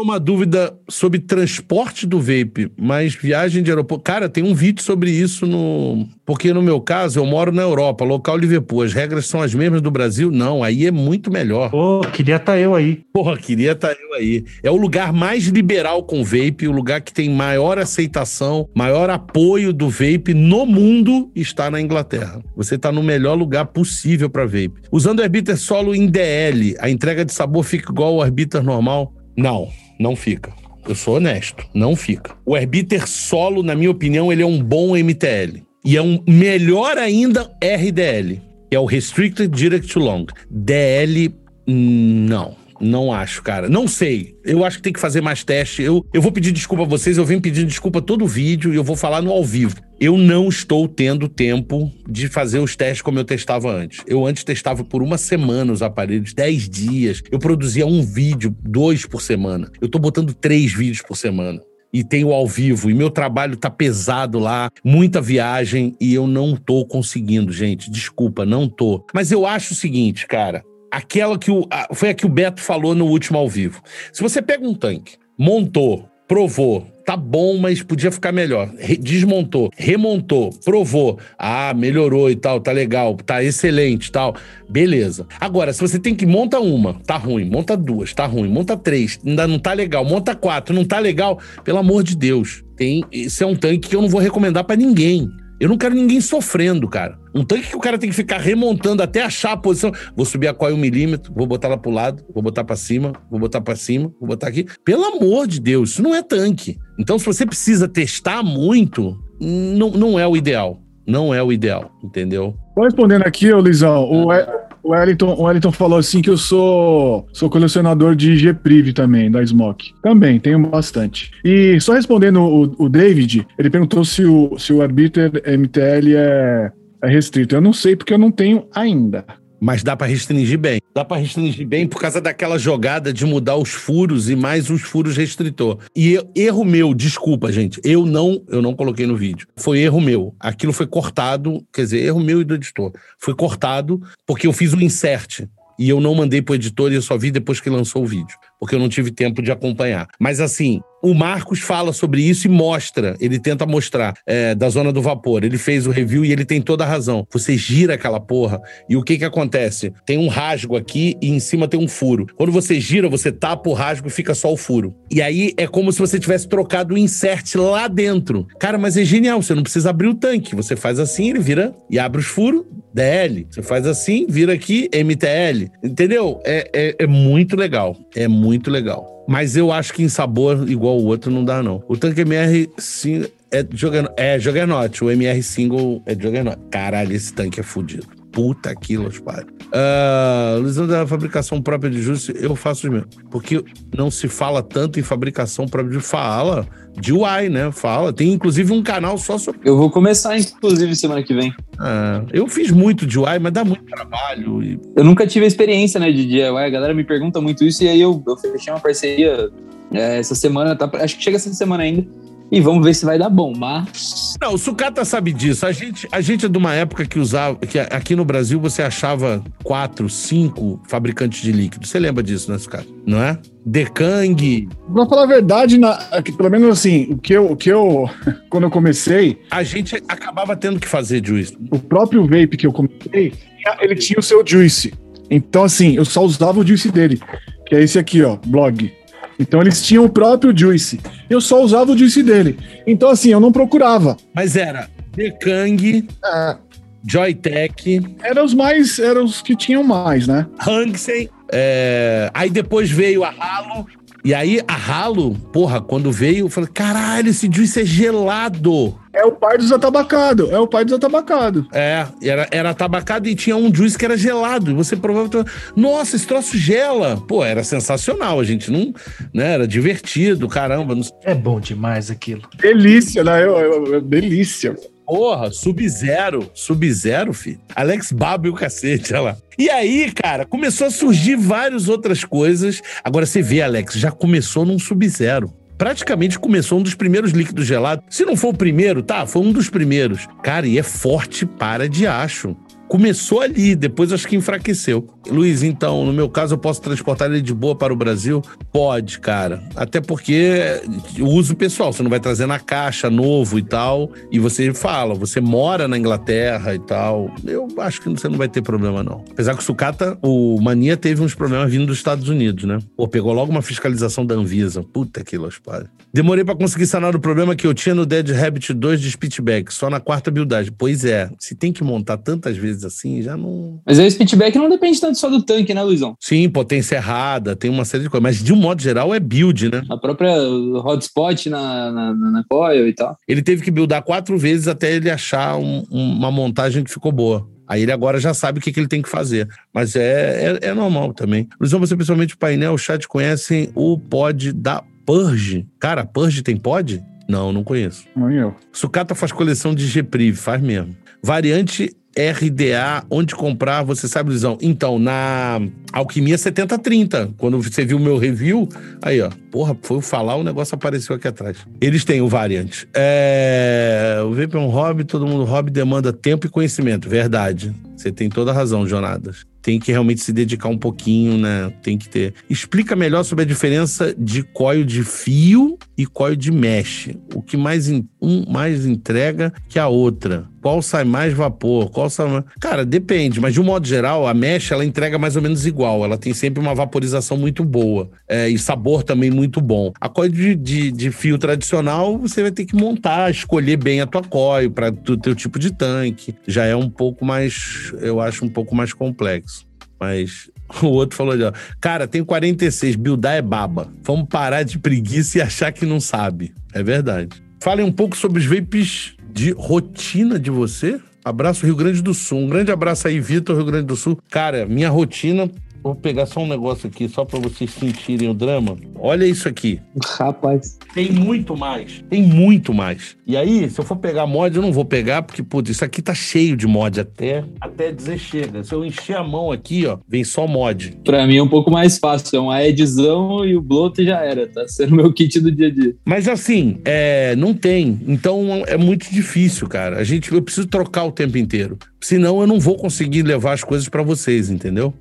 Uma dúvida sobre transporte do vape, mas viagem de aeroporto. Cara, tem um vídeo sobre isso no. Porque no meu caso, eu moro na Europa, local Liverpool. As regras são as mesmas do Brasil? Não, aí é muito melhor. Pô, queria estar tá eu aí. Porra, queria estar tá eu aí. É o lugar mais liberal com vape, o lugar que tem maior aceitação, maior apoio do vape no mundo está na Inglaterra. Você está no melhor lugar possível para vape. Usando o Arbiter solo em DL, a entrega de sabor fica igual ao Arbiter normal? Não, não fica. Eu sou honesto, não fica. O Herbiter solo, na minha opinião, ele é um bom MTL. E é um melhor ainda RDL, que é o Restricted Direct to Long. DL, não. Não acho, cara. Não sei. Eu acho que tem que fazer mais teste. Eu, eu vou pedir desculpa a vocês. Eu venho pedindo desculpa todo vídeo e eu vou falar no ao vivo. Eu não estou tendo tempo de fazer os testes como eu testava antes. Eu antes testava por uma semana os aparelhos, 10 dias. Eu produzia um vídeo, dois por semana. Eu tô botando três vídeos por semana e tenho ao vivo, e meu trabalho tá pesado lá, muita viagem, e eu não tô conseguindo, gente. Desculpa, não tô. Mas eu acho o seguinte, cara aquela que o, a, foi a que o Beto falou no último ao vivo. Se você pega um tanque, montou, provou, tá bom, mas podia ficar melhor. Desmontou, remontou, provou. Ah, melhorou e tal, tá legal, tá excelente tal. Beleza. Agora, se você tem que monta uma, tá ruim, monta duas, tá ruim, monta três, ainda não tá legal, monta quatro, não tá legal, pelo amor de Deus. Tem, esse é um tanque que eu não vou recomendar para ninguém. Eu não quero ninguém sofrendo, cara. Um tanque que o cara tem que ficar remontando até achar a posição. Vou subir a coil um milímetro, vou botar lá pro lado, vou botar para cima, vou botar para cima, vou botar aqui. Pelo amor de Deus, isso não é tanque. Então, se você precisa testar muito, não, não é o ideal. Não é o ideal, entendeu? Tô respondendo aqui, ô Lisão, o, o Wellington, o Wellington falou assim que eu sou, sou colecionador de G-Priv também, da Smoke. Também, tenho bastante. E só respondendo o, o David, ele perguntou se o, se o Arbiter MTL é, é restrito. Eu não sei porque eu não tenho ainda. Mas dá para restringir bem. Dá para restringir bem por causa daquela jogada de mudar os furos e mais os furos restritor. E eu, erro meu, desculpa, gente. Eu não, eu não coloquei no vídeo. Foi erro meu. Aquilo foi cortado, quer dizer, erro meu e do editor. Foi cortado porque eu fiz o um insert e eu não mandei pro editor e eu só vi depois que lançou o vídeo, porque eu não tive tempo de acompanhar. Mas assim, o Marcos fala sobre isso e mostra, ele tenta mostrar é, da zona do vapor. Ele fez o review e ele tem toda a razão. Você gira aquela porra e o que que acontece? Tem um rasgo aqui e em cima tem um furo. Quando você gira, você tapa o rasgo e fica só o furo. E aí é como se você tivesse trocado o insert lá dentro. Cara, mas é genial, você não precisa abrir o tanque. Você faz assim, ele vira e abre os furos, DL. Você faz assim, vira aqui, MTL. Entendeu? É, é, é muito legal. É muito legal. Mas eu acho que em sabor igual o outro não dá, não. O tanque MR sim, é, jogando, é Juggernaut. O MR single é Juggernaut. Caralho, esse tanque é fodido. Puta quilos, pai. Uh, Luizão da fabricação própria de juice, eu faço os meus. Porque não se fala tanto em fabricação própria de fala de UI, né? Fala. Tem inclusive um canal só sobre. Eu vou começar, inclusive, semana que vem. Uh, eu fiz muito de UI, mas dá muito trabalho. E... Eu nunca tive a experiência, né, de DIY. A galera me pergunta muito isso e aí eu, eu fechei uma parceria é, essa semana, tá, acho que chega essa semana ainda e vamos ver se vai dar bom, mas... Não, o Sucata sabe disso. A gente, a gente é de uma época que usava... Que aqui no Brasil você achava quatro, cinco fabricantes de líquido. Você lembra disso, né, Sucata? Não é? Decang. Pra falar a verdade, na, pelo menos assim, o que, eu, o que eu. Quando eu comecei. A gente acabava tendo que fazer juice. O próprio vape que eu comecei, ele tinha o seu juice. Então, assim, eu só usava o juice dele. Que é esse aqui, ó, blog. Então eles tinham o próprio Juice. Eu só usava o Juice dele. Então, assim, eu não procurava. Mas era Dekang, é. Joytech. Eram os mais. Eram os que tinham mais, né? Hangsen. É... Aí depois veio a Halo. E aí, a Halo, porra, quando veio, eu falei: caralho, esse juice é gelado. É o pai dos atabacados. É o pai dos atabacados. É, era, era atabacado e tinha um juice que era gelado. E você provava. Nossa, esse troço gela. Pô, era sensacional. A gente não. Né, era divertido, caramba. Não... É bom demais aquilo. Delícia, né? Eu, eu, eu, delícia. Porra, Sub-Zero. Sub-Zero, filho. Alex Babo e o cacete, olha lá. E aí, cara, começou a surgir várias outras coisas. Agora você vê, Alex, já começou num Sub-Zero. praticamente começou um dos primeiros líquidos gelados. Se não for o primeiro, tá, foi um dos primeiros. Cara, e é forte para de acho. Começou ali, depois acho que enfraqueceu. Luiz, então, no meu caso, eu posso transportar ele de boa para o Brasil? Pode, cara. Até porque uso pessoal, você não vai trazer na caixa novo e tal. E você fala, você mora na Inglaterra e tal. Eu acho que você não vai ter problema, não. Apesar que o Sucata, o Mania teve uns problemas vindo dos Estados Unidos, né? Pô, pegou logo uma fiscalização da Anvisa. Puta que los Demorei para conseguir sanar o problema que eu tinha no Dead Rabbit 2 de Spitback, só na quarta buildagem. Pois é, se tem que montar tantas vezes assim, já não. Mas aí o speedback não depende tanto só do tanque, né, Luizão? Sim, potência errada, tem uma série de coisas. Mas de um modo geral é build, né? A própria hotspot na, na, na coil e tal. Ele teve que buildar quatro vezes até ele achar um, uma montagem que ficou boa. Aí ele agora já sabe o que, que ele tem que fazer. Mas é, é, é normal também. Luizão, você pessoalmente o painel, o chat conhecem o pod da Purge? Cara, Purge tem pod? Não, não conheço. Não eu. Sucata faz coleção de G-Priv, faz mesmo. Variante RDA, onde comprar, você sabe, Luizão? Então, na Alquimia 7030, quando você viu o meu review, aí, ó, porra, foi falar, o negócio apareceu aqui atrás. Eles têm o variante. É... O Vape é um hobby, todo mundo hobby demanda tempo e conhecimento, verdade. Você tem toda a razão, Jonadas tem que realmente se dedicar um pouquinho, né? Tem que ter. Explica melhor sobre a diferença de coil de fio e coil de mesh. O que mais um mais entrega que a outra? Qual sai mais vapor? Qual sai mais... Cara, depende, mas de um modo geral, a mesh ela entrega mais ou menos igual. Ela tem sempre uma vaporização muito boa é, e sabor também muito bom. A coil de, de, de, fio tradicional, você vai ter que montar, escolher bem a tua coil para o teu tipo de tanque. Já é um pouco mais, eu acho, um pouco mais complexo. Mas o outro falou ali, ó. Cara, tem 46, buildar é baba. Vamos parar de preguiça e achar que não sabe. É verdade. Falem um pouco sobre os vapes de rotina de você. Abraço Rio Grande do Sul. Um grande abraço aí, Vitor, Rio Grande do Sul. Cara, minha rotina Vou pegar só um negócio aqui, só para vocês sentirem o drama. Olha isso aqui. Rapaz. Tem muito mais. Tem muito mais. E aí, se eu for pegar mod, eu não vou pegar, porque, putz, isso aqui tá cheio de mod até, até dizer chega. Se eu encher a mão aqui, ó, vem só mod. Pra mim é um pouco mais fácil. É uma edição e o bloto já era. Tá sendo meu kit do dia a dia. Mas assim, é, não tem. Então é muito difícil, cara. A gente, eu preciso trocar o tempo inteiro. Senão eu não vou conseguir levar as coisas para vocês, entendeu?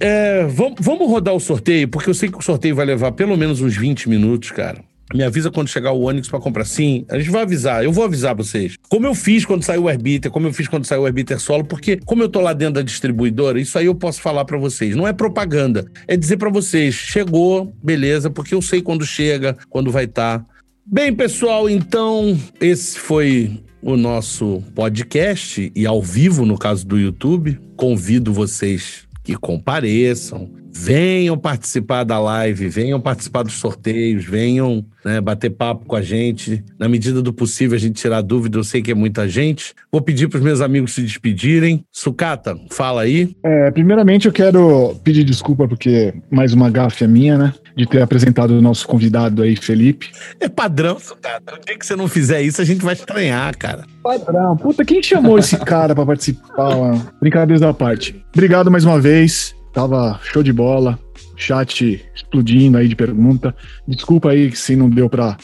É, vamos, vamos rodar o sorteio, porque eu sei que o sorteio vai levar pelo menos uns 20 minutos, cara. Me avisa quando chegar o Onix para comprar. Sim, a gente vai avisar. Eu vou avisar vocês. Como eu fiz quando saiu o Arbiter, como eu fiz quando saiu o Arbiter solo, porque como eu tô lá dentro da distribuidora, isso aí eu posso falar para vocês. Não é propaganda, é dizer para vocês, chegou, beleza, porque eu sei quando chega, quando vai estar. Tá. Bem, pessoal, então esse foi o nosso podcast e ao vivo no caso do YouTube. Convido vocês que compareçam, venham participar da live, venham participar dos sorteios, venham né, bater papo com a gente. Na medida do possível, a gente tirar dúvida. Eu sei que é muita gente. Vou pedir para os meus amigos se despedirem. Sucata, fala aí. É, primeiramente, eu quero pedir desculpa, porque mais uma gafe é minha, né? De ter apresentado o nosso convidado aí, Felipe. É padrão, Sucata. O dia que você não fizer isso, a gente vai estranhar, cara. Padrão. Puta, quem chamou esse cara para participar, mano? Brincadeiras à parte. Obrigado mais uma vez. Tava show de bola. Chat explodindo aí de pergunta. Desculpa aí se não deu para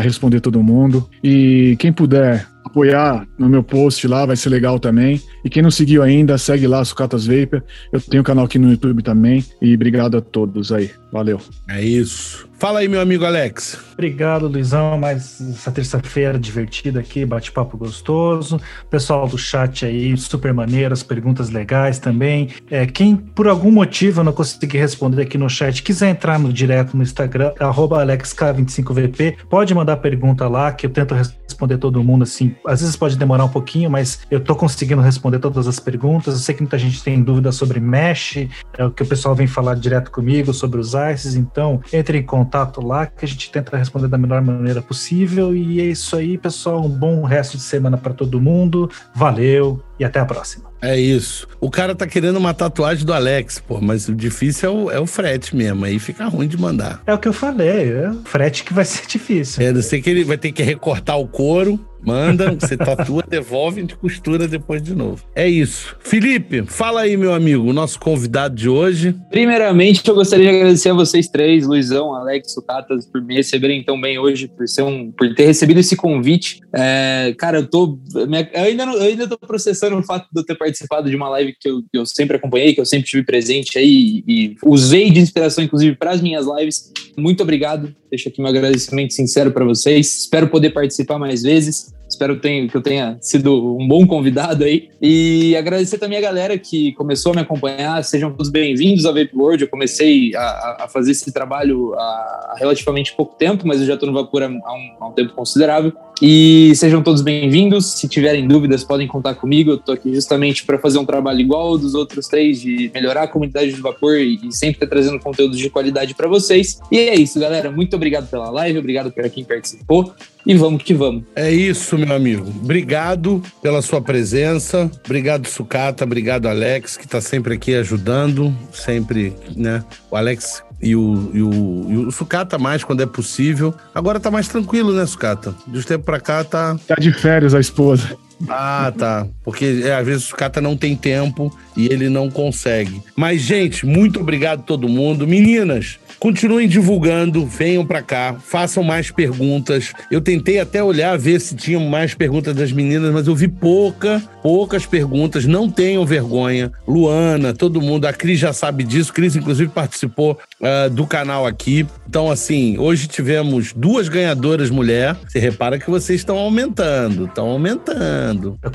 responder todo mundo. E quem puder apoiar no meu post lá, vai ser legal também. E quem não seguiu ainda, segue lá, Sucatas Vapor. Eu tenho um canal aqui no YouTube também. E obrigado a todos aí. Valeu. É isso. Fala aí, meu amigo Alex. Obrigado, Luizão. Mais essa terça-feira divertida aqui, bate-papo gostoso. Pessoal do chat aí, super maneiras, perguntas legais também. É, quem por algum motivo eu não consegui responder aqui no chat, quiser entrar no direto no Instagram, AlexK25VP, pode mandar pergunta lá, que eu tento responder todo mundo assim. Às vezes pode demorar um pouquinho, mas eu tô conseguindo responder todas as perguntas. Eu sei que muita gente tem dúvidas sobre Mesh, é o que o pessoal vem falar direto comigo sobre os ICES, então entre em contato lá que a gente tenta responder da melhor maneira possível. E é isso aí, pessoal. Um bom resto de semana para todo mundo. Valeu e até a próxima. É isso. O cara tá querendo uma tatuagem do Alex, pô, mas o difícil é o, é o frete mesmo. Aí fica ruim de mandar. É o que eu falei, é o frete que vai ser difícil. É, não sei que ele vai ter que recortar o couro Manda, você tatua, devolve, gente costura depois de novo. É isso. Felipe, fala aí, meu amigo, o nosso convidado de hoje. Primeiramente, eu gostaria de agradecer a vocês três, Luizão, Alex, Sucatas, por me receberem tão bem hoje, por, ser um, por ter recebido esse convite. É, cara, eu tô. Eu ainda, não, eu ainda tô processando o fato de eu ter participado de uma live que eu, que eu sempre acompanhei, que eu sempre tive presente aí e usei de inspiração, inclusive, para as minhas lives. Muito obrigado. Deixo aqui meu agradecimento sincero para vocês. Espero poder participar mais vezes. Espero que eu tenha sido um bom convidado aí. E agradecer também a galera que começou a me acompanhar. Sejam todos bem-vindos ao Vape World. Eu comecei a, a fazer esse trabalho há relativamente pouco tempo, mas eu já estou no Vapor há um, há um tempo considerável. E sejam todos bem-vindos. Se tiverem dúvidas, podem contar comigo. Eu estou aqui justamente para fazer um trabalho igual ao dos outros três, de melhorar a comunidade do vapor e, sempre estar trazendo conteúdo de qualidade para vocês. E é isso, galera. Muito obrigado pela live, obrigado para quem participou. E vamos que vamos. É isso, meu amigo. Obrigado pela sua presença. Obrigado, Sucata. Obrigado, Alex, que está sempre aqui ajudando. Sempre, né? O Alex e o, e o, e o Sucata mais quando é possível. Agora tá mais tranquilo, né, Sucata? De um tempo pra cá tá. Tá de férias a esposa. Ah, tá. Porque é, às vezes o Sucata não tem tempo e ele não consegue. Mas, gente, muito obrigado a todo mundo. Meninas, Continuem divulgando, venham para cá, façam mais perguntas. Eu tentei até olhar, ver se tinham mais perguntas das meninas, mas eu vi pouca, poucas perguntas. Não tenham vergonha. Luana, todo mundo, a Cris já sabe disso. Cris, inclusive, participou uh, do canal aqui. Então, assim, hoje tivemos duas ganhadoras mulher. Você repara que vocês estão aumentando, estão aumentando.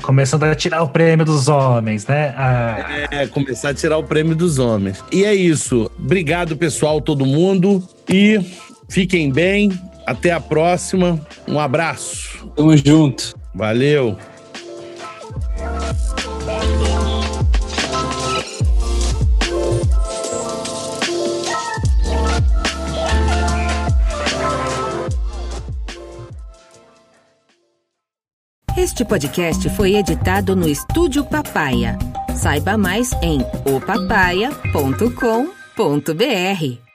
Começando a tirar o prêmio dos homens, né? Ah. É, começar a tirar o prêmio dos homens. E é isso. Obrigado, pessoal, todo mundo. E fiquem bem. Até a próxima. Um abraço. Tamo junto. Valeu. Este podcast foi editado no Estúdio Papaya. Saiba mais em opapaya.com.br.